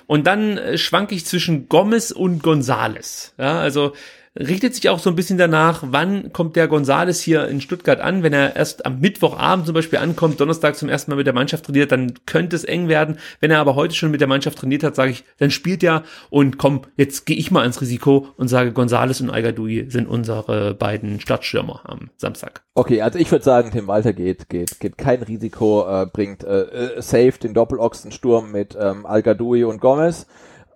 Und dann äh, schwank ich zwischen Gomez und Gonzales. Ja, also richtet sich auch so ein bisschen danach, wann kommt der Gonzales hier in Stuttgart an. Wenn er erst am Mittwochabend zum Beispiel ankommt, Donnerstag zum ersten Mal mit der Mannschaft trainiert, dann könnte es eng werden. Wenn er aber heute schon mit der Mannschaft trainiert hat, sage ich, dann spielt er und komm, jetzt gehe ich mal ins Risiko und sage, Gonzales und Algadoui sind unsere beiden Stadtstürmer am Samstag. Okay, also ich würde sagen, Tim Walter geht, geht, geht kein Risiko, äh, bringt äh, äh safe den Doppelochsensturm mit ähm, Algadoui und Gomez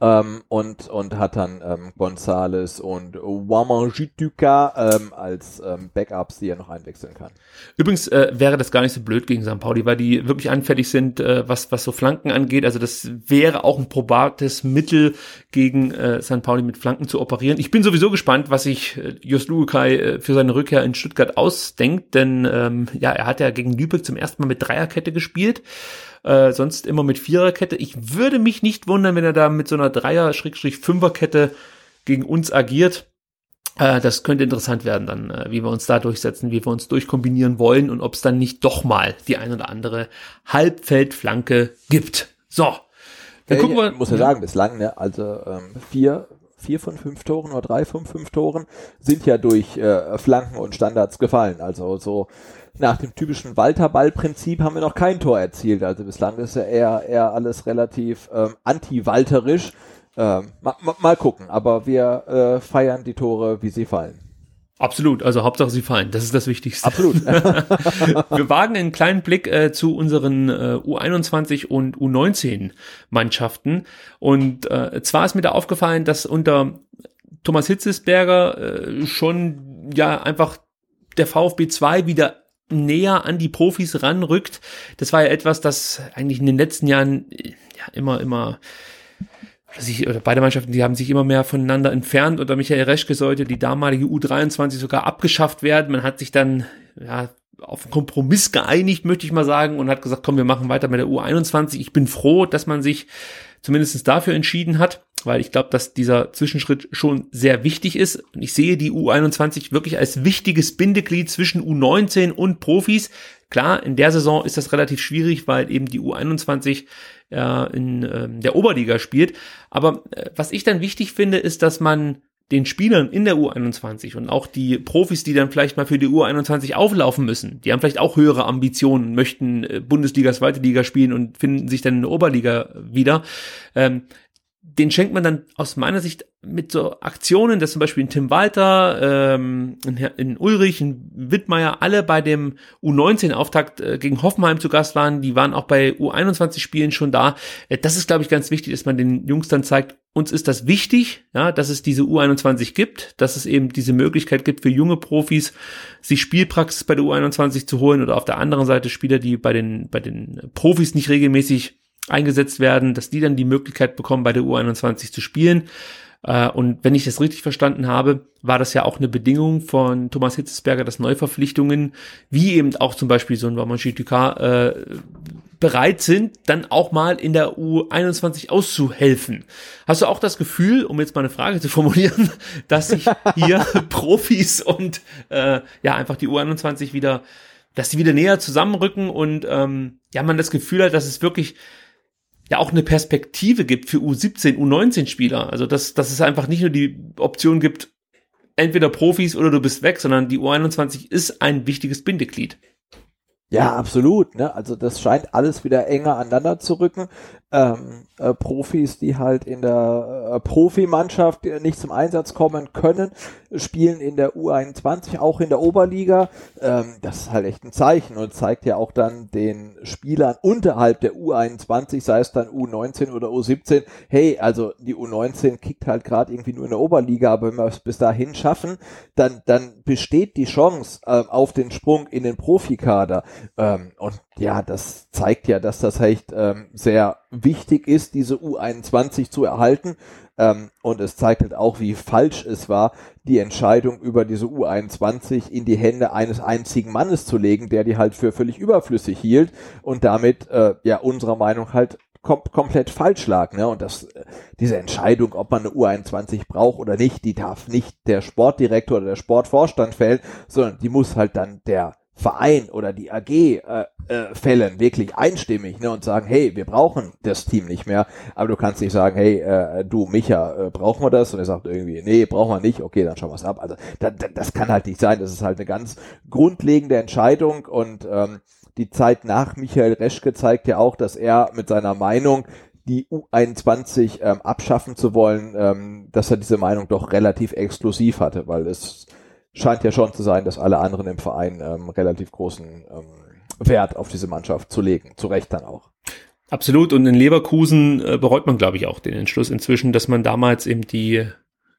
ähm, und, und hat dann ähm, Gonzales und Wamangituka ähm, als ähm, Backups, die er noch einwechseln kann. Übrigens äh, wäre das gar nicht so blöd gegen St. Pauli, weil die wirklich anfällig sind, äh, was, was so Flanken angeht. Also das wäre auch ein probates Mittel gegen äh, St. Pauli mit Flanken zu operieren. Ich bin sowieso gespannt, was sich äh, Jos Lukai äh, für seine Rückkehr in Stuttgart ausdenkt, denn ähm, ja, er hat ja gegen Lübeck zum ersten Mal mit Dreierkette gespielt äh, sonst immer mit Viererkette. Ich würde mich nicht wundern, wenn er da mit so einer Dreier-Fünferkette gegen uns agiert. Äh, das könnte interessant werden dann, äh, wie wir uns da durchsetzen, wie wir uns durchkombinieren wollen und ob es dann nicht doch mal die ein oder andere Halbfeldflanke gibt. So. Dann gucken wir. Muss ja sagen, bislang, ne, also ähm, vier, vier von fünf Toren oder drei von fünf Toren sind ja durch äh, Flanken und Standards gefallen. Also so nach dem typischen Walter-Ball-Prinzip haben wir noch kein Tor erzielt. Also bislang ist ja eher, eher alles relativ ähm, anti-walterisch. Ähm, ma, ma, mal gucken, aber wir äh, feiern die Tore, wie sie fallen. Absolut, also Hauptsache sie fallen, das ist das Wichtigste. Absolut. wir wagen einen kleinen Blick äh, zu unseren äh, U21 und U19 Mannschaften und äh, zwar ist mir da aufgefallen, dass unter Thomas Hitzesberger äh, schon ja einfach der VfB 2 wieder näher an die Profis ranrückt. Das war ja etwas, das eigentlich in den letzten Jahren ja, immer, immer sich, oder beide Mannschaften, die haben sich immer mehr voneinander entfernt. Unter Michael Reschke sollte die damalige U23 sogar abgeschafft werden. Man hat sich dann ja, auf einen Kompromiss geeinigt, möchte ich mal sagen, und hat gesagt, komm, wir machen weiter mit der U21. Ich bin froh, dass man sich zumindest dafür entschieden hat, weil ich glaube, dass dieser Zwischenschritt schon sehr wichtig ist. Und ich sehe die U21 wirklich als wichtiges Bindeglied zwischen U19 und Profis. Klar, in der Saison ist das relativ schwierig, weil eben die U21 äh, in äh, der Oberliga spielt. Aber äh, was ich dann wichtig finde, ist, dass man den Spielern in der U21 und auch die Profis, die dann vielleicht mal für die U21 auflaufen müssen, die haben vielleicht auch höhere Ambitionen, möchten äh, Bundesliga, zweite Liga spielen und finden sich dann in der Oberliga wieder. Den schenkt man dann aus meiner Sicht mit so Aktionen, dass zum Beispiel ein Tim Walter, ähm, in Ulrich, in Wittmeier, alle bei dem U19-Auftakt äh, gegen Hoffenheim zu Gast waren, die waren auch bei U21-Spielen schon da. Äh, das ist, glaube ich, ganz wichtig, dass man den Jungs dann zeigt, uns ist das wichtig, ja, dass es diese U21 gibt, dass es eben diese Möglichkeit gibt für junge Profis, sich Spielpraxis bei der U21 zu holen oder auf der anderen Seite Spieler, die bei den, bei den Profis nicht regelmäßig eingesetzt werden, dass die dann die Möglichkeit bekommen, bei der U21 zu spielen. Äh, und wenn ich das richtig verstanden habe, war das ja auch eine Bedingung von Thomas Hitzesberger, dass Neuverpflichtungen, wie eben auch zum Beispiel so ein Wamanshi Dukas, äh, bereit sind, dann auch mal in der U21 auszuhelfen. Hast du auch das Gefühl, um jetzt mal eine Frage zu formulieren, dass sich hier Profis und äh, ja einfach die U21 wieder, dass sie wieder näher zusammenrücken und ähm, ja man das Gefühl hat, dass es wirklich ja auch eine Perspektive gibt für U17, U19 Spieler. Also dass, dass es einfach nicht nur die Option gibt, entweder Profis oder du bist weg, sondern die U21 ist ein wichtiges Bindeglied. Ja, absolut. Ne? Also das scheint alles wieder enger aneinander zu rücken ähm, äh, Profis, die halt in der äh, Profimannschaft nicht zum Einsatz kommen können, spielen in der U21, auch in der Oberliga. Ähm, das ist halt echt ein Zeichen und zeigt ja auch dann den Spielern unterhalb der U21, sei es dann U19 oder U17, hey, also die U19 kickt halt gerade irgendwie nur in der Oberliga, aber wenn wir es bis dahin schaffen, dann, dann besteht die Chance äh, auf den Sprung in den Profikader. Ähm, und ja, das zeigt ja, dass das echt ähm, sehr wichtig ist, diese U21 zu erhalten. Ähm, und es zeigt halt auch, wie falsch es war, die Entscheidung über diese U21 in die Hände eines einzigen Mannes zu legen, der die halt für völlig überflüssig hielt und damit äh, ja unserer Meinung halt kom komplett falsch lag. Ne? Und das, diese Entscheidung, ob man eine U21 braucht oder nicht, die darf nicht der Sportdirektor oder der Sportvorstand fällen, sondern die muss halt dann der Verein oder die AG äh, äh, fällen, wirklich einstimmig ne, und sagen, hey, wir brauchen das Team nicht mehr, aber du kannst nicht sagen, hey, äh, du, Micha, äh, brauchen wir das? Und er sagt irgendwie, nee, brauchen wir nicht, okay, dann schauen wir es ab. Also da, da, das kann halt nicht sein, das ist halt eine ganz grundlegende Entscheidung und ähm, die Zeit nach Michael Reschke zeigt ja auch, dass er mit seiner Meinung die U21 ähm, abschaffen zu wollen, ähm, dass er diese Meinung doch relativ exklusiv hatte, weil es scheint ja schon zu sein, dass alle anderen im Verein ähm, relativ großen ähm, Wert auf diese Mannschaft zu legen. Zu Recht dann auch. Absolut. Und in Leverkusen äh, bereut man, glaube ich, auch den Entschluss inzwischen, dass man damals eben die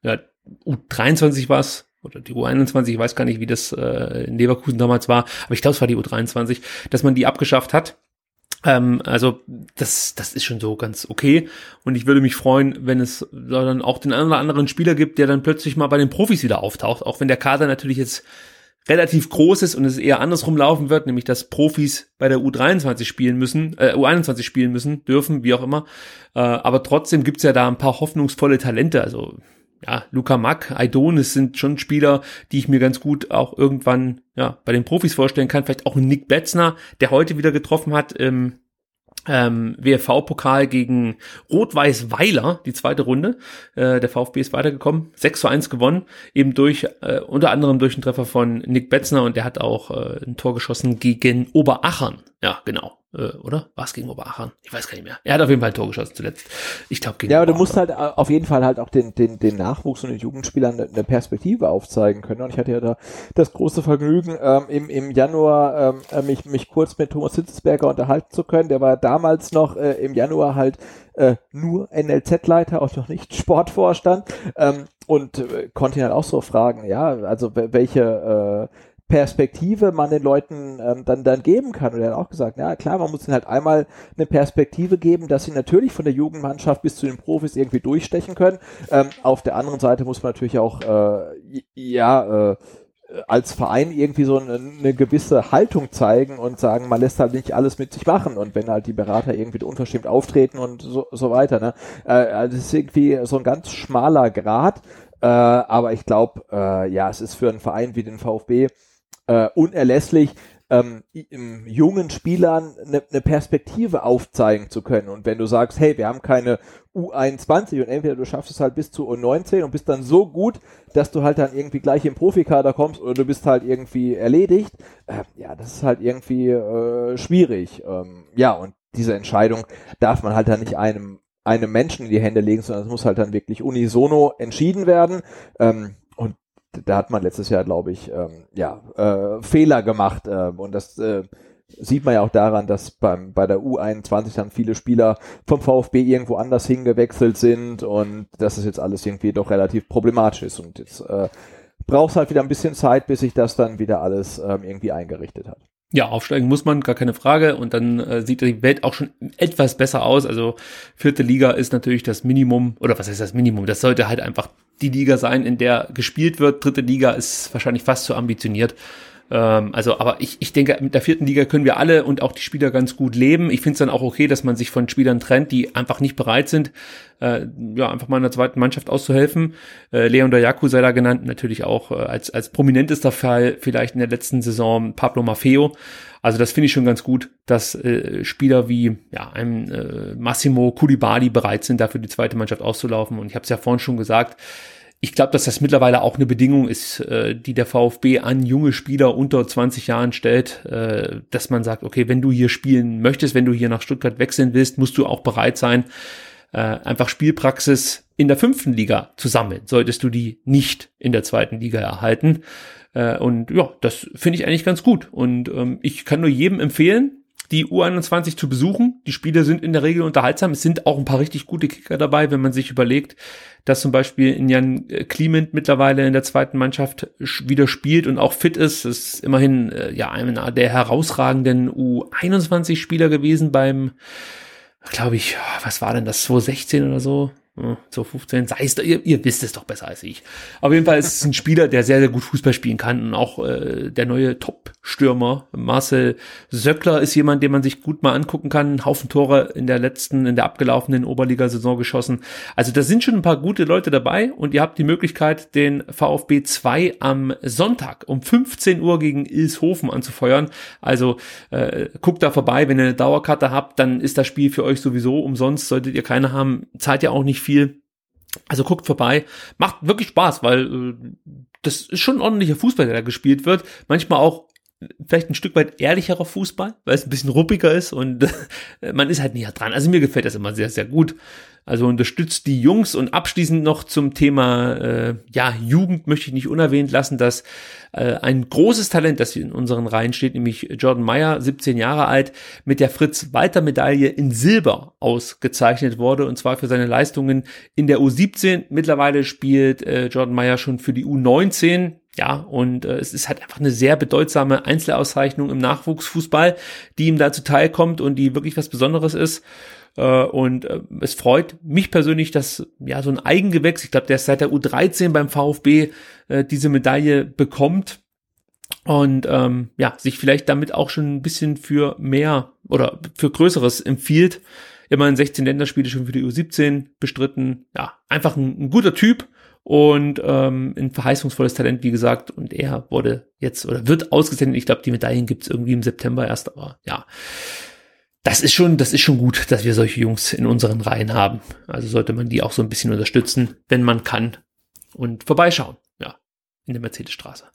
ja, U23 war oder die U21, ich weiß gar nicht, wie das äh, in Leverkusen damals war, aber ich glaube, es war die U23, dass man die abgeschafft hat ähm, also das, das ist schon so ganz okay. Und ich würde mich freuen, wenn es dann auch den einen oder anderen Spieler gibt, der dann plötzlich mal bei den Profis wieder auftaucht. Auch wenn der Kader natürlich jetzt relativ groß ist und es eher andersrum laufen wird, nämlich dass Profis bei der U23 spielen müssen, äh, U21 spielen müssen, dürfen, wie auch immer. Äh, aber trotzdem gibt's ja da ein paar hoffnungsvolle Talente. Also ja, Luca Mack, Aidonis sind schon Spieler, die ich mir ganz gut auch irgendwann ja bei den Profis vorstellen kann. Vielleicht auch Nick Betzner, der heute wieder getroffen hat im ähm, WFV-Pokal gegen Rot-Weiß Weiler, die zweite Runde. Äh, der VfB ist weitergekommen, 6 zu 1 gewonnen, eben durch, äh, unter anderem durch einen Treffer von Nick Betzner und der hat auch äh, ein Tor geschossen gegen Oberachern. Ja, genau äh, oder? War es gegen Oberachern? Ich weiß gar nicht mehr. Er hat auf jeden Fall ein Tor geschossen zuletzt. Ich glaube gegen Ja, aber du musst halt äh, auf jeden Fall halt auch den, den, den Nachwuchs und den Jugendspielern eine Perspektive aufzeigen können. Und ich hatte ja da das große Vergnügen, ähm, im, im Januar ähm, äh, mich, mich kurz mit Thomas Hitzesberger unterhalten zu können. Der war damals noch äh, im Januar halt äh, nur NLZ-Leiter, auch noch nicht Sportvorstand. Ähm, und äh, konnte ihn halt auch so fragen, ja, also welche äh, Perspektive man den Leuten ähm, dann, dann geben kann. Und er hat auch gesagt, ja klar, man muss ihnen halt einmal eine Perspektive geben, dass sie natürlich von der Jugendmannschaft bis zu den Profis irgendwie durchstechen können. Ähm, auf der anderen Seite muss man natürlich auch, äh, ja, äh, als Verein irgendwie so eine, eine, gewisse Haltung zeigen und sagen, man lässt halt nicht alles mit sich machen und wenn halt die Berater irgendwie unverschämt auftreten und so, so weiter. Ne? Äh, also das ist irgendwie so ein ganz schmaler Grad, äh, aber ich glaube, äh, ja, es ist für einen Verein wie den VfB äh, unerlässlich, ähm, jungen Spielern eine ne Perspektive aufzeigen zu können. Und wenn du sagst, hey, wir haben keine U21 und entweder du schaffst es halt bis zu U19 und bist dann so gut, dass du halt dann irgendwie gleich im Profikader kommst oder du bist halt irgendwie erledigt, äh, ja, das ist halt irgendwie äh, schwierig. Ähm, ja, und diese Entscheidung darf man halt dann nicht einem einem Menschen in die Hände legen, sondern es muss halt dann wirklich unisono entschieden werden. Ähm, da hat man letztes Jahr, glaube ich, ähm, ja, äh, Fehler gemacht. Äh, und das äh, sieht man ja auch daran, dass beim, bei der U21 dann viele Spieler vom VfB irgendwo anders hingewechselt sind und dass es jetzt alles irgendwie doch relativ problematisch ist. Und jetzt äh, braucht es halt wieder ein bisschen Zeit, bis sich das dann wieder alles ähm, irgendwie eingerichtet hat. Ja, aufsteigen muss man, gar keine Frage. Und dann äh, sieht die Welt auch schon etwas besser aus. Also vierte Liga ist natürlich das Minimum, oder was heißt das Minimum? Das sollte halt einfach die Liga sein, in der gespielt wird. Dritte Liga ist wahrscheinlich fast zu ambitioniert. Ähm, also, aber ich, ich denke, mit der vierten Liga können wir alle und auch die Spieler ganz gut leben. Ich finde es dann auch okay, dass man sich von Spielern trennt, die einfach nicht bereit sind, äh, ja, einfach mal in der zweiten Mannschaft auszuhelfen. Äh, Leon Dayaku sei da genannt, natürlich auch äh, als, als prominentester Fall vielleicht in der letzten Saison Pablo Maffeo. Also das finde ich schon ganz gut, dass äh, Spieler wie ja, ein äh, Massimo Koulibaly bereit sind, dafür die zweite Mannschaft auszulaufen. Und ich habe es ja vorhin schon gesagt, ich glaube, dass das mittlerweile auch eine Bedingung ist, äh, die der VfB an junge Spieler unter 20 Jahren stellt, äh, dass man sagt, okay, wenn du hier spielen möchtest, wenn du hier nach Stuttgart wechseln willst, musst du auch bereit sein, äh, einfach Spielpraxis in der fünften Liga zu sammeln, solltest du die nicht in der zweiten Liga erhalten. Äh, und ja, das finde ich eigentlich ganz gut. Und ähm, ich kann nur jedem empfehlen, die U21 zu besuchen. Die Spiele sind in der Regel unterhaltsam. Es sind auch ein paar richtig gute Kicker dabei, wenn man sich überlegt, dass zum Beispiel in Jan Kliment mittlerweile in der zweiten Mannschaft wieder spielt und auch fit ist. Das ist immerhin äh, ja einer der herausragenden U21-Spieler gewesen beim, glaube ich, was war denn das, 2016 oder so? So 15, sei es, ihr, ihr wisst es doch besser als ich. Auf jeden Fall ist es ein Spieler, der sehr, sehr gut Fußball spielen kann und auch äh, der neue Top-Stürmer Marcel Söckler ist jemand, den man sich gut mal angucken kann. Ein Haufen Tore in der letzten, in der abgelaufenen Oberligasaison geschossen. Also da sind schon ein paar gute Leute dabei und ihr habt die Möglichkeit, den VfB 2 am Sonntag um 15 Uhr gegen Ilshofen anzufeuern. Also äh, guckt da vorbei, wenn ihr eine Dauerkarte habt, dann ist das Spiel für euch sowieso umsonst. Solltet ihr keine haben, zahlt ja auch nicht viel. Also guckt vorbei. Macht wirklich Spaß, weil äh, das ist schon ordentlicher Fußball, der da gespielt wird. Manchmal auch vielleicht ein Stück weit ehrlicherer Fußball, weil es ein bisschen ruppiger ist und man ist halt näher dran. Also mir gefällt das immer sehr, sehr gut. Also unterstützt die Jungs und abschließend noch zum Thema äh, ja Jugend möchte ich nicht unerwähnt lassen, dass äh, ein großes Talent, das in unseren Reihen steht, nämlich Jordan Meyer, 17 Jahre alt, mit der Fritz-Walter-Medaille in Silber ausgezeichnet wurde und zwar für seine Leistungen in der U17. Mittlerweile spielt äh, Jordan Meyer schon für die U19 ja, und äh, es ist halt einfach eine sehr bedeutsame Einzelauszeichnung im Nachwuchsfußball, die ihm da zuteilkommt und die wirklich was Besonderes ist. Äh, und äh, es freut mich persönlich, dass ja so ein Eigengewächs, ich glaube, der ist seit der U13 beim VfB äh, diese Medaille bekommt und ähm, ja, sich vielleicht damit auch schon ein bisschen für mehr oder für Größeres empfiehlt. Immerhin 16 Länderspiele schon für die U17 bestritten. Ja, einfach ein, ein guter Typ und ähm, ein verheißungsvolles Talent, wie gesagt. Und er wurde jetzt oder wird ausgezeichnet. Ich glaube, die Medaillen gibt's irgendwie im September erst, aber ja das ist schon, das ist schon gut, dass wir solche Jungs in unseren Reihen haben. Also sollte man die auch so ein bisschen unterstützen, wenn man kann und vorbeischauen. Ja, in der Mercedesstraße.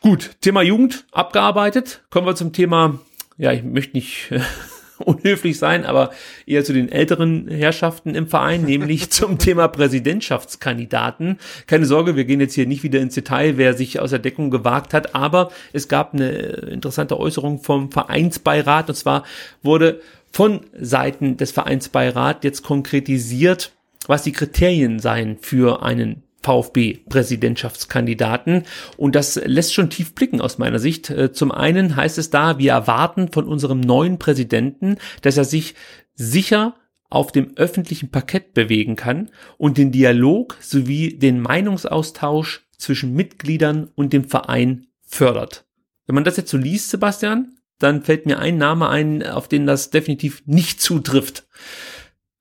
Gut, Thema Jugend abgearbeitet. Kommen wir zum Thema, ja, ich möchte nicht unhöflich sein, aber eher zu den älteren Herrschaften im Verein, nämlich zum Thema Präsidentschaftskandidaten. Keine Sorge, wir gehen jetzt hier nicht wieder ins Detail, wer sich aus der Deckung gewagt hat, aber es gab eine interessante Äußerung vom Vereinsbeirat und zwar wurde von Seiten des Vereinsbeirat jetzt konkretisiert, was die Kriterien seien für einen VfB-Präsidentschaftskandidaten. Und das lässt schon tief blicken aus meiner Sicht. Äh, zum einen heißt es da, wir erwarten von unserem neuen Präsidenten, dass er sich sicher auf dem öffentlichen Parkett bewegen kann und den Dialog sowie den Meinungsaustausch zwischen Mitgliedern und dem Verein fördert. Wenn man das jetzt so liest, Sebastian, dann fällt mir ein Name ein, auf den das definitiv nicht zutrifft.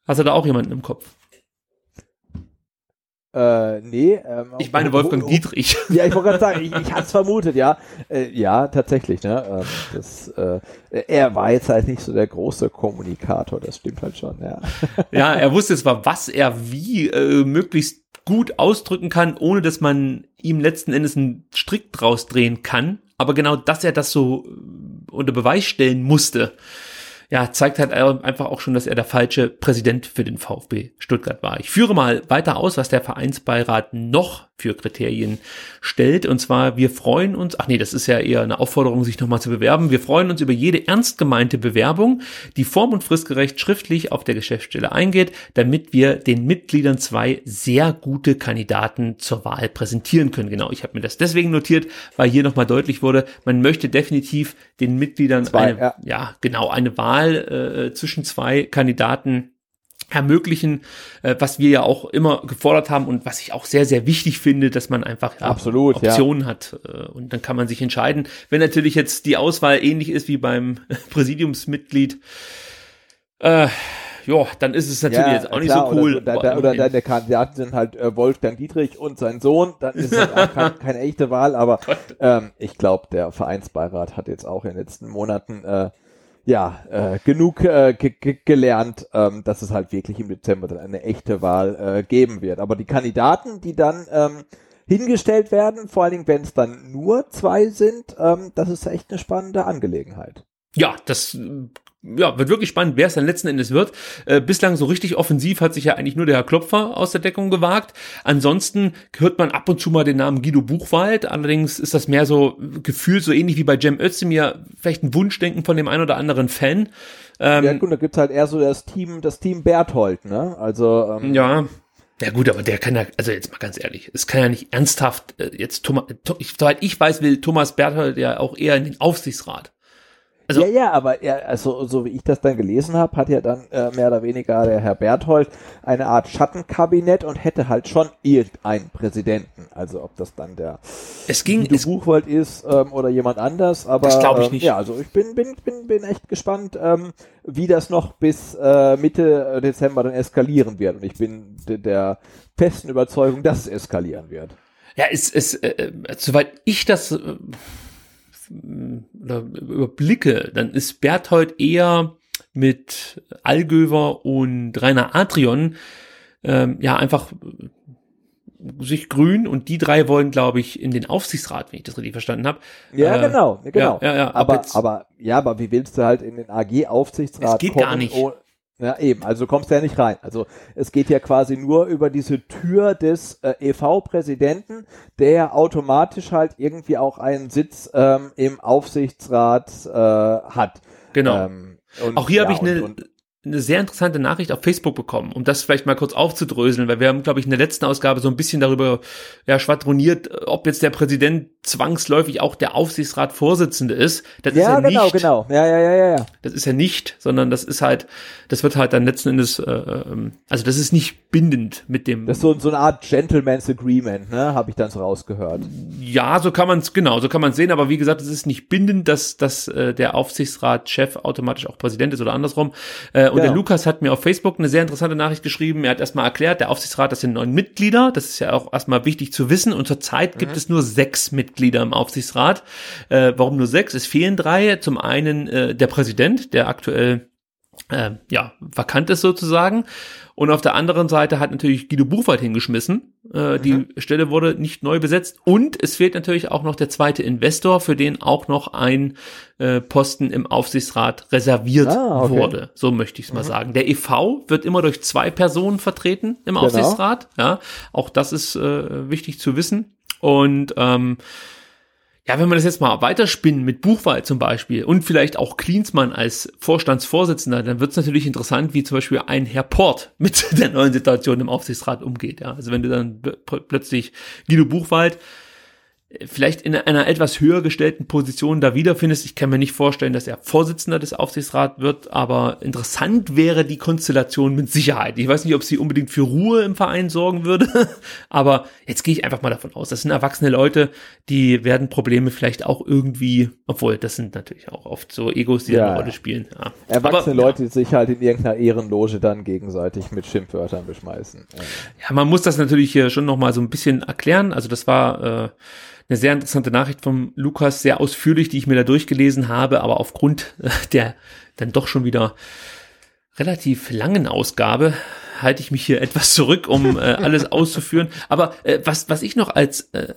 Hast du da auch jemanden im Kopf? Äh, nee. Ähm, ich meine Wolfgang Dietrich. Ja, ich wollte gerade sagen, ich, ich hatte es vermutet, ja. Äh, ja, tatsächlich, ne. Ähm, das, äh, er war jetzt halt nicht so der große Kommunikator, das stimmt halt schon, ja. Ja, er wusste zwar, was er wie äh, möglichst gut ausdrücken kann, ohne dass man ihm letzten Endes einen Strick draus drehen kann, aber genau, dass er das so äh, unter Beweis stellen musste, ja, zeigt halt einfach auch schon, dass er der falsche Präsident für den VfB Stuttgart war. Ich führe mal weiter aus, was der Vereinsbeirat noch für Kriterien stellt. Und zwar, wir freuen uns, ach nee, das ist ja eher eine Aufforderung, sich nochmal zu bewerben. Wir freuen uns über jede ernst gemeinte Bewerbung, die form- und fristgerecht schriftlich auf der Geschäftsstelle eingeht, damit wir den Mitgliedern zwei sehr gute Kandidaten zur Wahl präsentieren können. Genau, ich habe mir das deswegen notiert, weil hier nochmal deutlich wurde, man möchte definitiv den Mitgliedern zwei, eine, ja. ja. genau, eine Wahl äh, zwischen zwei Kandidaten ermöglichen, äh, was wir ja auch immer gefordert haben und was ich auch sehr, sehr wichtig finde, dass man einfach ja, Absolut, Optionen ja. hat äh, und dann kann man sich entscheiden. Wenn natürlich jetzt die Auswahl ähnlich ist wie beim Präsidiumsmitglied, äh, ja, dann ist es natürlich ja, jetzt auch klar, nicht so cool. Oder, da, oder deine Kandidaten sind halt äh, Wolfgang Dietrich und sein Sohn, dann ist es auch kein, keine echte Wahl, aber ähm, ich glaube, der Vereinsbeirat hat jetzt auch in den letzten Monaten äh, ja, äh, genug äh, gelernt, ähm, dass es halt wirklich im Dezember dann eine echte Wahl äh, geben wird. Aber die Kandidaten, die dann ähm, hingestellt werden, vor allen Dingen, wenn es dann nur zwei sind, ähm, das ist echt eine spannende Angelegenheit. Ja, das ja, wird wirklich spannend, wer es dann letzten Endes wird. Äh, bislang so richtig offensiv hat sich ja eigentlich nur der Herr Klopfer aus der Deckung gewagt. Ansonsten hört man ab und zu mal den Namen Guido Buchwald. Allerdings ist das mehr so gefühlt so ähnlich wie bei Cem Özdemir, vielleicht ein Wunschdenken von dem ein oder anderen Fan. Ähm, ja gut, da gibt's halt eher so das Team, das Team Berthold, ne? Also ähm, ja. Ja gut, aber der kann ja, also jetzt mal ganz ehrlich, es kann ja nicht ernsthaft äh, jetzt Thomas, soweit ich weiß, will Thomas Berthold ja auch eher in den Aufsichtsrat. Also, ja, ja, aber er, also so wie ich das dann gelesen habe, hat ja dann äh, mehr oder weniger der Herr Berthold eine Art Schattenkabinett und hätte halt schon irgendeinen Präsidenten. Also ob das dann der es ging, es, Buchwald ist ähm, oder jemand anders, aber das glaube ich ähm, nicht. ja, also ich bin bin bin bin echt gespannt, ähm, wie das noch bis äh, Mitte Dezember dann eskalieren wird. Und ich bin der festen Überzeugung, dass es eskalieren wird. Ja, es ist, äh, äh, soweit ich das äh, oder überblicke, dann ist Berthold eher mit Algöver und Rainer Adrian ähm, ja einfach sich grün und die drei wollen, glaube ich, in den Aufsichtsrat, wenn ich das richtig verstanden habe. Ja, äh, genau, genau. Ja, ja, ja, aber, aber ja, aber wie willst du halt in den AG-Aufsichtsrat? Es geht kommen, gar nicht. Oh, ja, eben, also du kommst ja nicht rein. Also es geht ja quasi nur über diese Tür des äh, EV-Präsidenten, der automatisch halt irgendwie auch einen Sitz ähm, im Aufsichtsrat äh, hat. Genau. Ähm, und, auch hier ja, habe ich eine, eine sehr interessante Nachricht auf Facebook bekommen, um das vielleicht mal kurz aufzudröseln, weil wir haben, glaube ich, in der letzten Ausgabe so ein bisschen darüber ja, schwadroniert, ob jetzt der Präsident zwangsläufig auch der Aufsichtsratsvorsitzende ist. Das ja, ist ja genau, nicht. genau. Ja, ja, ja, ja. Das ist ja nicht, sondern das ist halt, das wird halt dann letzten Endes, äh, ähm, also das ist nicht bindend mit dem. Das ist so, so eine Art Gentleman's Agreement, ne? Habe ich dann so rausgehört. Ja, so kann man es, genau, so kann man sehen, aber wie gesagt, es ist nicht bindend, dass, dass äh, der Aufsichtsratschef automatisch auch Präsident ist oder andersrum. Äh, und genau. der Lukas hat mir auf Facebook eine sehr interessante Nachricht geschrieben. Er hat erstmal erklärt, der Aufsichtsrat, das sind neun Mitglieder, das ist ja auch erstmal wichtig zu wissen. Und zurzeit mhm. gibt es nur sechs Mitglieder im Aufsichtsrat. Äh, warum nur sechs? Es fehlen drei. Zum einen äh, der Präsident, der aktuell äh, ja, vakant ist sozusagen. Und auf der anderen Seite hat natürlich Guido Buchwald hingeschmissen. Äh, mhm. Die Stelle wurde nicht neu besetzt. Und es fehlt natürlich auch noch der zweite Investor, für den auch noch ein äh, Posten im Aufsichtsrat reserviert ah, okay. wurde. So möchte ich es mal mhm. sagen. Der EV wird immer durch zwei Personen vertreten im genau. Aufsichtsrat. Ja, auch das ist äh, wichtig zu wissen. Und ähm, ja, wenn man das jetzt mal weiterspinnen mit Buchwald zum Beispiel und vielleicht auch Klinsmann als Vorstandsvorsitzender, dann wird es natürlich interessant, wie zum Beispiel ein Herr Port mit der neuen Situation im Aufsichtsrat umgeht. Ja, also wenn du dann plötzlich Guido Buchwald vielleicht in einer etwas höher gestellten Position da wiederfindest. Ich kann mir nicht vorstellen, dass er Vorsitzender des Aufsichtsrats wird, aber interessant wäre die Konstellation mit Sicherheit. Ich weiß nicht, ob sie unbedingt für Ruhe im Verein sorgen würde, aber jetzt gehe ich einfach mal davon aus, das sind erwachsene Leute, die werden Probleme vielleicht auch irgendwie, obwohl das sind natürlich auch oft so Egos, die ja, eine Rolle spielen. Ja. Erwachsene aber, Leute, die sich halt in irgendeiner Ehrenloge dann gegenseitig mit Schimpfwörtern beschmeißen. Ja, man muss das natürlich hier schon nochmal so ein bisschen erklären. Also das war äh, eine sehr interessante Nachricht vom Lukas, sehr ausführlich, die ich mir da durchgelesen habe, aber aufgrund der dann doch schon wieder relativ langen Ausgabe halte ich mich hier etwas zurück, um äh, alles auszuführen. Aber äh, was, was ich noch als äh,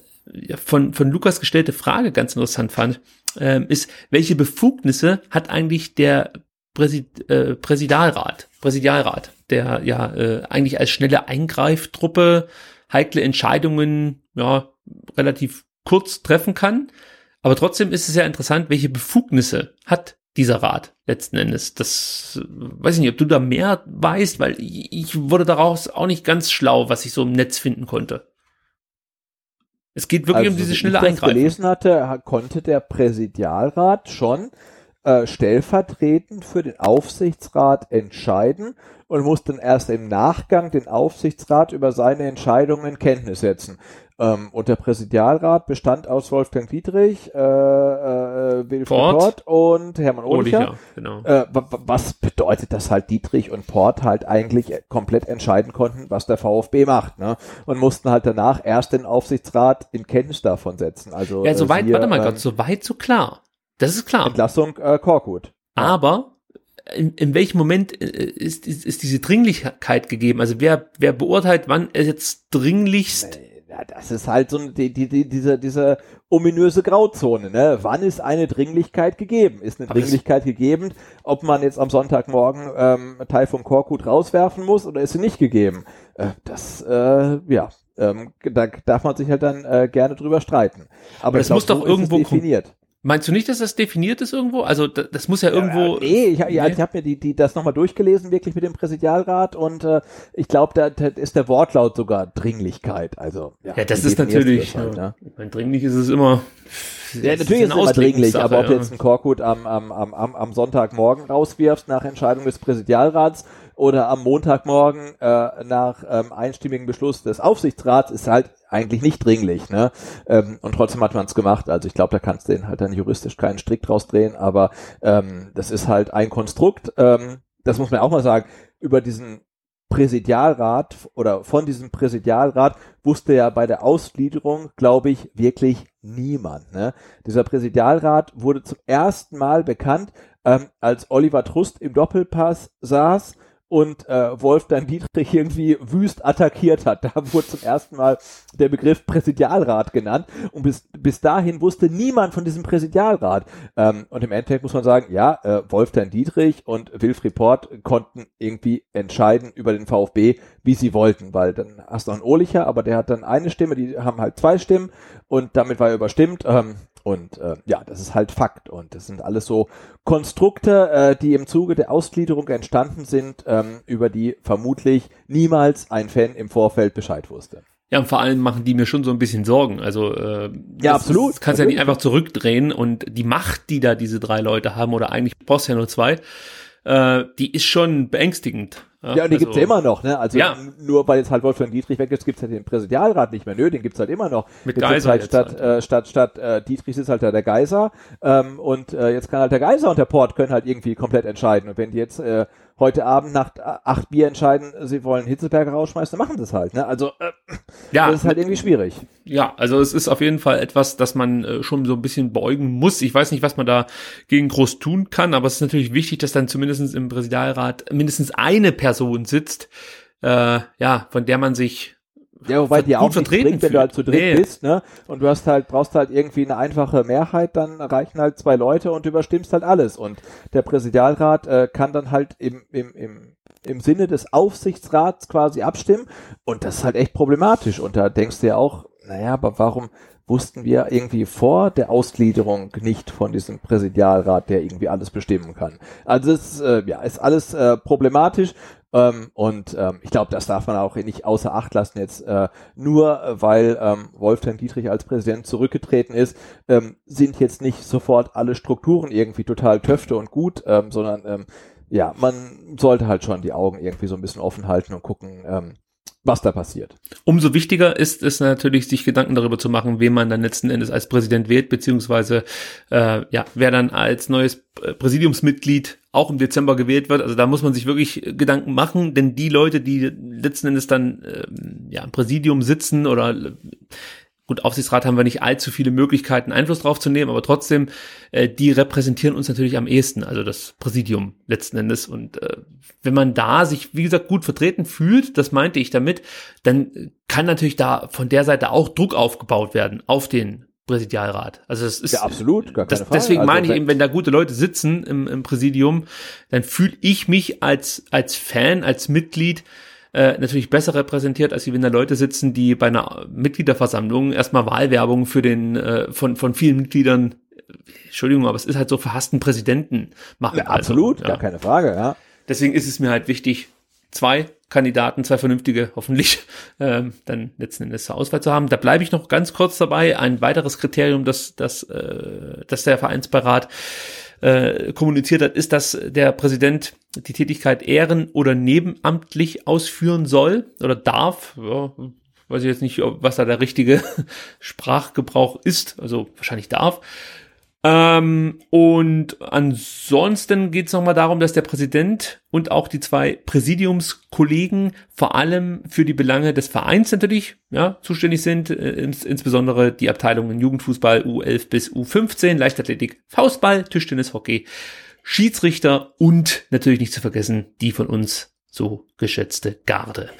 von, von Lukas gestellte Frage ganz interessant fand, äh, ist, welche Befugnisse hat eigentlich der Präsid äh, Präsidialrat, Präsidialrat, der ja äh, eigentlich als schnelle Eingreiftruppe heikle Entscheidungen ja relativ kurz treffen kann. Aber trotzdem ist es ja interessant, welche Befugnisse hat dieser Rat letzten Endes. Das weiß ich nicht, ob du da mehr weißt, weil ich wurde daraus auch nicht ganz schlau, was ich so im Netz finden konnte. Es geht wirklich also, um diese schnelle Eingreifen. Wenn ich gelesen hatte, konnte der Präsidialrat schon äh, stellvertretend für den Aufsichtsrat entscheiden und muss dann erst im Nachgang den Aufsichtsrat über seine Entscheidungen in Kenntnis setzen. Ähm, und der Präsidialrat bestand aus Wolfgang Dietrich, äh, äh, Wilfried Port und Hermann Ohlicher. genau. äh, was bedeutet, dass halt Dietrich und Port halt eigentlich komplett entscheiden konnten, was der VfB macht, ne? Und mussten halt danach erst den Aufsichtsrat in Kenntnis davon setzen. Also ja, soweit, äh, warte mal ähm, Gott, soweit so klar. Das ist klar. Entlassung äh, Korkut. Aber in, in welchem Moment äh, ist, ist, ist diese Dringlichkeit gegeben? Also wer, wer beurteilt, wann er jetzt dringlichst nee ja, das ist halt so die, die, die, diese, diese ominöse Grauzone. Ne? Wann ist eine Dringlichkeit gegeben? Ist eine Aber Dringlichkeit gegeben, ob man jetzt am Sonntagmorgen ähm, Teil vom Korkut rauswerfen muss oder ist sie nicht gegeben? Äh, das, äh, ja, ähm, da darf man sich halt dann äh, gerne drüber streiten. Aber, Aber das muss doch irgendwo definiert. Meinst du nicht, dass das definiert ist irgendwo? Also das, das muss ja irgendwo. Ja, nee, ich, nee. ich habe mir die, die das nochmal durchgelesen, wirklich mit dem Präsidialrat und äh, ich glaube, da, da ist der Wortlaut sogar Dringlichkeit. Also ja, ja das ist natürlich. Halt, ja. ne? Dringlich ist es immer. Ja, natürlich ist es immer dringlich, aber ob du jetzt einen Korkut am, am, am, am Sonntagmorgen rauswirfst nach Entscheidung des Präsidialrats oder am Montagmorgen äh, nach ähm, einstimmigem Beschluss des Aufsichtsrats ist halt eigentlich nicht dringlich. Ne? Ähm, und trotzdem hat man es gemacht. Also ich glaube, da kannst du den halt dann juristisch keinen Strick draus drehen, aber ähm, das ist halt ein Konstrukt. Ähm, das muss man auch mal sagen. Über diesen Präsidialrat oder von diesem Präsidialrat wusste ja bei der Ausgliederung, glaube ich, wirklich niemand. Ne? Dieser Präsidialrat wurde zum ersten Mal bekannt, ähm, als Oliver Trust im Doppelpass saß und äh, Wolf dann Dietrich irgendwie wüst attackiert hat. Da wurde zum ersten Mal der Begriff Präsidialrat genannt und bis, bis dahin wusste niemand von diesem Präsidialrat. Ähm, und im Endeffekt muss man sagen, ja, äh, Wolfgang Dietrich und Wilfried Port konnten irgendwie entscheiden über den VfB, wie sie wollten, weil dann hast du einen Ohlicher, aber der hat dann eine Stimme, die haben halt zwei Stimmen und damit war er überstimmt. Ähm, und äh, ja, das ist halt Fakt. Und das sind alles so Konstrukte, äh, die im Zuge der Ausgliederung entstanden sind, ähm, über die vermutlich niemals ein Fan im Vorfeld Bescheid wusste. Ja, und vor allem machen die mir schon so ein bisschen Sorgen. Also äh, ja, absolut. Das kannst ja nicht einfach zurückdrehen und die Macht, die da diese drei Leute haben, oder eigentlich brauchst du ja nur zwei, äh, die ist schon beängstigend. Ja, ja und die also, gibt's ja immer noch, ne? Also ja. nur weil jetzt halt Wolfgang Dietrich weg ist, gibt's halt den Präsidialrat nicht mehr. Nö, den gibt's halt immer noch. Mit jetzt Geiser halt statt, halt. Äh, statt statt äh, Dietrich ist halt da der Geiser ähm, und äh, jetzt kann halt der Geiser und der Port können halt irgendwie komplett entscheiden. Und wenn die jetzt äh, heute Abend nach acht Bier entscheiden, sie wollen Hitzelberger rausschmeißen, dann machen sie es halt. Ne? Also äh, ja, das ist halt irgendwie schwierig. Ja, also es ist auf jeden Fall etwas, das man äh, schon so ein bisschen beugen muss. Ich weiß nicht, was man da gegen groß tun kann, aber es ist natürlich wichtig, dass dann zumindest im Präsidialrat mindestens eine Person sitzt, äh, ja, von der man sich ja, wobei die auch nicht bringt, wenn du halt zu dritt nee. bist, ne? Und du hast halt, brauchst halt irgendwie eine einfache Mehrheit, dann reichen halt zwei Leute und du überstimmst halt alles. Und der Präsidialrat äh, kann dann halt im, im, im, im Sinne des Aufsichtsrats quasi abstimmen. Und das ist halt echt problematisch. Und da denkst du ja auch, naja, aber warum wussten wir irgendwie vor der Ausgliederung nicht von diesem Präsidialrat, der irgendwie alles bestimmen kann. Also es äh, ja, ist alles äh, problematisch ähm, und ähm, ich glaube, das darf man auch nicht außer Acht lassen jetzt, äh, nur äh, weil ähm, Wolfgang Dietrich als Präsident zurückgetreten ist, ähm, sind jetzt nicht sofort alle Strukturen irgendwie total töfte und gut, ähm, sondern ähm, ja, man sollte halt schon die Augen irgendwie so ein bisschen offen halten und gucken, ähm, was da passiert. Umso wichtiger ist es natürlich, sich Gedanken darüber zu machen, wen man dann letzten Endes als Präsident wählt, beziehungsweise äh, ja, wer dann als neues Präsidiumsmitglied auch im Dezember gewählt wird. Also da muss man sich wirklich Gedanken machen, denn die Leute, die letzten Endes dann äh, ja im Präsidium sitzen oder Gut, Aufsichtsrat haben wir nicht allzu viele Möglichkeiten, Einfluss drauf zu nehmen, aber trotzdem, äh, die repräsentieren uns natürlich am ehesten, also das Präsidium letzten Endes. Und äh, wenn man da sich, wie gesagt, gut vertreten fühlt, das meinte ich damit, dann kann natürlich da von der Seite auch Druck aufgebaut werden auf den Präsidialrat. Also es ist Ja, absolut, gar keine das, Frage. deswegen Also meine ich wenn- eben, wenn da gute Leute sitzen im, im Präsidium, dann fühle ich mich als als Fan, als Mitglied äh, natürlich besser repräsentiert, als wenn da Leute sitzen, die bei einer Mitgliederversammlung erstmal Wahlwerbung für den äh, von von vielen Mitgliedern Entschuldigung, aber es ist halt so verhassten Präsidenten machen. Ja, absolut, Also, gar keine Frage, ja. Deswegen ist es mir halt wichtig, zwei Kandidaten, zwei vernünftige, hoffentlich, ähm, dann letzten Endes zur Auswahl zu haben. Da bleibe ich noch ganz kurz dabei. Ein weiteres Kriterium, das, das, äh, das der Vereinsbeirat äh, kommuniziert hat, ist, dass der Präsident die Tätigkeit ehren- oder nebenamtlich ausführen soll oder darf. Ja, weiß ich jetzt nicht, was da der richtige Sprachgebrauch ist. Also wahrscheinlich darf. Ähm, und ansonsten geht es nochmal darum, dass der Präsident und auch die zwei Präsidiumskollegen vor allem für die Belange des Vereins natürlich ja, zuständig sind, äh, ins, insbesondere die Abteilungen Jugendfußball U11 bis U15, Leichtathletik, Faustball, Tischtennis, Hockey, Schiedsrichter und natürlich nicht zu vergessen die von uns so geschätzte Garde.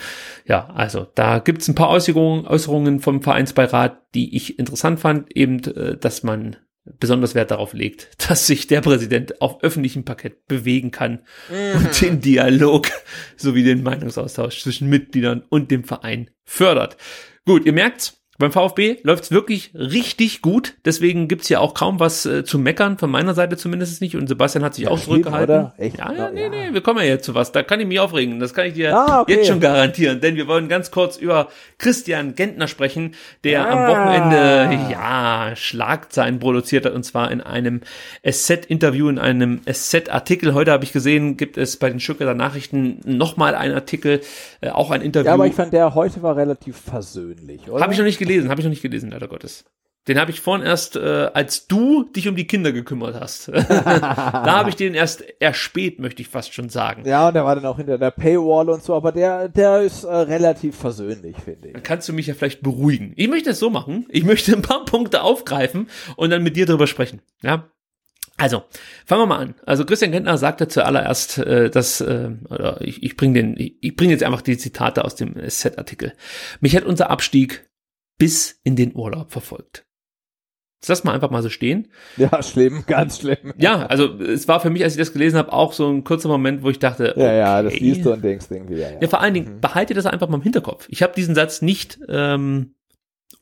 Ja, also da gibt's ein paar Äußerungen, Äußerungen vom Vereinsbeirat, die ich interessant fand, eben, äh, dass man besonders Wert darauf legt, dass sich der Präsident auf öffentlichem Parkett bewegen kann und den Dialog sowie den Meinungsaustausch zwischen Mitgliedern und dem Verein fördert. Gut, ihr merkt's, beim VfB läuft's wirklich richtig gut. Deswegen gibt's hier auch kaum was äh, zu meckern, von meiner Seite zumindest nicht. Und Sebastian hat sich auch schlimm, zurückgehalten. Echt? Ja, ja, Ja. nee, nee, wir kommen ja jetzt zu was. Da kann ich mich aufregen. Das kann ich dir Ah, okay. jetzt schon garantieren. Denn wir wollen ganz kurz über Christian Gentner sprechen, der am Ah. Wochenende, ja, Schlagzeilen produziert hat. Und zwar in einem SZ-Interview, in einem SZ-Artikel. Heute habe ich gesehen, gibt es bei den Stuttgarter Nachrichten nochmal einen Artikel, äh, auch ein Interview. Ja, aber ich fand, der heute war relativ versöhnlich, oder? Habe ich noch nicht gelesen, habe ich noch nicht gelesen, leider Gottes. Den habe ich vorhin erst, äh, als du dich um die Kinder gekümmert hast. da habe ich den erst erspäht, möchte ich fast schon sagen. Ja, und der war dann auch hinter der Paywall und so, aber der, der ist äh, relativ versöhnlich, finde ich. Dann kannst du mich ja vielleicht beruhigen. Ich möchte es so machen. Ich möchte ein paar Punkte aufgreifen und dann mit dir drüber sprechen. Ja. Also, fangen wir mal an. Also Christian Gentner sagte zuallererst, äh, dass, äh, oder ich, ich bringe den, ich, ich bringe jetzt einfach die Zitate aus dem Set-Artikel. Mich hat unser Abstieg bis in den Urlaub verfolgt. Lass mal einfach mal so stehen. Ja, schlimm, ganz schlimm. Ja, also es war für mich, als ich das gelesen habe, auch so ein kurzer Moment, wo ich dachte, Ja, ja, das okay. liest du und denkst irgendwie, ja, ja. Ja, vor allen Dingen, behalte das einfach mal im Hinterkopf. Ich habe diesen Satz nicht ähm,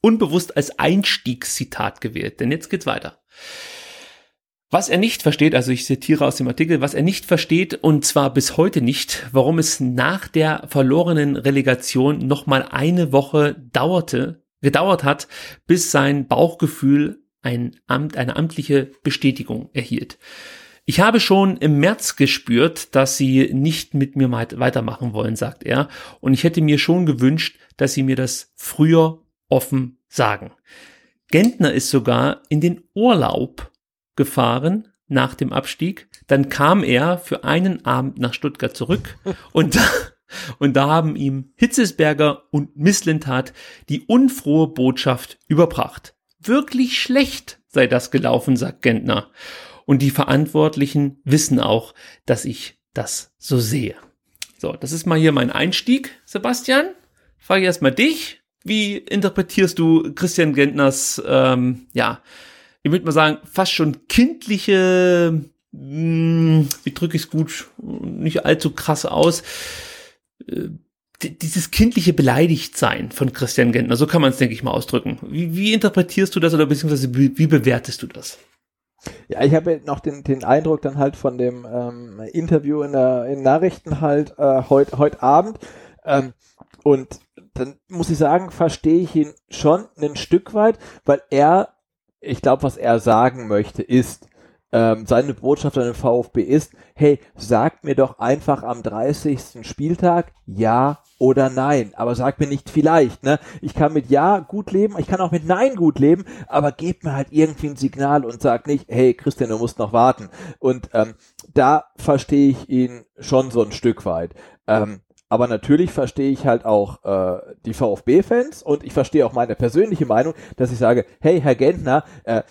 unbewusst als Einstiegszitat gewählt, denn jetzt geht's weiter. Was er nicht versteht, also ich zitiere aus dem Artikel, was er nicht versteht, und zwar bis heute nicht, warum es nach der verlorenen Relegation nochmal eine Woche dauerte, gedauert hat, bis sein Bauchgefühl ein Amt, eine amtliche Bestätigung erhielt. Ich habe schon im März gespürt, dass sie nicht mit mir weit- weitermachen wollen, sagt er, und ich hätte mir schon gewünscht, dass sie mir das früher offen sagen. Gentner ist sogar in den Urlaub gefahren nach dem Abstieg. Dann kam er für einen Abend nach Stuttgart zurück und und da haben ihm Hitzesberger und Misslintat die unfrohe Botschaft überbracht. Wirklich schlecht sei das gelaufen, sagt Gentner. Und die Verantwortlichen wissen auch, dass ich das so sehe. So, das ist mal hier mein Einstieg, Sebastian. Frage ich erstmal dich. Wie interpretierst du Christian Gentners, ähm, ja, ich würde mal sagen, fast schon kindliche, mh, wie drücke ich es gut, nicht allzu krass aus, dieses kindliche Beleidigtsein von Christian Gentner, so kann man es, denke ich mal, ausdrücken. Wie, wie interpretierst du das oder beziehungsweise wie, wie bewertest du das? Ja, ich habe noch den, den Eindruck dann halt von dem ähm, Interview in der in Nachrichten halt äh, heute heut Abend. Ähm, und dann muss ich sagen, verstehe ich ihn schon ein Stück weit, weil er, ich glaube, was er sagen möchte, ist, ähm, seine Botschaft an den VfB ist, hey, sagt mir doch einfach am 30. Spieltag ja oder nein. Aber sagt mir nicht vielleicht, ne? Ich kann mit ja gut leben, ich kann auch mit nein gut leben, aber gebt mir halt irgendwie ein Signal und sagt nicht, hey Christian, du musst noch warten. Und ähm, da verstehe ich ihn schon so ein Stück weit. Ähm, aber natürlich verstehe ich halt auch äh, die VfB-Fans und ich verstehe auch meine persönliche Meinung, dass ich sage, hey, Herr Gentner, äh,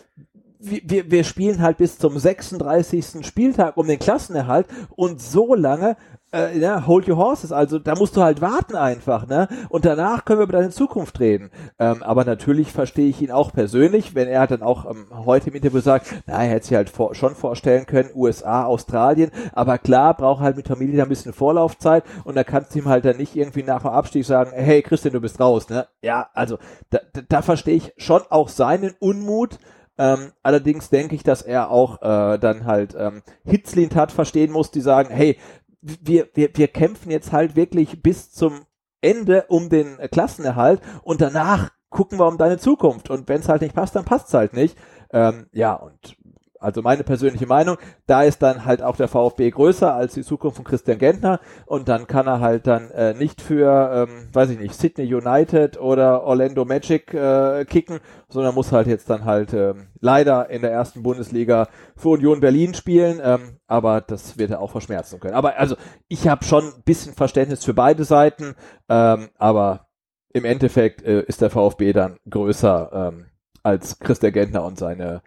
wir, wir spielen halt bis zum 36. Spieltag um den Klassenerhalt und so lange äh, ja, hold your horses, also da musst du halt warten einfach, ne? Und danach können wir über deine Zukunft reden. Ähm, aber natürlich verstehe ich ihn auch persönlich, wenn er dann auch ähm, heute im Interview sagt, na, er hätte sich halt vor, schon vorstellen können, USA, Australien, aber klar, braucht halt mit Familie da ein bisschen Vorlaufzeit und da kannst du ihm halt dann nicht irgendwie nach dem Abstieg sagen, hey Christian, du bist raus, ne? Ja, also da, da, da verstehe ich schon auch seinen Unmut, ähm, allerdings denke ich, dass er auch äh, dann halt ähm, Hitzlint hat verstehen muss, die sagen, hey, wir, wir, wir kämpfen jetzt halt wirklich bis zum Ende um den Klassenerhalt und danach gucken wir um deine Zukunft. Und wenn es halt nicht passt, dann passt es halt nicht. Ähm, ja, und also meine persönliche Meinung, da ist dann halt auch der VfB größer als die Zukunft von Christian Gentner und dann kann er halt dann äh, nicht für, ähm, weiß ich nicht, Sydney United oder Orlando Magic äh, kicken, sondern muss halt jetzt dann halt ähm, leider in der ersten Bundesliga für Union Berlin spielen, ähm, aber das wird er auch verschmerzen können. Aber also ich habe schon ein bisschen Verständnis für beide Seiten, ähm, aber im Endeffekt äh, ist der VfB dann größer ähm, als Christian Gentner und seine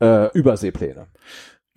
äh, Überseepläne.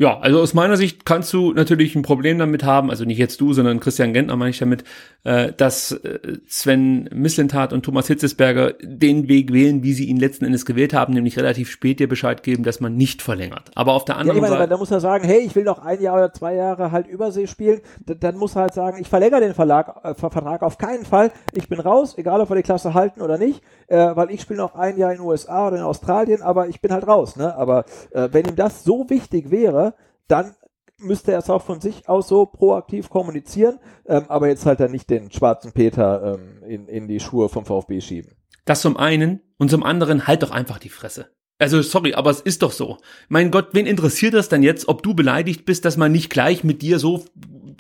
Ja, also aus meiner Sicht kannst du natürlich ein Problem damit haben, also nicht jetzt du, sondern Christian Gentner meine ich damit, äh, dass äh, Sven Mislintat und Thomas Hitzesberger den Weg wählen, wie sie ihn letzten Endes gewählt haben, nämlich relativ spät dir Bescheid geben, dass man nicht verlängert. Aber auf der anderen ja, meine, Seite. Da muss er sagen, hey, ich will noch ein Jahr oder zwei Jahre halt Übersee spielen. D dann muss er halt sagen, ich verlängere den Verlag, äh, Vertrag auf keinen Fall. Ich bin raus, egal ob wir die Klasse halten oder nicht, äh, weil ich spiele noch ein Jahr in den USA oder in Australien, aber ich bin halt raus. Ne? Aber äh, wenn ihm das so wichtig wäre, dann müsste er es auch von sich aus so proaktiv kommunizieren, ähm, aber jetzt halt dann nicht den schwarzen Peter ähm, in, in die Schuhe vom VfB schieben. Das zum einen und zum anderen halt doch einfach die Fresse. Also sorry, aber es ist doch so. Mein Gott, wen interessiert das denn jetzt, ob du beleidigt bist, dass man nicht gleich mit dir so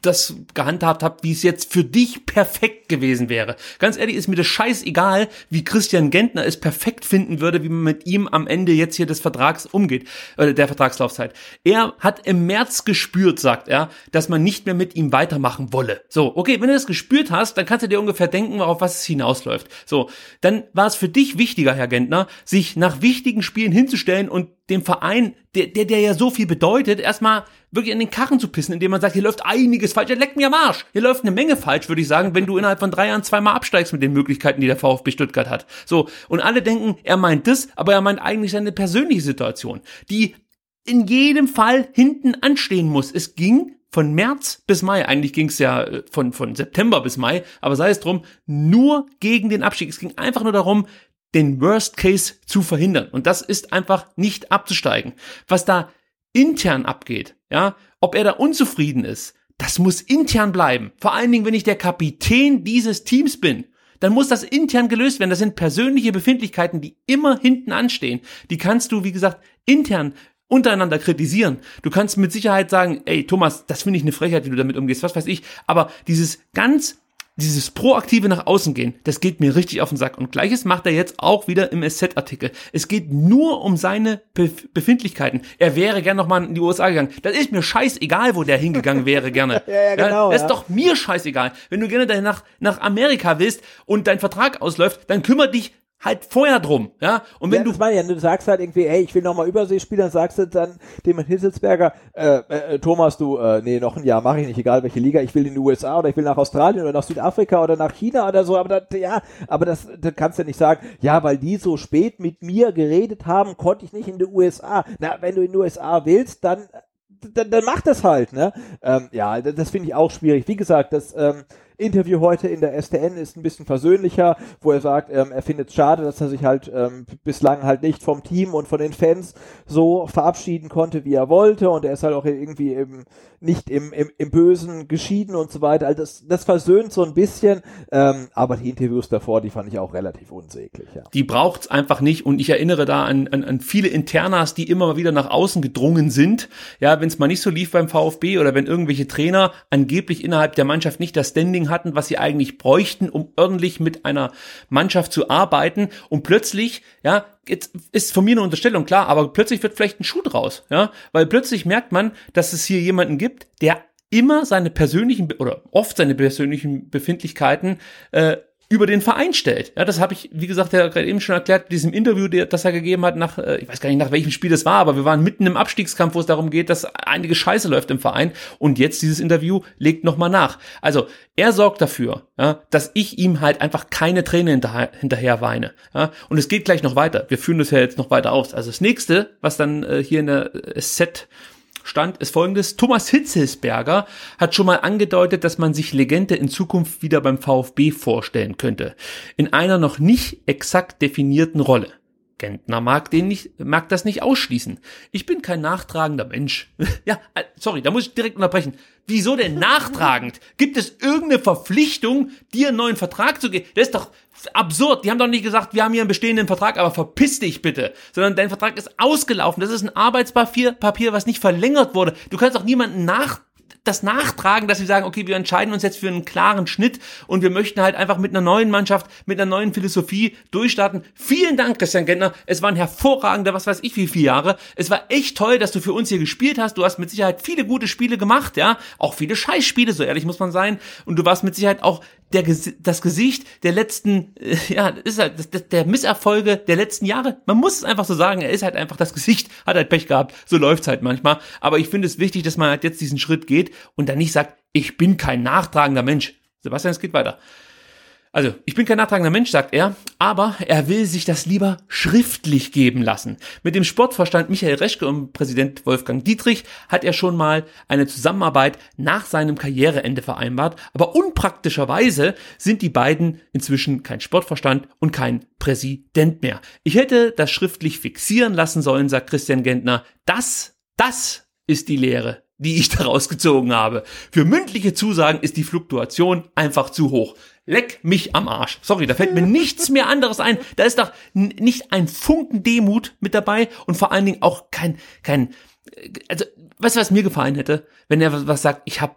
das gehandhabt habt, wie es jetzt für dich perfekt gewesen wäre. Ganz ehrlich, ist mir das scheißegal, wie Christian Gentner es perfekt finden würde, wie man mit ihm am Ende jetzt hier des Vertrags umgeht, äh, der Vertragslaufzeit. Er hat im März gespürt, sagt er, dass man nicht mehr mit ihm weitermachen wolle. So, okay, wenn du das gespürt hast, dann kannst du dir ungefähr denken, auf was es hinausläuft. So, dann war es für dich wichtiger, Herr Gentner, sich nach wichtigen Spielen hinzustellen und dem Verein, der, der, der ja so viel bedeutet, erstmal wirklich in den Karren zu pissen, indem man sagt, hier läuft einiges falsch. Ja, leckt mir am Arsch. Hier läuft eine Menge falsch, würde ich sagen, wenn du innerhalb von drei Jahren zweimal absteigst mit den Möglichkeiten, die der VfB Stuttgart hat. So. Und alle denken, er meint das, aber er meint eigentlich seine persönliche Situation, die in jedem Fall hinten anstehen muss. Es ging von März bis Mai, eigentlich ging es ja äh, von, von September bis Mai, aber sei es drum, nur gegen den Abstieg. Es ging einfach nur darum, den Worst Case zu verhindern. Und das ist einfach nicht abzusteigen. Was da intern abgeht, ja, ob er da unzufrieden ist, das muss intern bleiben. Vor allen Dingen, wenn ich der Kapitän dieses Teams bin, dann muss das intern gelöst werden. Das sind persönliche Befindlichkeiten, die immer hinten anstehen. Die kannst du, wie gesagt, intern untereinander kritisieren. Du kannst mit Sicherheit sagen, ey Thomas, das finde ich eine Frechheit, wie du damit umgehst, was weiß ich. Aber dieses ganz dieses proaktive nach außen gehen, das geht mir richtig auf den Sack. Und gleiches macht er jetzt auch wieder im SZ-Artikel. Es geht nur um seine Bef Befindlichkeiten. Er wäre gerne nochmal in die USA gegangen. Das ist mir scheißegal, wo der hingegangen wäre gerne. ja, ja, genau, das ja. ist doch mir scheißegal. Wenn du gerne nach, nach Amerika willst und dein Vertrag ausläuft, dann kümmere dich halt vorher drum, ja. Und wenn ja, du meine ich, du sagst halt irgendwie, hey, ich will nochmal Übersee spielen, dann sagst du dann dem Hitzelsberger, äh, äh, Thomas, du, äh, nee, noch ein Jahr mache ich nicht, egal welche Liga, ich will in die USA oder ich will nach Australien oder nach Südafrika oder nach China oder so, aber das, ja, aber das, das kannst du nicht sagen, ja, weil die so spät mit mir geredet haben, konnte ich nicht in die USA. Na, wenn du in die USA willst, dann dann, dann mach das halt, ne? Ähm, ja, das, das finde ich auch schwierig. Wie gesagt, das ähm, Interview heute in der STN ist ein bisschen versöhnlicher, wo er sagt, ähm, er findet es schade, dass er sich halt ähm, bislang halt nicht vom Team und von den Fans so verabschieden konnte, wie er wollte und er ist halt auch irgendwie eben nicht im, im, im Bösen geschieden und so weiter. Also das, das versöhnt so ein bisschen, ähm, aber die Interviews davor, die fand ich auch relativ unsäglich. Ja. Die braucht's einfach nicht und ich erinnere da an, an, an viele Internas, die immer mal wieder nach außen gedrungen sind. Ja, wenn es mal nicht so lief beim VfB oder wenn irgendwelche Trainer angeblich innerhalb der Mannschaft nicht das Standing hatten, was sie eigentlich bräuchten, um ordentlich mit einer Mannschaft zu arbeiten. Und plötzlich, ja, jetzt ist von mir eine Unterstellung, klar, aber plötzlich wird vielleicht ein Schuh draus, ja, weil plötzlich merkt man, dass es hier jemanden gibt, der immer seine persönlichen oder oft seine persönlichen Befindlichkeiten äh, über den Verein stellt. Ja, das habe ich, wie gesagt, ja gerade eben schon erklärt, diesem Interview, das er gegeben hat, nach, äh, ich weiß gar nicht, nach welchem Spiel das war, aber wir waren mitten im Abstiegskampf, wo es darum geht, dass einige Scheiße läuft im Verein. Und jetzt dieses Interview legt nochmal nach. Also er sorgt dafür, ja, dass ich ihm halt einfach keine Träne hinterher, hinterher weine. Ja. Und es geht gleich noch weiter. Wir führen das ja jetzt noch weiter aus. Also das nächste, was dann äh, hier in der äh, Set stand, ist folgendes. Thomas Hitzelsberger hat schon mal angedeutet, dass man sich Legende in Zukunft wieder beim VfB vorstellen könnte. In einer noch nicht exakt definierten Rolle. Gentner mag den nicht, mag das nicht ausschließen. Ich bin kein nachtragender Mensch. ja, äh, sorry, da muss ich direkt unterbrechen. Wieso denn nachtragend? Gibt es irgendeine Verpflichtung, dir einen neuen Vertrag zu geben? Das ist doch absurd. Die haben doch nicht gesagt, wir haben hier einen bestehenden Vertrag, aber verpiss dich bitte. Sondern dein Vertrag ist ausgelaufen. Das ist ein Arbeitspapier, Papier, was nicht verlängert wurde. Du kannst doch niemanden nach das nachtragen, dass sie sagen, okay, wir entscheiden uns jetzt für einen klaren Schnitt und wir möchten halt einfach mit einer neuen Mannschaft, mit einer neuen Philosophie durchstarten. Vielen Dank, Christian Gentner. Es waren hervorragende, was weiß ich, wie vier Jahre. Es war echt toll, dass du für uns hier gespielt hast. Du hast mit Sicherheit viele gute Spiele gemacht, ja. Auch viele Scheißspiele, so ehrlich muss man sein. Und du warst mit Sicherheit auch der, das Gesicht der letzten, äh, ja, ist halt der Misserfolge der letzten Jahre. Man muss es einfach so sagen, er ist halt einfach das Gesicht, hat halt Pech gehabt. So läuft's halt manchmal. Aber ich finde es wichtig, dass man halt jetzt diesen Schritt geht und dann nicht sagt, ich bin kein nachtragender Mensch. Sebastian, es geht weiter. Also, ich bin kein nachtragender Mensch, sagt er, aber er will sich das lieber schriftlich geben lassen. Mit dem Sportvorstand Michael Reschke und Präsident Wolfgang Dietrich hat er schon mal eine Zusammenarbeit nach seinem Karriereende vereinbart, aber unpraktischerweise sind die beiden inzwischen kein Sportvorstand und kein Präsident mehr. Ich hätte das schriftlich fixieren lassen sollen, sagt Christian Gentner. Das, das ist die Lehre die ich daraus gezogen habe. Für mündliche Zusagen ist die Fluktuation einfach zu hoch. Leck mich am Arsch. Sorry, da fällt mir nichts mehr anderes ein. Da ist doch nicht ein Funken Demut mit dabei und vor allen Dingen auch kein, kein, also, weißt du, was mir gefallen hätte? Wenn er was sagt, ich habe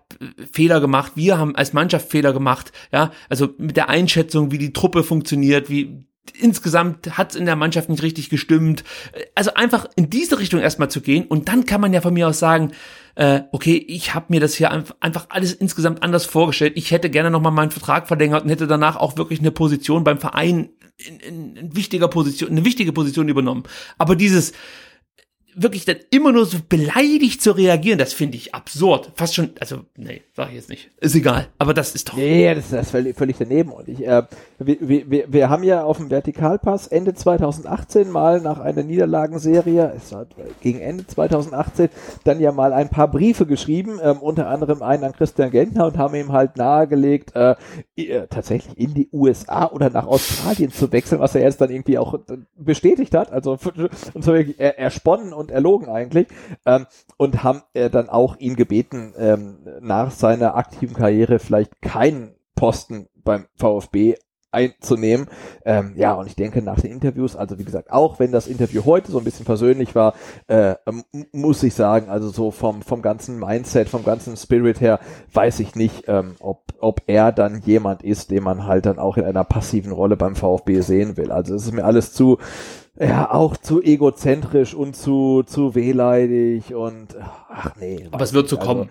Fehler gemacht, wir haben als Mannschaft Fehler gemacht, ja, also mit der Einschätzung, wie die Truppe funktioniert, wie insgesamt hat's in der Mannschaft nicht richtig gestimmt. Also einfach in diese Richtung erstmal zu gehen und dann kann man ja von mir aus sagen, äh, okay, ich habe mir das hier einfach alles insgesamt anders vorgestellt. Ich hätte gerne nochmal meinen Vertrag verlängert und hätte danach auch wirklich eine Position beim Verein in, in, in wichtiger Position, eine wichtige Position übernommen. Aber dieses wirklich dann immer nur so beleidigt zu reagieren, das finde ich absurd. Fast schon, also, nee, sag ich jetzt nicht. Ist egal. Aber das ist doch. Nee, das, das ist völlig, völlig daneben. Und ich, äh, wir, wir, wir haben ja auf dem Vertikalpass Ende 2018 mal nach einer Niederlagenserie, es war gegen Ende 2018, dann ja mal ein paar Briefe geschrieben, ähm, unter anderem einen an Christian Gentner und haben ihm halt nahegelegt, äh, äh, tatsächlich in die USA oder nach Australien zu wechseln, was er jetzt dann irgendwie auch bestätigt hat. Also und so ersponnen und und erlogen eigentlich ähm, und haben äh, dann auch ihn gebeten, ähm, nach seiner aktiven Karriere vielleicht keinen Posten beim VfB einzunehmen. Ähm, ja, und ich denke nach den Interviews, also wie gesagt, auch wenn das Interview heute so ein bisschen persönlich war, äh, muss ich sagen, also so vom, vom ganzen Mindset, vom ganzen Spirit her, weiß ich nicht, ähm, ob, ob er dann jemand ist, den man halt dann auch in einer passiven Rolle beim VfB sehen will. Also es ist mir alles zu, ja, auch zu egozentrisch und zu, zu wehleidig und ach nee. Aber es wird zu so kommen.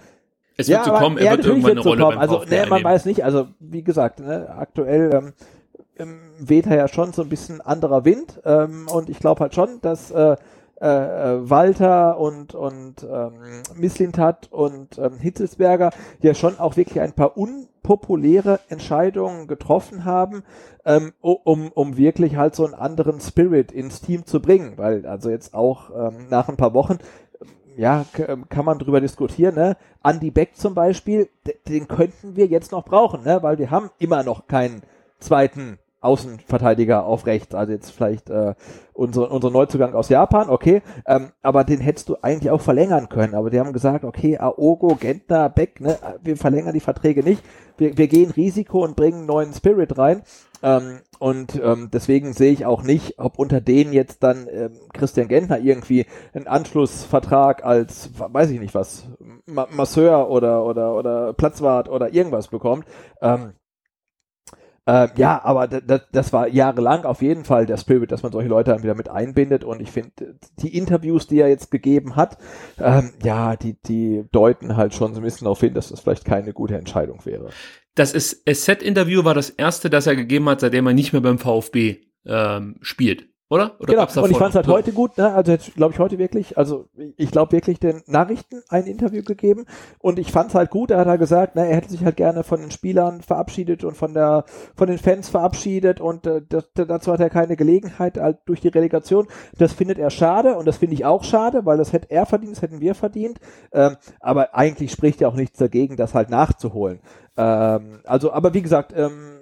Es wird ja, so kommen, er wird irgendwann eine Rolle kommen. Also, ne, man weiß nicht, also wie gesagt, ne, aktuell ähm, ähm, weht er ja schon so ein bisschen anderer Wind ähm, und ich glaube halt schon, dass äh, äh, äh, Walter und, und ähm, Misslintat und ähm, Hitzelsberger ja schon auch wirklich ein paar unpopuläre Entscheidungen getroffen haben, ähm, um, um wirklich halt so einen anderen Spirit ins Team zu bringen. Weil also jetzt auch ähm, nach ein paar Wochen ja, ähm, kann man drüber diskutieren, ne? Andy Beck zum Beispiel, den könnten wir jetzt noch brauchen, ne? Weil wir haben immer noch keinen zweiten Außenverteidiger auf rechts. Also jetzt vielleicht äh, unser, unser Neuzugang aus Japan, okay. Ähm, aber den hättest du eigentlich auch verlängern können. Aber die haben gesagt, okay, Aogo, Gentner, Beck, ne, wir verlängern die Verträge nicht. Wir, wir gehen Risiko und bringen neuen Spirit rein. Ähm, und ähm, deswegen sehe ich auch nicht, ob unter denen jetzt dann ähm, Christian Gentner irgendwie einen Anschlussvertrag als, weiß ich nicht was, Masseur oder, oder, oder Platzwart oder irgendwas bekommt. Ähm, Äh, ja, aber das war jahrelang auf jeden Fall der Spirit, dass man solche Leute dann wieder mit einbindet und ich finde, die Interviews, die er jetzt gegeben hat, ähm, ja, die, die deuten halt schon so ein bisschen darauf hin, dass das vielleicht keine gute Entscheidung wäre. Das ist Asset-Interview war das erste, das er gegeben hat, seitdem er nicht mehr beim VfB ähm, spielt. Oder? Oder genau, und ich fand es halt heute gut, ne? also jetzt glaube ich heute wirklich, also ich glaube wirklich den Nachrichten ein Interview gegeben und ich fand es halt gut, er hat halt gesagt, ne, er hätte sich halt gerne von den Spielern verabschiedet und von der von den Fans verabschiedet und äh, das, dazu hat er keine Gelegenheit halt durch die Relegation. Das findet er schade und das finde ich auch schade, weil das hätte er verdient, das hätten wir verdient, ähm, aber eigentlich spricht ja auch nichts dagegen, das halt nachzuholen. Ähm, also, aber wie gesagt, ähm,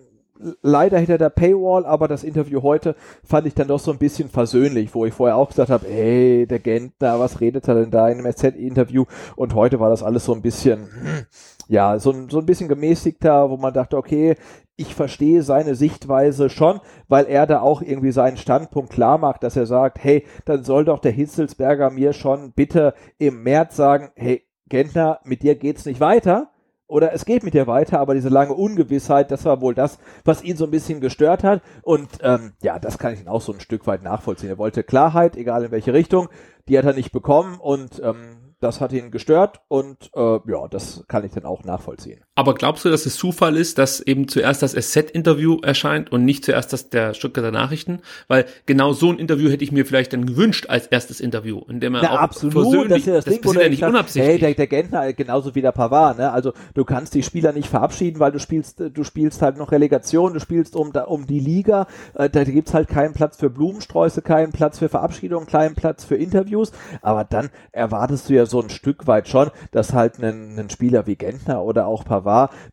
leider hinter der Paywall, aber das Interview heute fand ich dann doch so ein bisschen versöhnlich, wo ich vorher auch gesagt habe, hey, der Gentner, was redet er denn da in einem SZ-Interview? Und heute war das alles so ein bisschen, hm, ja, so, so ein bisschen gemäßigter, wo man dachte, okay, ich verstehe seine Sichtweise schon, weil er da auch irgendwie seinen Standpunkt klar macht, dass er sagt, hey, dann soll doch der Hitzelsberger mir schon bitte im März sagen, hey, Gentner, mit dir geht's nicht weiter oder es geht mit dir weiter, aber diese lange Ungewissheit, das war wohl das, was ihn so ein bisschen gestört hat. Und ähm, ja, das kann ich ihn auch so ein Stück weit nachvollziehen. Er wollte Klarheit, egal in welche Richtung, die hat er nicht bekommen und ähm, das hat ihn gestört und äh, ja, das kann ich dann auch nachvollziehen. Aber glaubst du, dass es Zufall ist, dass eben zuerst das SZ-Interview erscheint und nicht zuerst das der Stuttgarter Nachrichten? Weil genau so ein Interview hätte ich mir vielleicht dann gewünscht als erstes Interview, in dem er Na, auch absolut, das ist ja das, das Ding, ja nicht unabsichtlich. Hey, der, der Gentner genauso wie der Pavard, ne? Also du kannst die Spieler nicht verabschieden, weil du spielst, du spielst halt noch Relegation, du spielst um, um die Liga, äh, da gibt's halt keinen Platz für Blumensträuße, keinen Platz für Verabschiedungen, keinen Platz für Interviews, aber dann erwartest du ja so ein Stück weit schon, dass halt ein, ein Spieler wie Gentner oder auch Pavard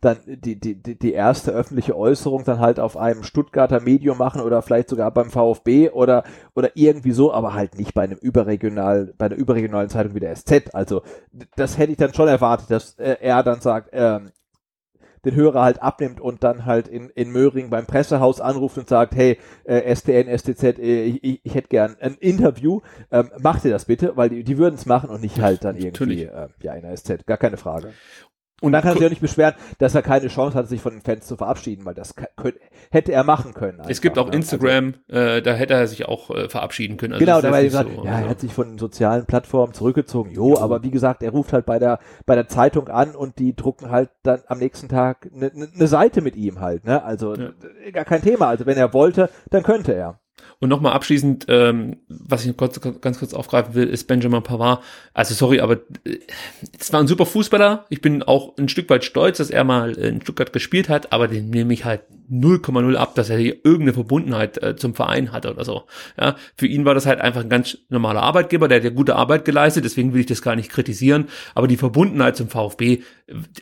dann die, die, die erste öffentliche Äußerung dann halt auf einem Stuttgarter Medium machen oder vielleicht sogar beim VfB oder, oder irgendwie so, aber halt nicht bei einem überregional, bei einer überregionalen Zeitung wie der SZ. Also das hätte ich dann schon erwartet, dass äh, er dann sagt, ähm, den Hörer halt abnimmt und dann halt in, in Möhring beim Pressehaus anruft und sagt, hey, äh, STN, STZ, äh, ich, ich hätte gern ein Interview, ähm, macht ihr das bitte, weil die, die würden es machen und nicht halt dann irgendwie äh, ja, in der SZ, gar keine Frage. Und dann kann er sich auch nicht beschweren, dass er keine Chance hat, sich von den Fans zu verabschieden, weil das könnte, hätte er machen können. Einfach, es gibt auch ne? Instagram, also, äh, da hätte er sich auch äh, verabschieden können. Also genau, da war gesagt, so, ja, er hat sich von den sozialen Plattformen zurückgezogen. Jo, aber wie gesagt, er ruft halt bei der bei der Zeitung an und die drucken halt dann am nächsten Tag eine ne, ne Seite mit ihm halt. Ne? Also ja. gar kein Thema. Also wenn er wollte, dann könnte er. Und nochmal abschließend, ähm, was ich kurz, ganz kurz aufgreifen will, ist Benjamin Pavard. Also sorry, aber äh, es war ein super Fußballer. Ich bin auch ein Stück weit stolz, dass er mal in Stuttgart gespielt hat, aber den nehme ich halt 0,0 ab, dass er hier irgendeine Verbundenheit äh, zum Verein hatte oder so. Ja, für ihn war das halt einfach ein ganz normaler Arbeitgeber, der hat ja gute Arbeit geleistet, deswegen will ich das gar nicht kritisieren. Aber die Verbundenheit zum VfB,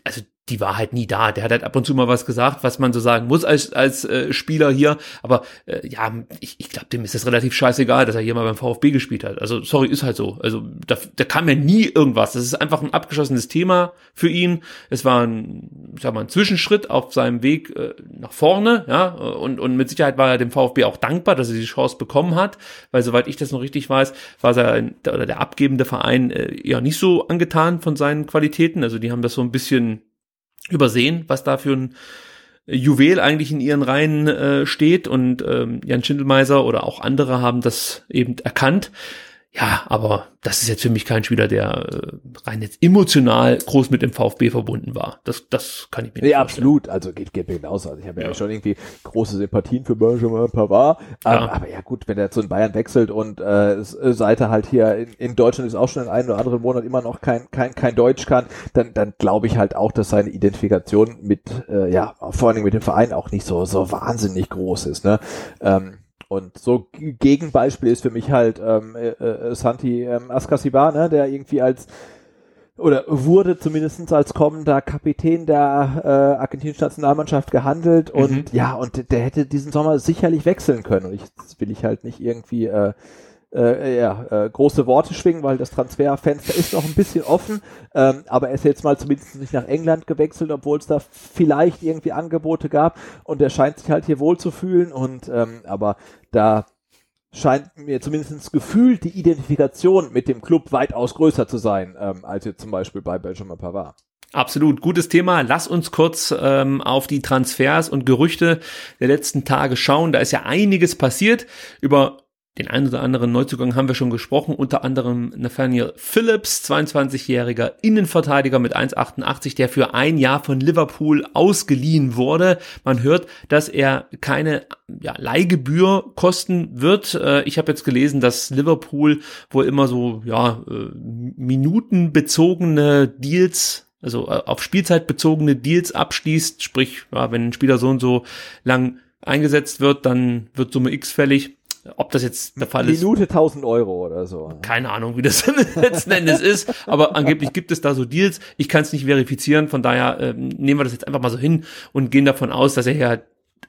also die war halt nie da. Der hat halt ab und zu mal was gesagt, was man so sagen muss als, als äh, Spieler hier. Aber äh, ja, ich, ich glaube, dem ist es relativ scheißegal, dass er hier mal beim VfB gespielt hat. Also, sorry, ist halt so. Also, da, da kam ja nie irgendwas. Das ist einfach ein abgeschlossenes Thema für ihn. Es war ein, ich sag mal, ein Zwischenschritt auf seinem Weg äh, nach vorne, ja. Und, und mit Sicherheit war er dem VfB auch dankbar, dass er die Chance bekommen hat, weil soweit ich das noch richtig weiß, war er oder der abgebende Verein äh, ja nicht so angetan von seinen Qualitäten. Also die haben das so ein bisschen übersehen, was da für ein Juwel eigentlich in ihren Reihen äh, steht und ähm, Jan Schindelmeiser oder auch andere haben das eben erkannt. Ja, aber das ist jetzt für mich kein Spieler, der äh, rein jetzt emotional groß mit dem VfB verbunden war. Das, das kann ich mir nicht nee, vorstellen. absolut. Also geht, geht mir genauso. Also ich habe ja. ja. schon irgendwie große Sympathien für Benjamin Pavard. Ja. Aber, aber ja gut, wenn er zu den Bayern wechselt und äh, Seite halt hier in, in Deutschland ist auch schon in einem oder anderen Monat immer noch kein, kein, kein Deutsch kann, dann, dann glaube ich halt auch, dass seine Identifikation mit, äh, ja, vor allen Dingen mit dem Verein auch nicht so, so wahnsinnig groß ist. Ne? Ähm, und so Gegenbeispiel ist für mich halt ähm, äh, äh, Santi ähm, Askasiba, ne, der irgendwie als oder wurde zumindest als kommender Kapitän der äh, argentinischen Nationalmannschaft gehandelt und mhm. ja, und der hätte diesen Sommer sicherlich wechseln können. Und ich, das will ich halt nicht irgendwie äh, äh, ja, äh, große Worte schwingen, weil das Transferfenster ist noch ein bisschen offen, ähm, aber er ist jetzt mal zumindest nicht nach England gewechselt, obwohl es da vielleicht irgendwie Angebote gab und er scheint sich halt hier wohl zu fühlen und ähm, aber da scheint mir zumindest gefühlt die Identifikation mit dem Club weitaus größer zu sein, ähm, als jetzt zum Beispiel bei Benjamin Pavard. Absolut, gutes Thema. Lass uns kurz ähm, auf die Transfers und Gerüchte der letzten Tage schauen. Da ist ja einiges passiert. Über den einen oder anderen Neuzugang haben wir schon gesprochen, unter anderem Nathaniel Phillips, 22-jähriger Innenverteidiger mit 1,88, der für ein Jahr von Liverpool ausgeliehen wurde. Man hört, dass er keine ja, Leihgebühr kosten wird. Äh, ich habe jetzt gelesen, dass Liverpool wohl immer so ja, äh, minutenbezogene Deals also äh, auf Spielzeit bezogene Deals abschließt, sprich, ja, wenn ein Spieler so und so lang eingesetzt wird, dann wird Summe X fällig. Ob das jetzt der Fall Minute ist. Minute 1000 Euro oder so. Keine Ahnung, wie das letzten Endes ist, aber angeblich gibt es da so Deals. Ich kann es nicht verifizieren, von daher äh, nehmen wir das jetzt einfach mal so hin und gehen davon aus, dass er ja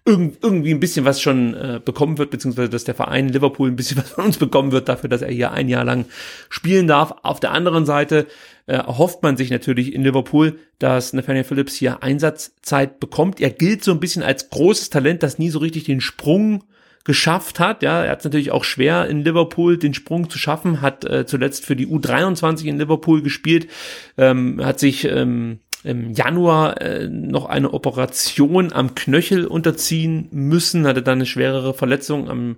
irgendwie ein bisschen was schon äh, bekommen wird, beziehungsweise dass der Verein Liverpool ein bisschen was von uns bekommen wird dafür, dass er hier ein Jahr lang spielen darf. Auf der anderen Seite äh, erhofft man sich natürlich in Liverpool, dass Nathaniel Phillips hier Einsatzzeit bekommt. Er gilt so ein bisschen als großes Talent, das nie so richtig den Sprung geschafft hat. Ja, er hat es natürlich auch schwer in Liverpool den Sprung zu schaffen, hat äh, zuletzt für die U23 in Liverpool gespielt, ähm, hat sich ähm, im Januar äh, noch eine Operation am Knöchel unterziehen müssen, hatte dann eine schwerere Verletzung am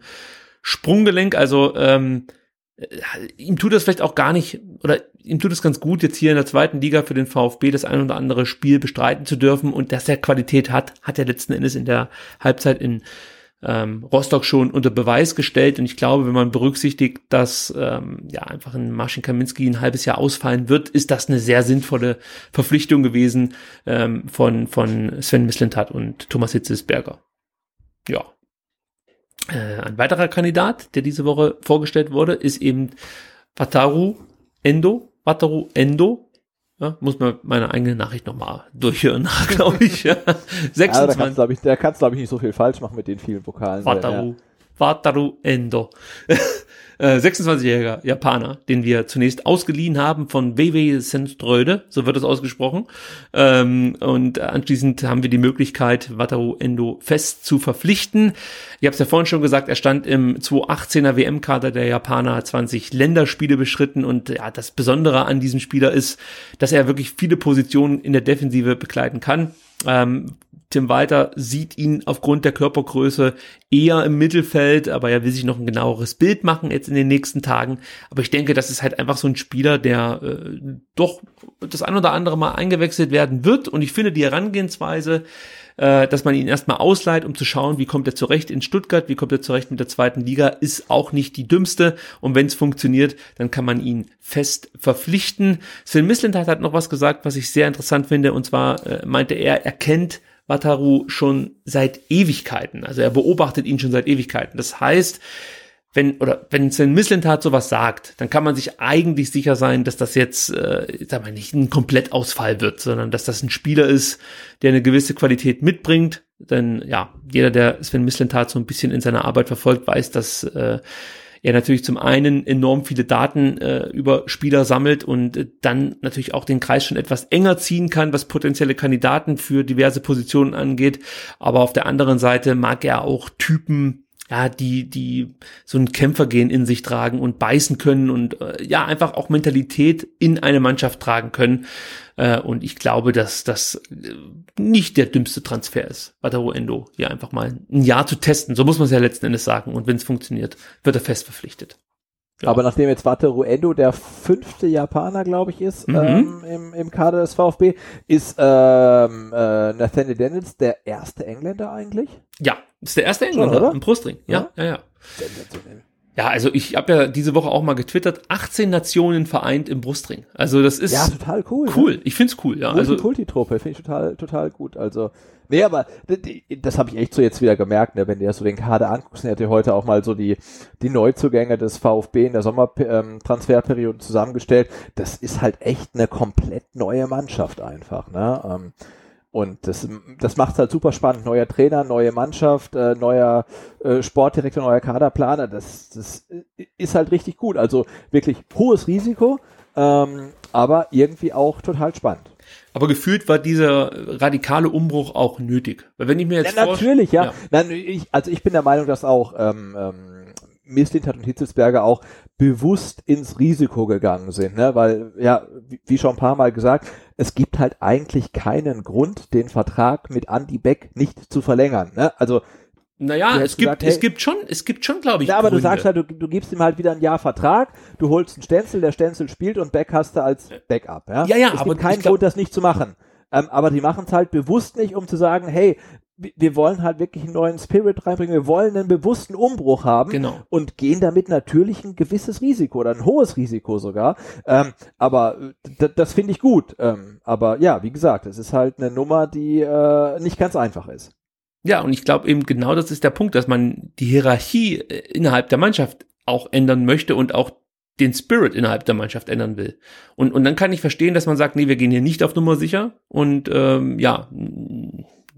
Sprunggelenk. Also ähm, äh, ihm tut das vielleicht auch gar nicht, oder ihm tut es ganz gut, jetzt hier in der zweiten Liga für den VfB das ein oder andere Spiel bestreiten zu dürfen und dass er Qualität hat, hat er letzten Endes in der Halbzeit in ähm, Rostock schon unter Beweis gestellt. Und ich glaube, wenn man berücksichtigt, dass ähm, ja einfach ein Marcin Kaminski ein halbes Jahr ausfallen wird, ist das eine sehr sinnvolle Verpflichtung gewesen ähm, von, von Sven Mislintat und Thomas Hitzesberger. Ja. Äh, ein weiterer Kandidat, der diese Woche vorgestellt wurde, ist eben Wataru Endo. Wataru Endo, ja, muss man meine eigene Nachricht nochmal durchhören, glaube ich. Ja. 26. Ja, da kannst, glaube ich, da kannst, glaube ich, nicht so viel falsch machen mit den vielen Vokalen. Wataru, ja. Wataru Endo. 26-jähriger äh, Japaner, den wir zunächst ausgeliehen haben von WW Senströde, so wird es ausgesprochen. Ähm, und anschließend haben wir die Möglichkeit, Wataru Endo fest zu verpflichten. Ich habe es ja vorhin schon gesagt, er stand im 2018er WM-Kader der Japaner, 20 Länderspiele beschritten und ja, das Besondere an diesem Spieler ist, dass er wirklich viele Positionen in der Defensive begleiten kann. Ähm, Tim Walter sieht ihn aufgrund der Körpergröße eher im Mittelfeld, aber er will sich noch ein genaueres Bild machen jetzt in den nächsten Tagen. Aber ich denke, das ist halt einfach so ein Spieler, der äh, doch das ein oder andere Mal eingewechselt werden wird. Und ich finde die Herangehensweise, äh, dass man ihn erstmal ausleiht, um zu schauen, wie kommt er zurecht in Stuttgart, wie kommt er zurecht mit der zweiten Liga, ist auch nicht die dümmste. Und wenn es funktioniert, dann kann man ihn fest verpflichten. Sven Misland hat noch was gesagt, was ich sehr interessant finde. Und zwar äh, meinte er, er kennt Wataru schon seit Ewigkeiten. Also er beobachtet ihn schon seit Ewigkeiten. Das heißt, wenn oder wenn Sven Mislintat sowas sagt, dann kann man sich eigentlich sicher sein, dass das jetzt, äh, sag mal, nicht ein Komplettausfall wird, sondern dass das ein Spieler ist, der eine gewisse Qualität mitbringt. Denn ja, jeder, der Sven Mislintat so ein bisschen in seiner Arbeit verfolgt, weiß, dass äh, er natürlich zum einen enorm viele Daten äh, über Spieler sammelt und äh, dann natürlich auch den Kreis schon etwas enger ziehen kann, was potenzielle Kandidaten für diverse Positionen angeht. Aber auf der anderen Seite mag er auch Typen ja, die, die so ein Kämpfergehen in sich tragen und beißen können und äh, ja, einfach auch Mentalität in eine Mannschaft tragen können. Äh, und ich glaube, dass das äh, nicht der dümmste Transfer ist, Wataru Endo hier einfach mal ein Jahr zu testen. So muss man es ja letzten Endes sagen. Und wenn es funktioniert, wird er fest verpflichtet. Ja. Aber nachdem jetzt Wataru Endo der fünfte Japaner, glaube ich, ist mhm. ähm, im, im Kader des VfB, ist ähm, äh, Nathaniel Daniels der erste Engländer eigentlich? Ja, ist der erste Engländer Schon, oder? im Brustring. Ja, ja, ja. ja. Sensationell. Ja, also ich habe ja diese Woche auch mal getwittert, 18 Nationen vereint im Brustring. Also das ist ja total cool. Cool, ne? ich find's cool, ja. also Kulti-Truppe finde ich total total gut. Also nee, aber das, habe ich echt so jetzt wieder gemerkt, ne, wenn du ja so den Kader anguckst, der hat ja heute auch mal so die die Neuzugänge des VfB in der Sommertransferperiode ähm, zusammengestellt. Das ist halt echt eine komplett neue Mannschaft einfach, ne? Und das, das macht halt super spannend. Neuer Trainer, neue Mannschaft, äh, neuer äh, Sportdirektor, neuer Kaderplaner. Das, das ist halt richtig gut. Also wirklich hohes Risiko, ähm, aber irgendwie auch total spannend. Aber gefühlt war dieser radikale Umbruch auch nötig. Weil wenn ich mir jetzt ja, natürlich, ja. ja. Nein, ich, also ich bin der Meinung, dass auch ähm, ähm, Mislintat und Hitzelsberger auch bewusst ins Risiko gegangen sind, ne? weil, ja, wie, schon ein paar Mal gesagt, es gibt halt eigentlich keinen Grund, den Vertrag mit Andy Beck nicht zu verlängern. Ne? Also naja, es gibt, gesagt, hey, es gibt schon, es gibt schon, glaube ich. Ja, aber Gründe. du sagst halt, du, du gibst ihm halt wieder ein Jahr Vertrag, du holst einen Stenzel, der Stenzel spielt und Beck hast du als Backup. Ja, ja, ja es aber gibt keinen Grund, das nicht zu machen. Ähm, aber die machen es halt bewusst nicht, um zu sagen, hey, wir wollen halt wirklich einen neuen Spirit reinbringen, wir wollen einen bewussten Umbruch haben genau. und gehen damit natürlich ein gewisses Risiko oder ein hohes Risiko sogar. Ähm, aber das finde ich gut. Ähm, aber ja, wie gesagt, es ist halt eine Nummer, die äh, nicht ganz einfach ist. Ja, und ich glaube eben genau das ist der Punkt, dass man die Hierarchie äh, innerhalb der Mannschaft auch ändern möchte und auch den Spirit innerhalb der Mannschaft ändern will. Und, und dann kann ich verstehen, dass man sagt, nee, wir gehen hier nicht auf Nummer sicher und ähm, ja,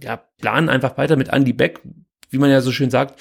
ja, planen einfach weiter mit Andy Beck, wie man ja so schön sagt,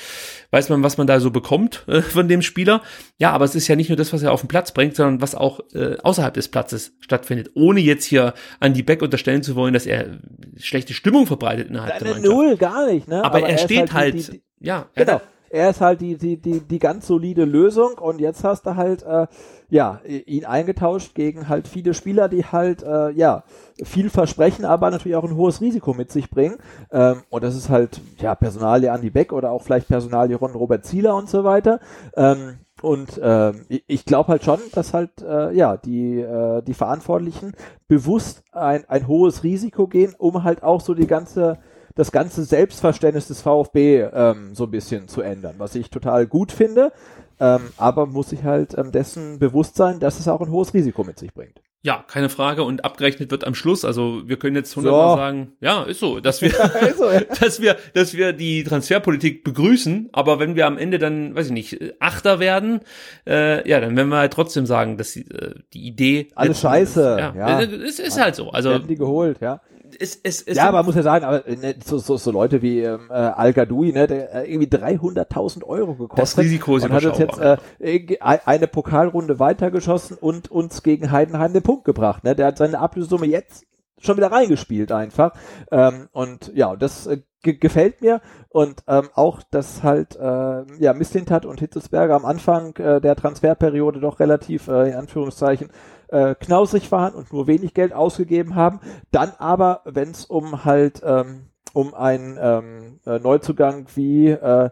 weiß man, was man da so bekommt äh, von dem Spieler. Ja, aber es ist ja nicht nur das, was er auf den Platz bringt, sondern was auch äh, außerhalb des Platzes stattfindet. Ohne jetzt hier an die Beck unterstellen zu wollen, dass er schlechte Stimmung verbreitet innerhalb Deine der Mannschaft. Null, gar nicht, ne? Aber, aber er, er steht halt, die, die, ja. Genau. Er ist halt die, die, die, die ganz solide Lösung und jetzt hast du halt, äh, ja, ihn eingetauscht gegen halt viele Spieler, die halt, äh, ja, viel versprechen, aber natürlich auch ein hohes Risiko mit sich bringen. Ähm, und das ist halt, ja, Personalie Andy Beck oder auch vielleicht Personalie Ron Robert Zieler und so weiter. Ähm, und äh, ich glaube halt schon, dass halt äh, ja die äh, die Verantwortlichen bewusst ein, ein hohes Risiko gehen, um halt auch so die ganze das ganze Selbstverständnis des VfB ähm, so ein bisschen zu ändern, was ich total gut finde. Ähm, aber muss sich halt ähm, dessen bewusst sein, dass es auch ein hohes Risiko mit sich bringt. Ja, keine Frage. Und abgerechnet wird am Schluss. Also wir können jetzt hundertmal so. sagen, ja, ist so, dass wir, so, ja. dass wir, dass wir die Transferpolitik begrüßen. Aber wenn wir am Ende dann, weiß ich nicht, Achter werden, äh, ja, dann werden wir halt trotzdem sagen, dass die, äh, die Idee alles scheiße. ja, ja. Es ist halt so. Also werden die geholt, ja es, es, es ja, aber man muss ja sagen, aber ne, so, so, so Leute wie ähm, äh, Al Gadoui, ne, der äh, irgendwie 300.000 Euro gekostet. Das Risiko ist und hat uns jetzt äh, eine Pokalrunde weitergeschossen und uns gegen Heidenheim den Punkt gebracht. Ne? Der hat seine Ablösesumme jetzt schon wieder reingespielt einfach. Ähm, und ja, das äh, gefällt mir und ähm, auch, dass halt äh, ja Misslintat und Hitzelsberger am Anfang äh, der Transferperiode doch relativ äh, in Anführungszeichen äh, knausrig waren und nur wenig Geld ausgegeben haben. Dann aber, wenn es um halt ähm, um einen ähm, äh, Neuzugang wie äh,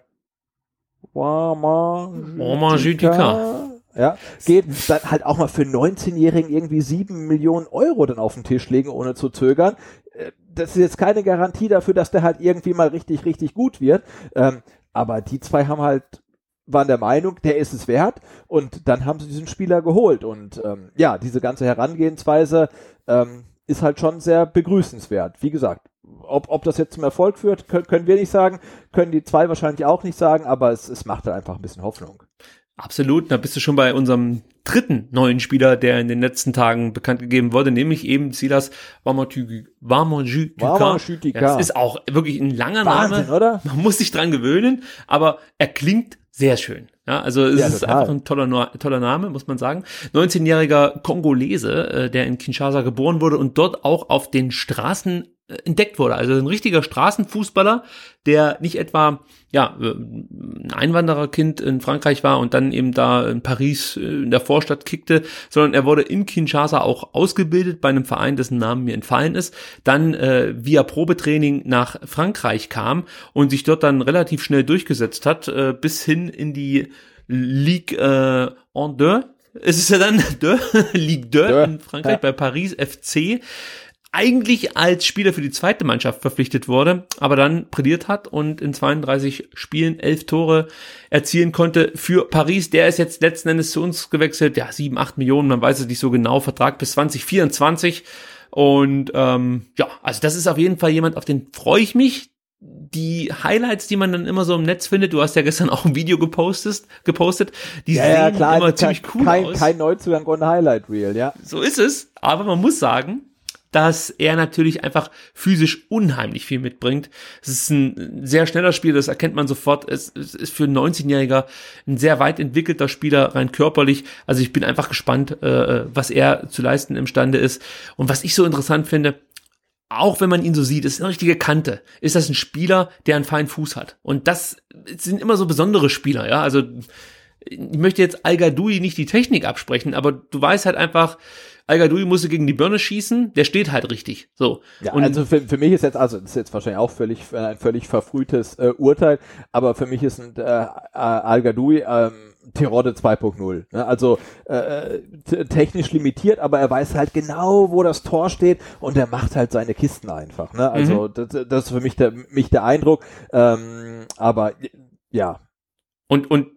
Wama ja, geht, dann halt auch mal für 19-Jährigen irgendwie 7 Millionen Euro dann auf den Tisch legen, ohne zu zögern. Äh, das ist jetzt keine Garantie dafür, dass der halt irgendwie mal richtig, richtig gut wird. Ähm, aber die zwei haben halt waren der Meinung, der ist es wert und dann haben sie diesen Spieler geholt und ähm, ja, diese ganze Herangehensweise ähm, ist halt schon sehr begrüßenswert. Wie gesagt, ob, ob das jetzt zum Erfolg führt, können, können wir nicht sagen, können die zwei wahrscheinlich auch nicht sagen, aber es, es macht halt einfach ein bisschen Hoffnung. Absolut, da bist du schon bei unserem dritten neuen Spieler, der in den letzten Tagen bekannt gegeben wurde, nämlich eben Silas Wamajütika. Das ist auch wirklich ein langer Wahnsinn, Name. oder? Man muss sich dran gewöhnen, aber er klingt sehr schön. Ja, also es ja, ist total. einfach ein toller, toller Name, muss man sagen. 19-jähriger Kongolese, äh, der in Kinshasa geboren wurde und dort auch auf den Straßen entdeckt wurde. Also ein richtiger Straßenfußballer, der nicht etwa ja ein Einwandererkind in Frankreich war und dann eben da in Paris äh, in der Vorstadt kickte, sondern er wurde in Kinshasa auch ausgebildet bei einem Verein, dessen Namen mir entfallen ist, dann äh, via Probetraining nach Frankreich kam und sich dort dann relativ schnell durchgesetzt hat, äh, bis hin in die Ligue äh, en deux. Es ist ja dann deux, Ligue 2 in Frankreich ja. bei Paris FC eigentlich als Spieler für die zweite Mannschaft verpflichtet wurde, aber dann prädiert hat und in 32 Spielen elf Tore erzielen konnte für Paris. Der ist jetzt letzten Endes zu uns gewechselt, ja, sieben, acht Millionen, man weiß es nicht so genau, Vertrag bis 2024. Und ähm, ja, also das ist auf jeden Fall jemand, auf den freue ich mich. Die Highlights, die man dann immer so im Netz findet, du hast ja gestern auch ein Video gepostet, gepostet, die ja, sehen ja, klar, immer ziemlich cool kein, aus. Kein Neuzugang und Highlight Reel, ja. So ist es, aber man muss sagen, dass er natürlich einfach physisch unheimlich viel mitbringt. Es ist ein sehr schneller Spieler, das erkennt man sofort. Es, ist für einen 19-Jähriger ein sehr weit entwickelter Spieler, rein körperlich. Also ich bin einfach gespannt, äh, was er zu leisten imstande ist. Und was ich so interessant finde, auch wenn man ihn so sieht, ist eine richtige Kante. Ist das ein Spieler, der einen feinen Fuß hat? Und das sind immer so besondere Spieler, ja. Also ich möchte jetzt Al Gadoui nicht die Technik absprechen, aber du weißt halt einfach, Al Gadoui musste gegen die Birne schießen, der steht halt richtig. So. Ja, und also für, für mich ist jetzt, also das ist jetzt wahrscheinlich auch völlig ein völlig verfrühtes äh, Urteil, aber für mich ist ein äh, Al Gadoui ähm, Tirode 2.0. Ne? Also äh, technisch limitiert, aber er weiß halt genau, wo das Tor steht und er macht halt seine Kisten einfach. Ne? Also mhm. das, das ist für mich der, mich der Eindruck. Ähm, aber ja. Und, und äh,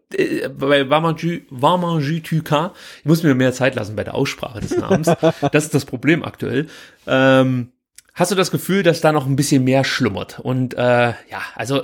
bei Wamanju Tuka, ich muss mir mehr Zeit lassen bei der Aussprache des Namens. das ist das Problem aktuell. Ähm, hast du das Gefühl, dass da noch ein bisschen mehr schlummert? Und äh, ja, also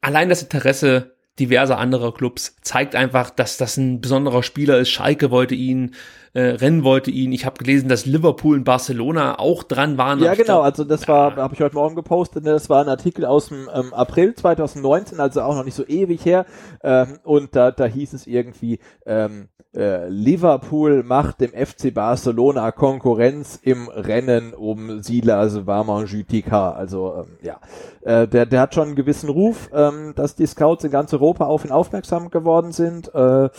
allein das Interesse diverser anderer Clubs zeigt einfach, dass das ein besonderer Spieler ist. Schalke wollte ihn, äh, Rennen wollte ihn. Ich habe gelesen, dass Liverpool und Barcelona auch dran waren. Ja, genau. Also das war, habe ich heute Morgen gepostet. Ne? Das war ein Artikel aus dem ähm, April 2019, also auch noch nicht so ewig her. Ähm, und da, da hieß es irgendwie, ähm, äh, Liverpool macht dem FC Barcelona Konkurrenz im Rennen um Silas Warmanjutika. Also ähm, ja, äh, der, der hat schon einen gewissen Ruf, ähm, dass die Scouts in ganz Europa auf ihn aufmerksam geworden sind. Äh,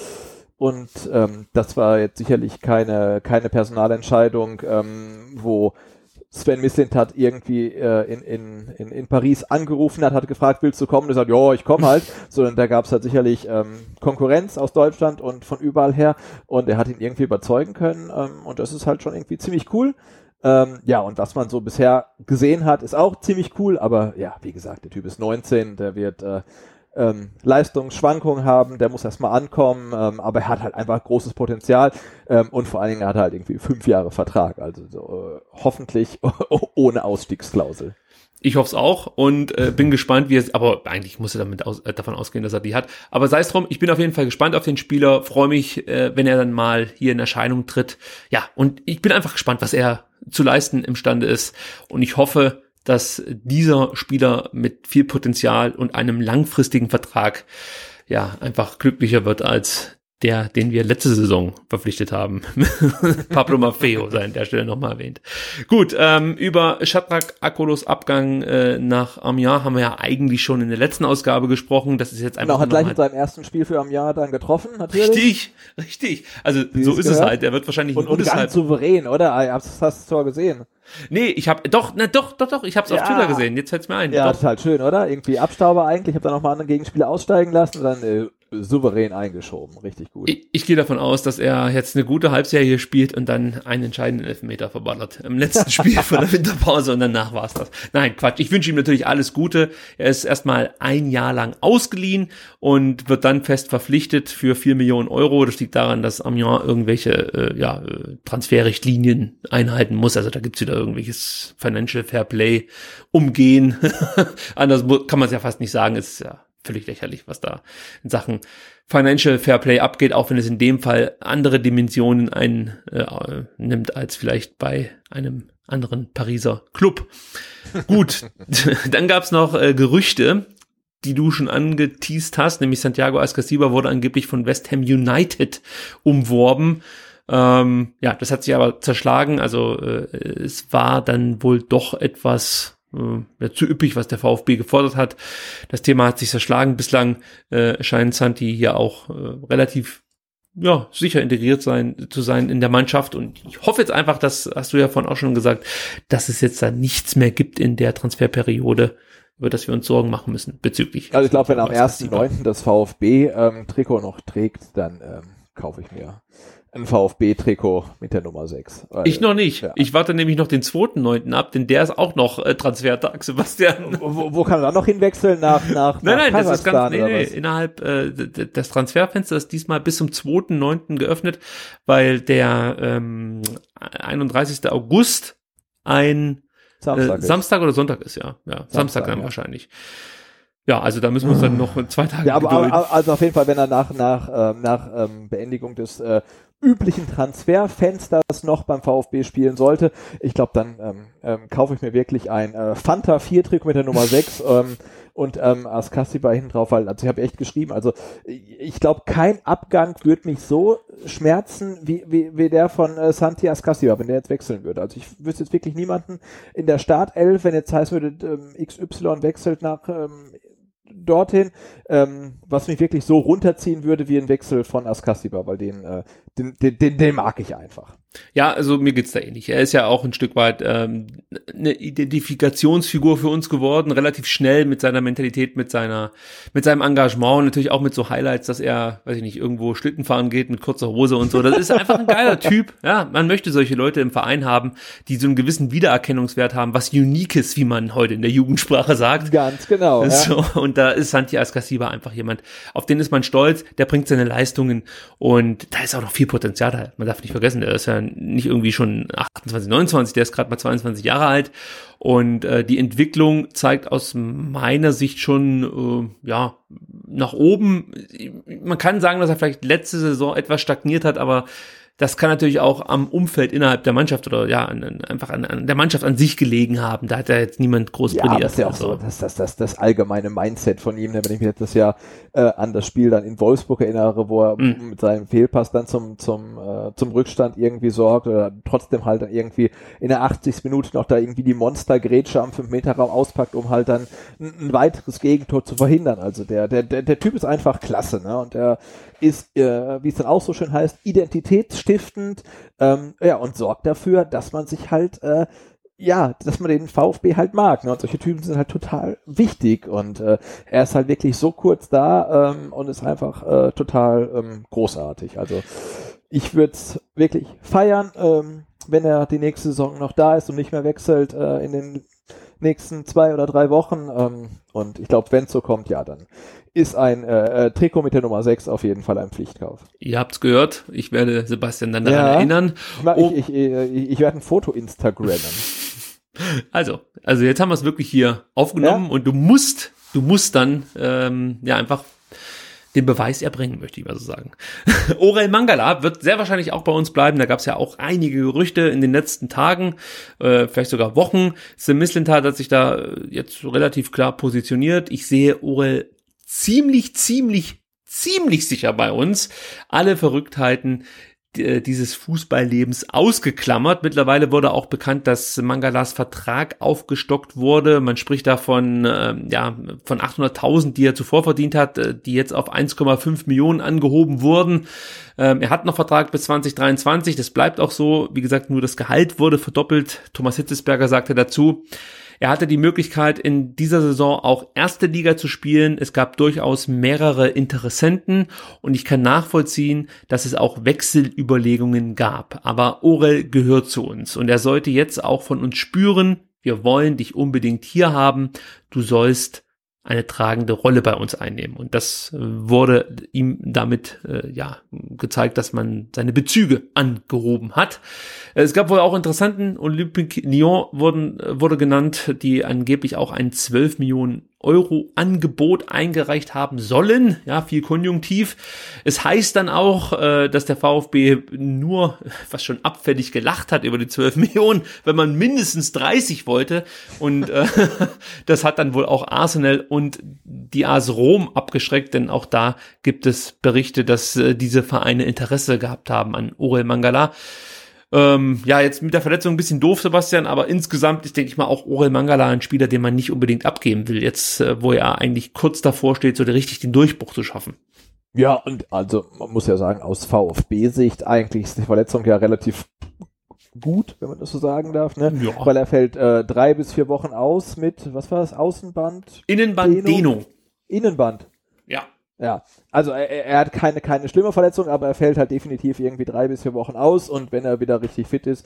und ähm, das war jetzt sicherlich keine, keine Personalentscheidung, ähm, wo Sven Mislintat irgendwie äh, in, in, in, in Paris angerufen hat, hat gefragt, willst du kommen? Und er sagt, ja, ich komme halt. Sondern da gab es halt sicherlich ähm, Konkurrenz aus Deutschland und von überall her. Und er hat ihn irgendwie überzeugen können. Ähm, und das ist halt schon irgendwie ziemlich cool. Ähm, ja, und was man so bisher gesehen hat, ist auch ziemlich cool. Aber ja, wie gesagt, der Typ ist 19, der wird äh, ähm, Leistungsschwankungen haben, der muss erstmal ankommen, ähm, aber er hat halt einfach großes Potenzial ähm, und vor allen Dingen hat er halt irgendwie fünf Jahre Vertrag, also so, äh, hoffentlich ohne Ausstiegsklausel. Ich hoffe es auch und äh, bin gespannt, wie es, aber eigentlich muss er damit aus, äh, davon ausgehen, dass er die hat. Aber sei es drum, ich bin auf jeden Fall gespannt auf den Spieler, freue mich, äh, wenn er dann mal hier in Erscheinung tritt. Ja, und ich bin einfach gespannt, was er zu leisten imstande ist. Und ich hoffe, dass dieser Spieler mit viel Potenzial und einem langfristigen Vertrag ja einfach glücklicher wird als der, den wir letzte Saison verpflichtet haben. Pablo Maffeo sei an der Stelle nochmal erwähnt. Gut, ähm, über Shadrach Akolos Abgang äh, nach Amiens haben wir ja eigentlich schon in der letzten Ausgabe gesprochen. Das ist jetzt einfach. Genau, hat gleich in seinem ersten Spiel für Amiens dann getroffen, natürlich. Richtig, richtig. Also Wie so ist gehört? es halt. Er wird wahrscheinlich und, und ganz halt souverän, oder? Hast du das Tor gesehen? Nee, ich habe doch, na doch, doch, doch, ich habe es ja. auf Twitter gesehen. Jetzt fällt's mir ein. Ja, doch. das ist halt schön, oder? Irgendwie Abstauber eigentlich. Ich habe dann noch mal andere Gegenspieler aussteigen lassen und dann äh, souverän eingeschoben. Richtig gut. Ich, ich gehe davon aus, dass er jetzt eine gute Halbserie spielt und dann einen entscheidenden Elfmeter verballert. Im letzten Spiel von der Winterpause und danach war's das. Nein, Quatsch. Ich wünsche ihm natürlich alles Gute. Er ist erstmal ein Jahr lang ausgeliehen und wird dann fest verpflichtet für vier Millionen Euro. Das liegt daran, dass Amiens irgendwelche äh, ja, Transferrichtlinien einhalten muss. Also da gibt's wieder irgendwelches Financial Fair Play umgehen. Anders kann man es ja fast nicht sagen. Es ist ja völlig lächerlich, was da in Sachen Financial Fair Play abgeht, auch wenn es in dem Fall andere Dimensionen einnimmt äh, als vielleicht bei einem anderen Pariser Club. Gut, dann gab's noch äh, Gerüchte, die du schon angeteased hast, nämlich Santiago Ascasiba wurde angeblich von West Ham United umworben. Ähm, ja, das hat sich aber zerschlagen. Also äh, es war dann wohl doch etwas äh, zu üppig, was der VfB gefordert hat. Das Thema hat sich zerschlagen. Bislang äh, scheint Santi hier auch äh, relativ ja, sicher integriert sein, zu sein in der Mannschaft. Und ich hoffe jetzt einfach, das hast du ja vorhin auch schon gesagt, dass es jetzt da nichts mehr gibt in der Transferperiode, über das wir uns Sorgen machen müssen bezüglich. Also ich glaube, wenn am 1.9. das VfB-Trikot ähm, noch trägt, dann ähm, kaufe ich mir ein VfB-Trikot mit der Nummer 6. Weil, ich noch nicht. Ja. Ich warte nämlich noch den 2.9. ab, denn der ist auch noch äh, Transfertag, Sebastian. Wo, wo kann er dann noch hinwechseln? Nach, nach, nein, nein, das ist ganz, nee, nee, innerhalb äh, das Transferfenster ist diesmal bis zum 2.9. geöffnet, weil der ähm, 31. August ein Samstag, äh, Samstag oder Sonntag ist, ja. ja Samstag, Samstag dann ja. wahrscheinlich. Ja, also da müssen wir uns dann noch zwei Tage Ja, aber, aber also auf jeden Fall, wenn er nach nach ähm, nach ähm, Beendigung des äh, üblichen Transferfensters noch beim VfB spielen sollte, ich glaube, dann ähm, ähm, kaufe ich mir wirklich ein äh, Fanta 4 Trikot mit der Nummer 6 ähm, und ähm, Askasiba hinten drauf, weil also ich habe echt geschrieben, also ich glaube, kein Abgang würde mich so schmerzen wie, wie, wie der von äh, Santi Askasiba, wenn der jetzt wechseln würde. Also ich wüsste jetzt wirklich niemanden in der Startelf, wenn jetzt heißt würde, ähm, XY wechselt nach ähm, dorthin. Ähm, was mich wirklich so runterziehen würde wie ein Wechsel von Askasiba, weil den, äh, den, den, den, den mag ich einfach. Ja, also mir geht's da ähnlich. Er ist ja auch ein Stück weit ähm, eine Identifikationsfigur für uns geworden, relativ schnell mit seiner Mentalität, mit seiner, mit seinem Engagement und natürlich auch mit so Highlights, dass er, weiß ich nicht, irgendwo Schlitten fahren geht mit kurzer Hose und so. Das ist einfach ein geiler Typ. Ja, man möchte solche Leute im Verein haben, die so einen gewissen Wiedererkennungswert haben, was Uniques, wie man heute in der Jugendsprache sagt. Ganz genau. So, ja. Und da ist Santi Ascasiba einfach jemand, auf den ist man stolz, der bringt seine Leistungen und da ist auch noch viel Potenzial da. Man darf nicht vergessen, der ist ja nicht irgendwie schon 28, 29, der ist gerade mal 22 Jahre alt. Und äh, die Entwicklung zeigt aus meiner Sicht schon äh, ja nach oben. Man kann sagen, dass er vielleicht letzte Saison etwas stagniert hat, aber das kann natürlich auch am Umfeld innerhalb der Mannschaft oder ja, an, an, einfach an, an der Mannschaft an sich gelegen haben. Da hat ja jetzt niemand groß ja, brilliert. Das ist ja auch so, das, das, das, das allgemeine Mindset von ihm, wenn ich mich letztes Jahr äh, an das Spiel dann in Wolfsburg erinnere, wo er mhm. mit seinem Fehlpass dann zum, zum, äh, zum Rückstand irgendwie sorgt oder trotzdem halt dann irgendwie in der 80. Minute noch da irgendwie die Monster-Grätsche am 5-Meter-Raum auspackt, um halt dann ein, ein, weiteres Gegentor zu verhindern. Also der, der, der, der Typ ist einfach klasse, ne? Und der ist, äh, wie es dann auch so schön heißt, identitätsstiftend, ähm, ja, und sorgt dafür, dass man sich halt, äh, ja, dass man den VfB halt mag. Ne? Und solche Typen sind halt total wichtig. Und äh, er ist halt wirklich so kurz da ähm, und ist einfach äh, total ähm, großartig. Also ich würde es wirklich feiern, ähm, wenn er die nächste Saison noch da ist und nicht mehr wechselt äh, in den nächsten zwei oder drei Wochen. Ähm, und ich glaube, wenn es so kommt, ja, dann ist ein äh, äh Trikot mit der Nummer 6 auf jeden Fall ein Pflichtkauf. Ihr habt's gehört. Ich werde Sebastian dann daran ja, erinnern. Oh. Ich, ich, ich, ich werde ein Foto Instagrammen. Also, also jetzt haben wir es wirklich hier aufgenommen ja? und du musst, du musst dann ähm, ja einfach den Beweis erbringen, möchte ich mal so sagen. Orel Mangala wird sehr wahrscheinlich auch bei uns bleiben. Da gab es ja auch einige Gerüchte in den letzten Tagen, äh, vielleicht sogar Wochen. Sim hat sich da äh, jetzt relativ klar positioniert. Ich sehe Orel ziemlich, ziemlich, ziemlich sicher bei uns. Alle Verrücktheiten äh, dieses Fußballlebens ausgeklammert. Mittlerweile wurde auch bekannt, dass Mangalas Vertrag aufgestockt wurde. Man spricht davon, äh, ja, von 800.000, die er zuvor verdient hat, äh, die jetzt auf 1,5 Millionen angehoben wurden. Ähm, er hat noch Vertrag bis 2023. Das bleibt auch so. Wie gesagt, nur das Gehalt wurde verdoppelt. Thomas Hitzesberger sagte dazu, er hatte die Möglichkeit, in dieser Saison auch erste Liga zu spielen. Es gab durchaus mehrere Interessenten und ich kann nachvollziehen, dass es auch Wechselüberlegungen gab. Aber Orel gehört zu uns und er sollte jetzt auch von uns spüren, wir wollen dich unbedingt hier haben. Du sollst eine tragende Rolle bei uns einnehmen. Und das äh, wurde ihm damit äh, ja gezeigt, dass man seine Bezüge angehoben hat. Es gab wohl auch interessanten Olympique Lyon wurden, äh, wurde genannt, die angeblich auch ein 12 Millionen Euro Angebot eingereicht haben sollen. Ja, viel Konjunktiv. Es heißt dann auch, äh, dass der VfB nur was schon abfällig gelacht hat über die 12 Millionen, wenn man mindestens 30 wollte. Und äh, das hat dann wohl auch Arsenal und die AS Rom abgeschreckt, denn auch da gibt es Berichte, dass äh, diese Vereine Interesse gehabt haben an Orel Mangala. Ähm, ja, jetzt mit der Verletzung ein bisschen doof, Sebastian, aber insgesamt ist, denke ich mal, auch Orel Mangala ein Spieler, den man nicht unbedingt abgeben will, jetzt, äh, wo er eigentlich kurz davor steht, so richtig den Durchbruch zu schaffen. Ja, und also man muss ja sagen, aus VfB-Sicht eigentlich ist die Verletzung ja relativ gut, wenn man das so sagen darf, ne? Ja. Weil er fällt äh, drei bis vier Wochen aus mit, was war das, Außenband? Innenband Deno. Deno. Innenband. Ja. Also er, er, hat keine, keine schlimme Verletzung, aber er fällt halt definitiv irgendwie drei bis vier Wochen aus und wenn er wieder richtig fit ist,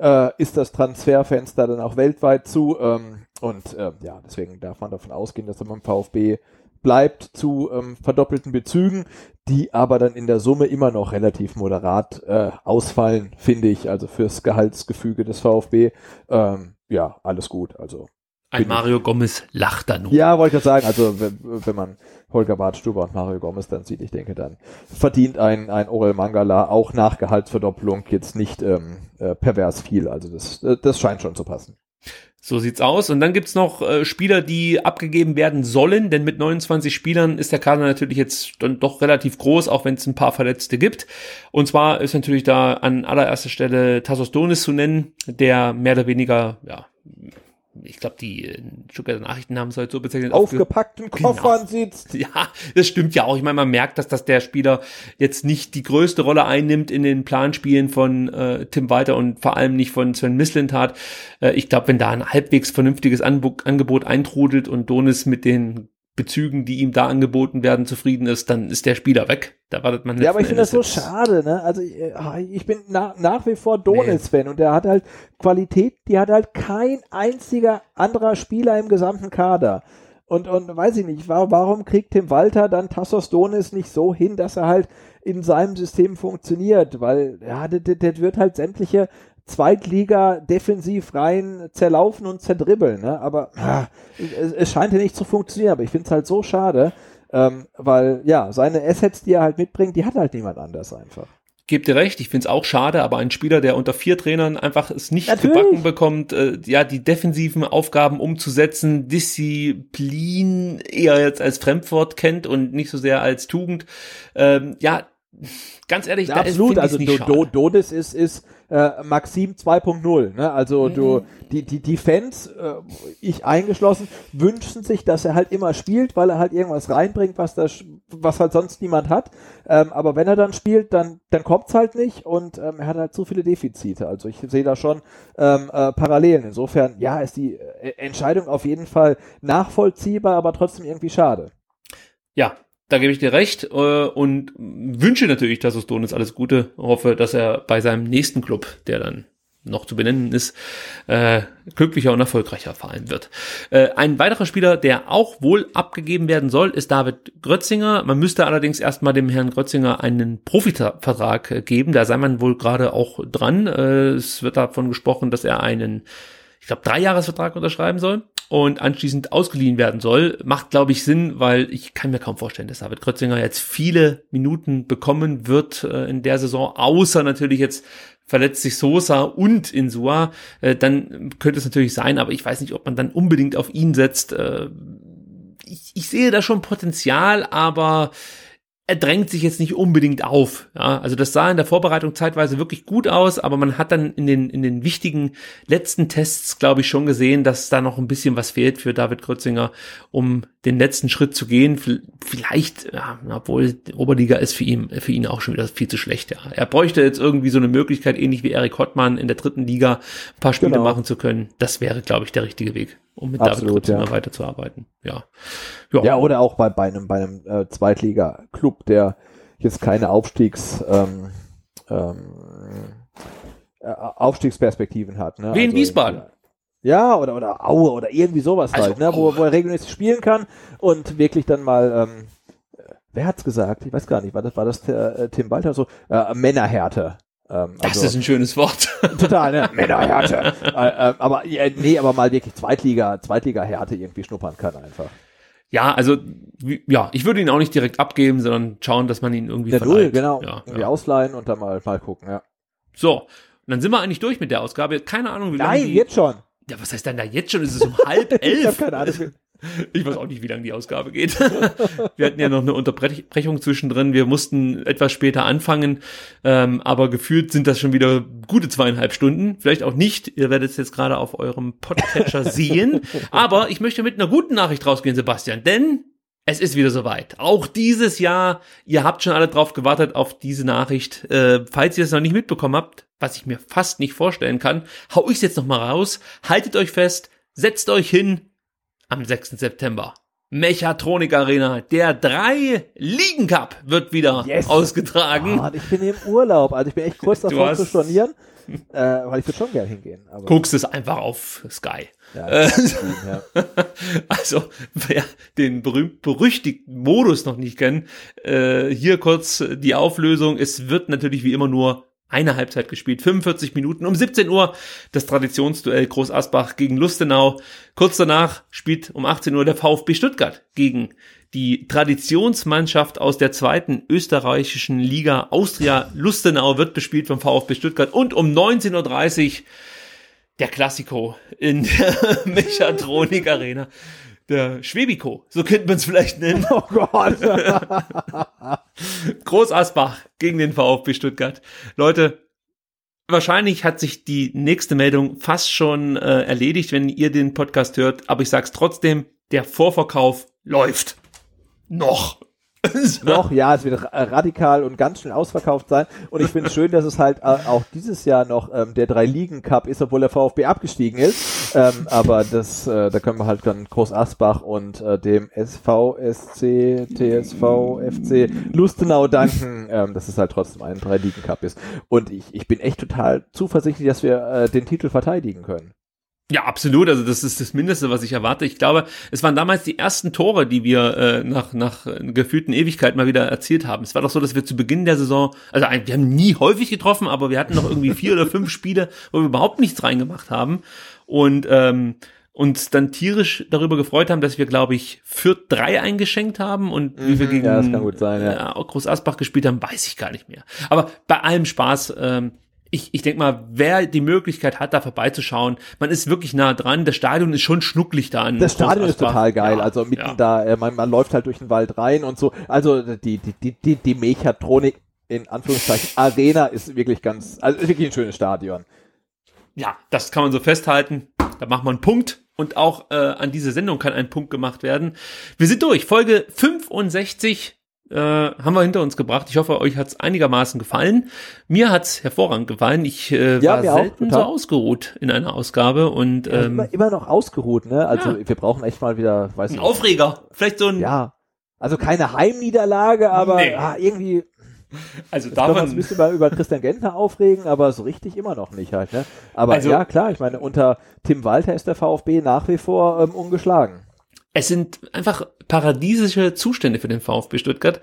äh, ist das Transferfenster dann auch weltweit zu ähm, und äh, ja, deswegen darf man davon ausgehen, dass er beim VfB bleibt zu ähm, verdoppelten Bezügen, die aber dann in der Summe immer noch relativ moderat äh, ausfallen, finde ich, also fürs Gehaltsgefüge des VfB. Ähm, ja, alles gut, also ein Mario Gomez lacht da nur. Ja, wollte ich sagen, also wenn, wenn man Holger Bartstuber und Mario Gomez dann sieht, ich denke, dann verdient ein, ein Orel Mangala auch nach Gehaltsverdopplung jetzt nicht ähm, äh, pervers viel. Also das, äh, das scheint schon zu passen. So sieht's aus. Und dann gibt's noch äh, Spieler, die abgegeben werden sollen, denn mit 29 Spielern ist der Kader natürlich jetzt dann doch relativ groß, auch wenn es ein paar Verletzte gibt. Und zwar ist natürlich da an allererster Stelle Tassos Donis zu nennen, der mehr oder weniger ja, ich glaube, die äh, Stuttgarter Nachrichten haben es heute so bezeichnet. Aufgepackten Koffern genau. sitzt. Ja, das stimmt ja auch. Ich meine, man merkt, dass, dass der Spieler jetzt nicht die größte Rolle einnimmt in den Planspielen von äh, Tim Walter und vor allem nicht von Sven Mislintat. Äh, ich glaube, wenn da ein halbwegs vernünftiges Angebot eintrudelt und Donis mit den Bezügen, die ihm da angeboten werden, zufrieden ist, dann ist der Spieler weg. Da wartet man Ja, aber ich finde das so schade, ne? Also ich, äh, ich bin na, nach wie vor Donis-Fan nee. und der hat halt Qualität, die hat halt kein einziger anderer Spieler im gesamten Kader. Und, und weiß ich nicht, warum kriegt Tim Walter dann Tassos Donis nicht so hin, dass er halt in seinem System funktioniert? Weil, ja, der, der wird halt sämtliche Zweitliga defensiv rein zerlaufen und zerdribbeln. Ne? Aber ah, es, es, scheint ja nicht zu funktionieren. Aber ich finde es halt so schade, ähm, weil ja, seine Assets, die er halt mitbringt, die hat halt niemand anders einfach. Gebt dir recht, ich finde es auch schade, aber ein Spieler, der unter vier Trainern einfach es nicht Natürlich. gebacken bekommt, äh, ja, die defensiven Aufgaben umzusetzen, Disziplin eher jetzt als Fremdwort kennt und nicht so sehr als Tugend. Ähm, ja, ganz ehrlich, ja, da absolut. Ist, also Do, Do, Dodis ist, ist äh, Maxim 2.0. Ne? Also mhm. du, die, die, die Fans, äh, ich eingeschlossen, wünschen sich, dass er halt immer spielt, weil er halt irgendwas reinbringt, was das, was halt sonst niemand hat. Ähm, aber wenn er dann spielt, dann, dann kommt's halt nicht und ähm, er hat halt zu viele Defizite. Also ich sehe da schon ähm, äh, Parallelen. Insofern, ja, ist die äh, Entscheidung auf jeden Fall nachvollziehbar, aber trotzdem irgendwie schade. Ja, da gebe ich dir recht äh, und wünsche natürlich, dass es Donis alles Gute. Hoffe, dass er bei seinem nächsten Club, der dann noch zu benennen ist, äh, glücklicher und erfolgreicher Verein wird. Äh, ein weiterer Spieler, der auch wohl abgegeben werden soll, ist David Grötzinger. Man müsste allerdings erstmal dem Herrn Grötzinger einen Profivertrag äh, geben. Da sei man wohl gerade auch dran. Äh, es wird davon gesprochen, dass er einen, ich glaube, Dreijahresvertrag unterschreiben soll und anschließend ausgeliehen werden soll, macht, glaube ich, Sinn, weil ich kann mir kaum vorstellen, dass David Krötzinger jetzt viele Minuten bekommen wird äh, in der Saison, außer natürlich jetzt verletzt sich Sosa und Insua, äh, dann könnte es natürlich sein, aber ich weiß nicht, ob man dann unbedingt auf ihn setzt. Äh, ich, ich sehe da schon Potenzial, aber er drängt sich jetzt nicht unbedingt auf. Ja, also das sah in der Vorbereitung zeitweise wirklich gut aus, aber man hat dann in den, in den wichtigen letzten Tests, glaube ich, schon gesehen, dass da noch ein bisschen was fehlt für David Krötzinger, um den letzten Schritt zu gehen. Vielleicht, ja, obwohl Oberliga ist für ihn, für ihn auch schon wieder viel zu schlecht. Ja. Er bräuchte jetzt irgendwie so eine Möglichkeit, ähnlich wie Erik Hottmann in der dritten Liga, ein paar Spiele genau. machen zu können. Das wäre, glaube ich, der richtige Weg um mit Absolut, David Krötzinger ja. weiterzuarbeiten. Ja. ja. Ja, oder auch bei, bei einem, bei einem äh, Zweitliga-Club, der jetzt keine Aufstiegs, ähm, ähm, äh, Aufstiegsperspektiven hat. Ne? Wie in also, Wiesbaden. Ja, oder, oder Aue oder irgendwie sowas also, halt, ne? wo, wo er regelmäßig spielen kann und wirklich dann mal, ähm, wer hat's gesagt? Ich weiß gar nicht, war das, war das äh, Tim Walter so? Äh, Männerhärte. Ähm, das also, ist ein schönes Wort. Total, ne? Männerhärte. äh, äh, aber äh, nee, aber mal wirklich Zweitliga, Zweitliga-Härte irgendwie schnuppern kann einfach. Ja, also ja, ich würde ihn auch nicht direkt abgeben, sondern schauen, dass man ihn irgendwie Der Null, genau. Ja, irgendwie ja. ausleihen und dann mal, mal gucken, ja. So, und dann sind wir eigentlich durch mit der Ausgabe. Keine Ahnung, wie lange. Nein, jetzt schon. Ja, was heißt denn da jetzt schon? Ist es um halb elf? ich keine Ahnung. Ich weiß auch nicht, wie lange die Ausgabe geht. Wir hatten ja noch eine Unterbrechung zwischendrin. Wir mussten etwas später anfangen, ähm, aber gefühlt sind das schon wieder gute zweieinhalb Stunden. Vielleicht auch nicht. Ihr werdet es jetzt gerade auf eurem Podcatcher sehen. Aber ich möchte mit einer guten Nachricht rausgehen, Sebastian, denn es ist wieder soweit. Auch dieses Jahr, ihr habt schon alle drauf gewartet auf diese Nachricht. Äh, falls ihr es noch nicht mitbekommen habt, was ich mir fast nicht vorstellen kann, hau ich es jetzt noch mal raus. Haltet euch fest, setzt euch hin, am 6. September. Mechatronik Arena, der drei Ligen Cup wird wieder yes. ausgetragen. Oh, ich bin im Urlaub, also ich bin echt kurz davor zu stornieren, äh, weil ich würde schon gern hingehen. Aber Guckst es einfach auf Sky. Ja, äh, ja. Also, wer den berühmt-berüchtigten Modus noch nicht kennt, äh, hier kurz die Auflösung. Es wird natürlich wie immer nur eine Halbzeit gespielt, 45 Minuten. Um 17 Uhr das Traditionsduell Groß Asbach gegen Lustenau. Kurz danach spielt um 18 Uhr der VfB Stuttgart gegen die Traditionsmannschaft aus der zweiten österreichischen Liga Austria Lustenau wird bespielt vom VfB Stuttgart und um 19.30 Uhr der Klassiko in der Mechatronik Arena. Der Schwebiko, so könnte man es vielleicht nennen. Oh Gott. Groß Asbach gegen den VfB Stuttgart. Leute, wahrscheinlich hat sich die nächste Meldung fast schon äh, erledigt, wenn ihr den Podcast hört, aber ich sag's trotzdem, der Vorverkauf läuft. Noch. noch, ja, es wird radikal und ganz schnell ausverkauft sein. Und ich finde es schön, dass es halt äh, auch dieses Jahr noch ähm, der Drei-Ligen-Cup ist, obwohl der VfB abgestiegen ist. Ähm, aber das, äh, da können wir halt dann Groß Asbach und äh, dem SV, SC, TSV, FC Lustenau danken, ähm, dass es halt trotzdem ein Drei-Ligen-Cup ist. Und ich, ich bin echt total zuversichtlich, dass wir äh, den Titel verteidigen können. Ja, absolut. Also das ist das Mindeste, was ich erwarte. Ich glaube, es waren damals die ersten Tore, die wir äh, nach nach gefühlten Ewigkeit mal wieder erzielt haben. Es war doch so, dass wir zu Beginn der Saison, also wir haben nie häufig getroffen, aber wir hatten noch irgendwie vier oder fünf Spiele, wo wir überhaupt nichts reingemacht haben und ähm, uns dann tierisch darüber gefreut haben, dass wir, glaube ich, Fürth drei eingeschenkt haben und mhm, wie wir gegen ja, das kann gut sein, ja. äh, Groß Asbach gespielt haben, weiß ich gar nicht mehr. Aber bei allem Spaß, ähm, ich, ich denke mal, wer die Möglichkeit hat, da vorbeizuschauen, man ist wirklich nah dran. Das Stadion ist schon schnucklig da. An das Stadion ist total geil. Ja, also mitten ja. da, äh, man, man läuft halt durch den Wald rein und so. Also die, die, die, die, die Mechatronik in Anführungszeichen Arena ist wirklich ganz, also wirklich ein schönes Stadion. Ja, das kann man so festhalten. Da macht man einen Punkt. Und auch äh, an diese Sendung kann ein Punkt gemacht werden. Wir sind durch. Folge 65 äh, haben wir hinter uns gebracht. Ich hoffe, euch hat es einigermaßen gefallen. Mir hat es hervorragend gefallen. Ich äh, ja, war selten so ausgeruht in einer Ausgabe und ähm, ja, immer, immer, noch ausgeruht, ne? Also ja. wir brauchen echt mal wieder, weiß ein Aufreger, vielleicht so ein ja, also keine Heimniederlage, aber nee. ah, irgendwie. Also man uns ein bisschen mal über Christian Gentner aufregen, aber so richtig immer noch nicht halt. Ne? Aber also, ja klar, ich meine unter Tim Walter ist der VfB nach wie vor ähm, ungeschlagen es sind einfach paradiesische Zustände für den VfB Stuttgart.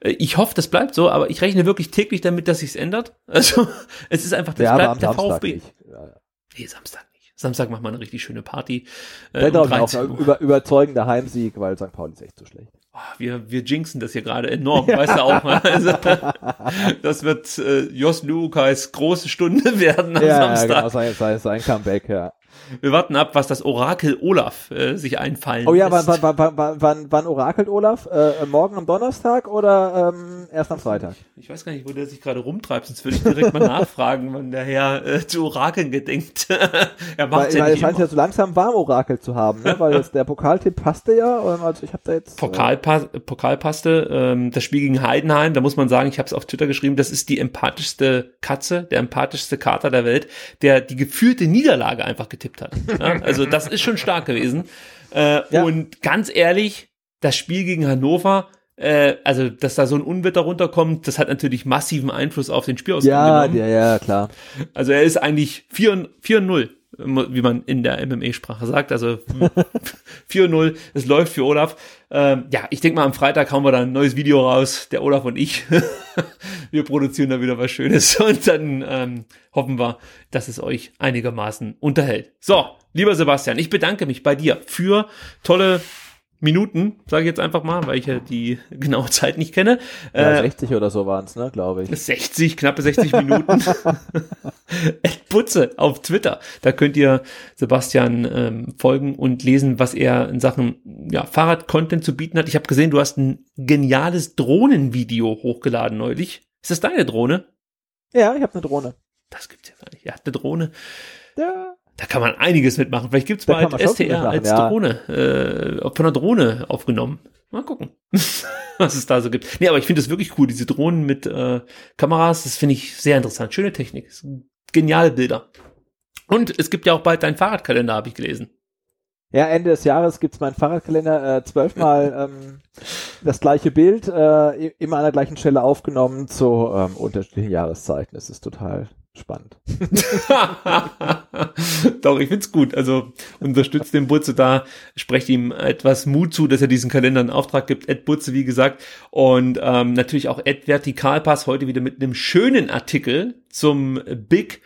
Äh, ich hoffe, das bleibt so, aber ich rechne wirklich täglich damit, dass sich's ändert. Also es ist einfach, das ja, bleibt der Samstag VfB. Nicht. Ja, ja. Nee, Samstag nicht. Samstag macht man eine richtig schöne Party. Äh, um auch über, überzeugender Heimsieg, weil St. Pauli ist echt zu schlecht. Oh, wir, wir jinxen das hier gerade enorm, weißt du auch. Ne? Also, das wird äh, Jos Lukais große Stunde werden am ja, Samstag. Ja, genau, sein, sein, sein Comeback, ja. Wir warten ab, was das Orakel Olaf äh, sich einfallen Oh ja, wann, wann, wann, wann, wann, wann orakelt Olaf? Äh, morgen am Donnerstag oder ähm, erst am Freitag? Ich weiß gar nicht, wo der sich gerade rumtreibt, sonst würde ich direkt mal nachfragen, wann der Herr äh, zu Orakeln gedenkt. er macht weil, ja weil es scheint ja so langsam warm Orakel zu haben, ne? weil jetzt der Pokaltipp passte ja. Also ich habe da jetzt. Pokalpa äh, Pokal passte. Ähm, das Spiel gegen Heidenheim, da muss man sagen, ich habe es auf Twitter geschrieben, das ist die empathischste Katze, der empathischste Kater der Welt, der die geführte Niederlage einfach getippt hat. Ja? Also das ist schon stark gewesen. Äh, ja. Und ganz ehrlich, das Spiel gegen Hannover, äh, also dass da so ein Unwetter runterkommt, das hat natürlich massiven Einfluss auf den Spielausgang ja, genommen. Ja, ja, klar. Also er ist eigentlich 4-0 wie man in der MMA-Sprache sagt. Also 4-0, es läuft für Olaf. Ähm, ja, ich denke mal, am Freitag hauen wir da ein neues Video raus, der Olaf und ich. wir produzieren da wieder was Schönes und dann ähm, hoffen wir, dass es euch einigermaßen unterhält. So, lieber Sebastian, ich bedanke mich bei dir für tolle Minuten, sage ich jetzt einfach mal, weil ich ja die genaue Zeit nicht kenne. Ja, äh, 60 oder so waren es, ne, glaube ich. 60, knappe 60 Minuten. Ed Putze auf Twitter. Da könnt ihr Sebastian ähm, folgen und lesen, was er in Sachen ja, Fahrrad-Content zu bieten hat. Ich habe gesehen, du hast ein geniales Drohnenvideo hochgeladen neulich. Ist das deine Drohne? Ja, ich habe eine Drohne. Das gibt's ja gar nicht. Er hat eine Drohne. Ja. Da kann man einiges mitmachen. Vielleicht gibt's da bald STR als ja. Drohne, äh, von der Drohne aufgenommen. Mal gucken, was es da so gibt. Nee, aber ich finde das wirklich cool, diese Drohnen mit äh, Kameras, das finde ich sehr interessant. Schöne Technik, geniale Bilder. Und es gibt ja auch bald deinen Fahrradkalender, habe ich gelesen. Ja, Ende des Jahres gibt's meinen Fahrradkalender äh, zwölfmal ähm, das gleiche Bild, äh, immer an der gleichen Stelle aufgenommen zu ähm, unterschiedlichen Jahreszeiten. Es ist total spannend. Doch, ich find's gut. Also unterstützt den Butze da, sprecht ihm etwas Mut zu, dass er diesen Kalender in Auftrag gibt. Ed Butze, wie gesagt. Und ähm, natürlich auch Ed Vertikalpass heute wieder mit einem schönen Artikel zum Big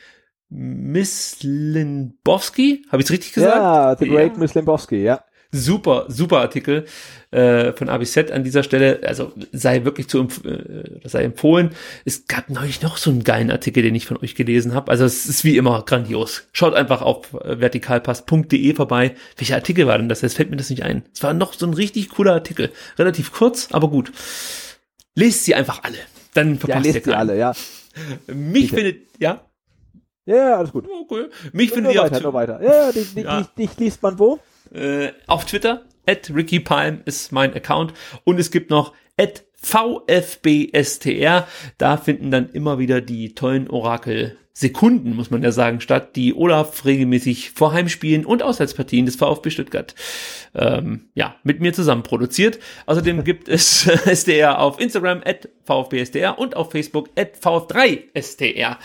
Miss Limbowski. Habe ich's richtig gesagt? Ja, The Great ja. Miss Limbowski, ja. Super, super Artikel äh, von ABZ an dieser Stelle. Also sei wirklich zu äh, sei empfohlen. Es gab neulich noch so einen geilen Artikel, den ich von euch gelesen habe. Also es ist wie immer grandios. Schaut einfach auf äh, vertikalpass.de vorbei. Welcher Artikel war denn das? Jetzt fällt mir das nicht ein. Es war noch so ein richtig cooler Artikel. Relativ kurz, aber gut. Lest sie einfach alle. Dann verpasst ja, lest ihr alle, ja. Mich Bitte. findet, ja. Ja, alles gut. Okay. Mich Nur findet ihr auf, weiter, weiter. Ja, ja, dich, dich, Ja. dich, dich liest man wo? Äh, auf Twitter. At Ricky Palm ist mein Account. Und es gibt noch at VFBSTR. Da finden dann immer wieder die tollen Orakel Sekunden, muss man ja sagen, statt, die Olaf regelmäßig vor Heimspielen und Auswärtspartien des VfB Stuttgart ähm, ja, mit mir zusammen produziert. Außerdem gibt es SDR auf Instagram at VfBSDR und auf Facebook at VF3SDR.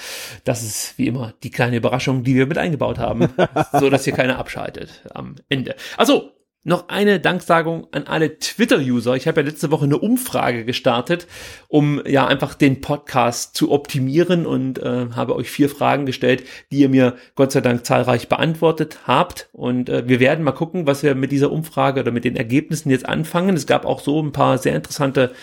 Das ist wie immer die kleine Überraschung, die wir mit eingebaut haben, so dass hier keiner abschaltet am Ende. Also, noch eine Danksagung an alle Twitter-User. Ich habe ja letzte Woche eine Umfrage gestartet, um ja einfach den Podcast zu optimieren und äh, habe euch vier Fragen gestellt, die ihr mir Gott sei Dank zahlreich beantwortet habt. Und äh, wir werden mal gucken, was wir mit dieser Umfrage oder mit den Ergebnissen jetzt anfangen. Es gab auch so ein paar sehr interessante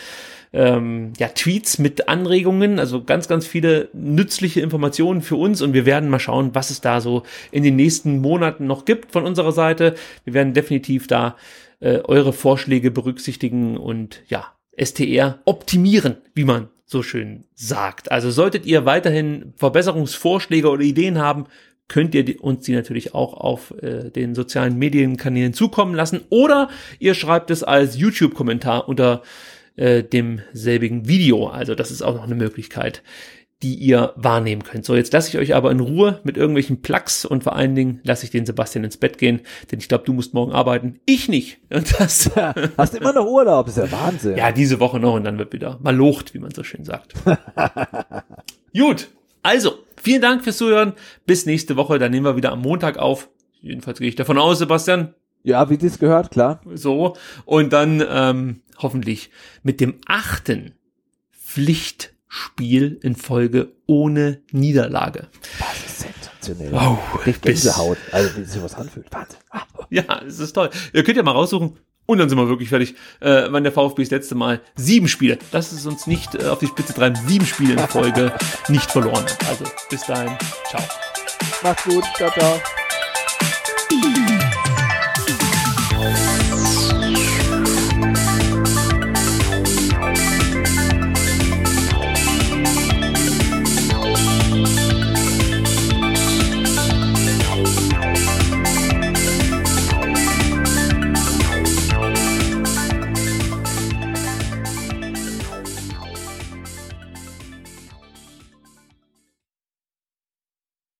ähm, ja, Tweets mit Anregungen, also ganz, ganz viele nützliche Informationen für uns und wir werden mal schauen, was es da so in den nächsten Monaten noch gibt von unserer Seite. Wir werden definitiv da äh, eure Vorschläge berücksichtigen und ja, STR optimieren, wie man so schön sagt. Also solltet ihr weiterhin Verbesserungsvorschläge oder Ideen haben, könnt ihr uns die natürlich auch auf äh, den sozialen Medienkanälen zukommen lassen oder ihr schreibt es als YouTube-Kommentar unter äh, dem selbigen Video. Also das ist auch noch eine Möglichkeit, die ihr wahrnehmen könnt. So, jetzt lasse ich euch aber in Ruhe mit irgendwelchen Plugs und vor allen Dingen lasse ich den Sebastian ins Bett gehen, denn ich glaube, du musst morgen arbeiten. Ich nicht. Und das, Hast immer noch Urlaub, das ist ja Wahnsinn. ja, diese Woche noch und dann wird wieder mal locht, wie man so schön sagt. Gut, also, vielen Dank fürs Zuhören. Bis nächste Woche, dann nehmen wir wieder am Montag auf. Jedenfalls gehe ich davon aus, Sebastian. Ja, wie dies gehört, klar. So. Und dann ähm, hoffentlich mit dem achten Pflichtspiel in Folge ohne Niederlage. Das ist sensationell. Wow, bis- Gänsehaut. Also, wie sich sowas anfühlt. Wahnsinn. Ah. Ja, es ist toll. Ihr könnt ja mal raussuchen. Und dann sind wir wirklich fertig, äh, wann der VfB das letzte Mal sieben Spiele, das ist uns nicht äh, auf die Spitze treiben, sieben Spiele in Folge nicht verloren. Also bis dahin, ciao. Macht's gut. Ciao, ciao.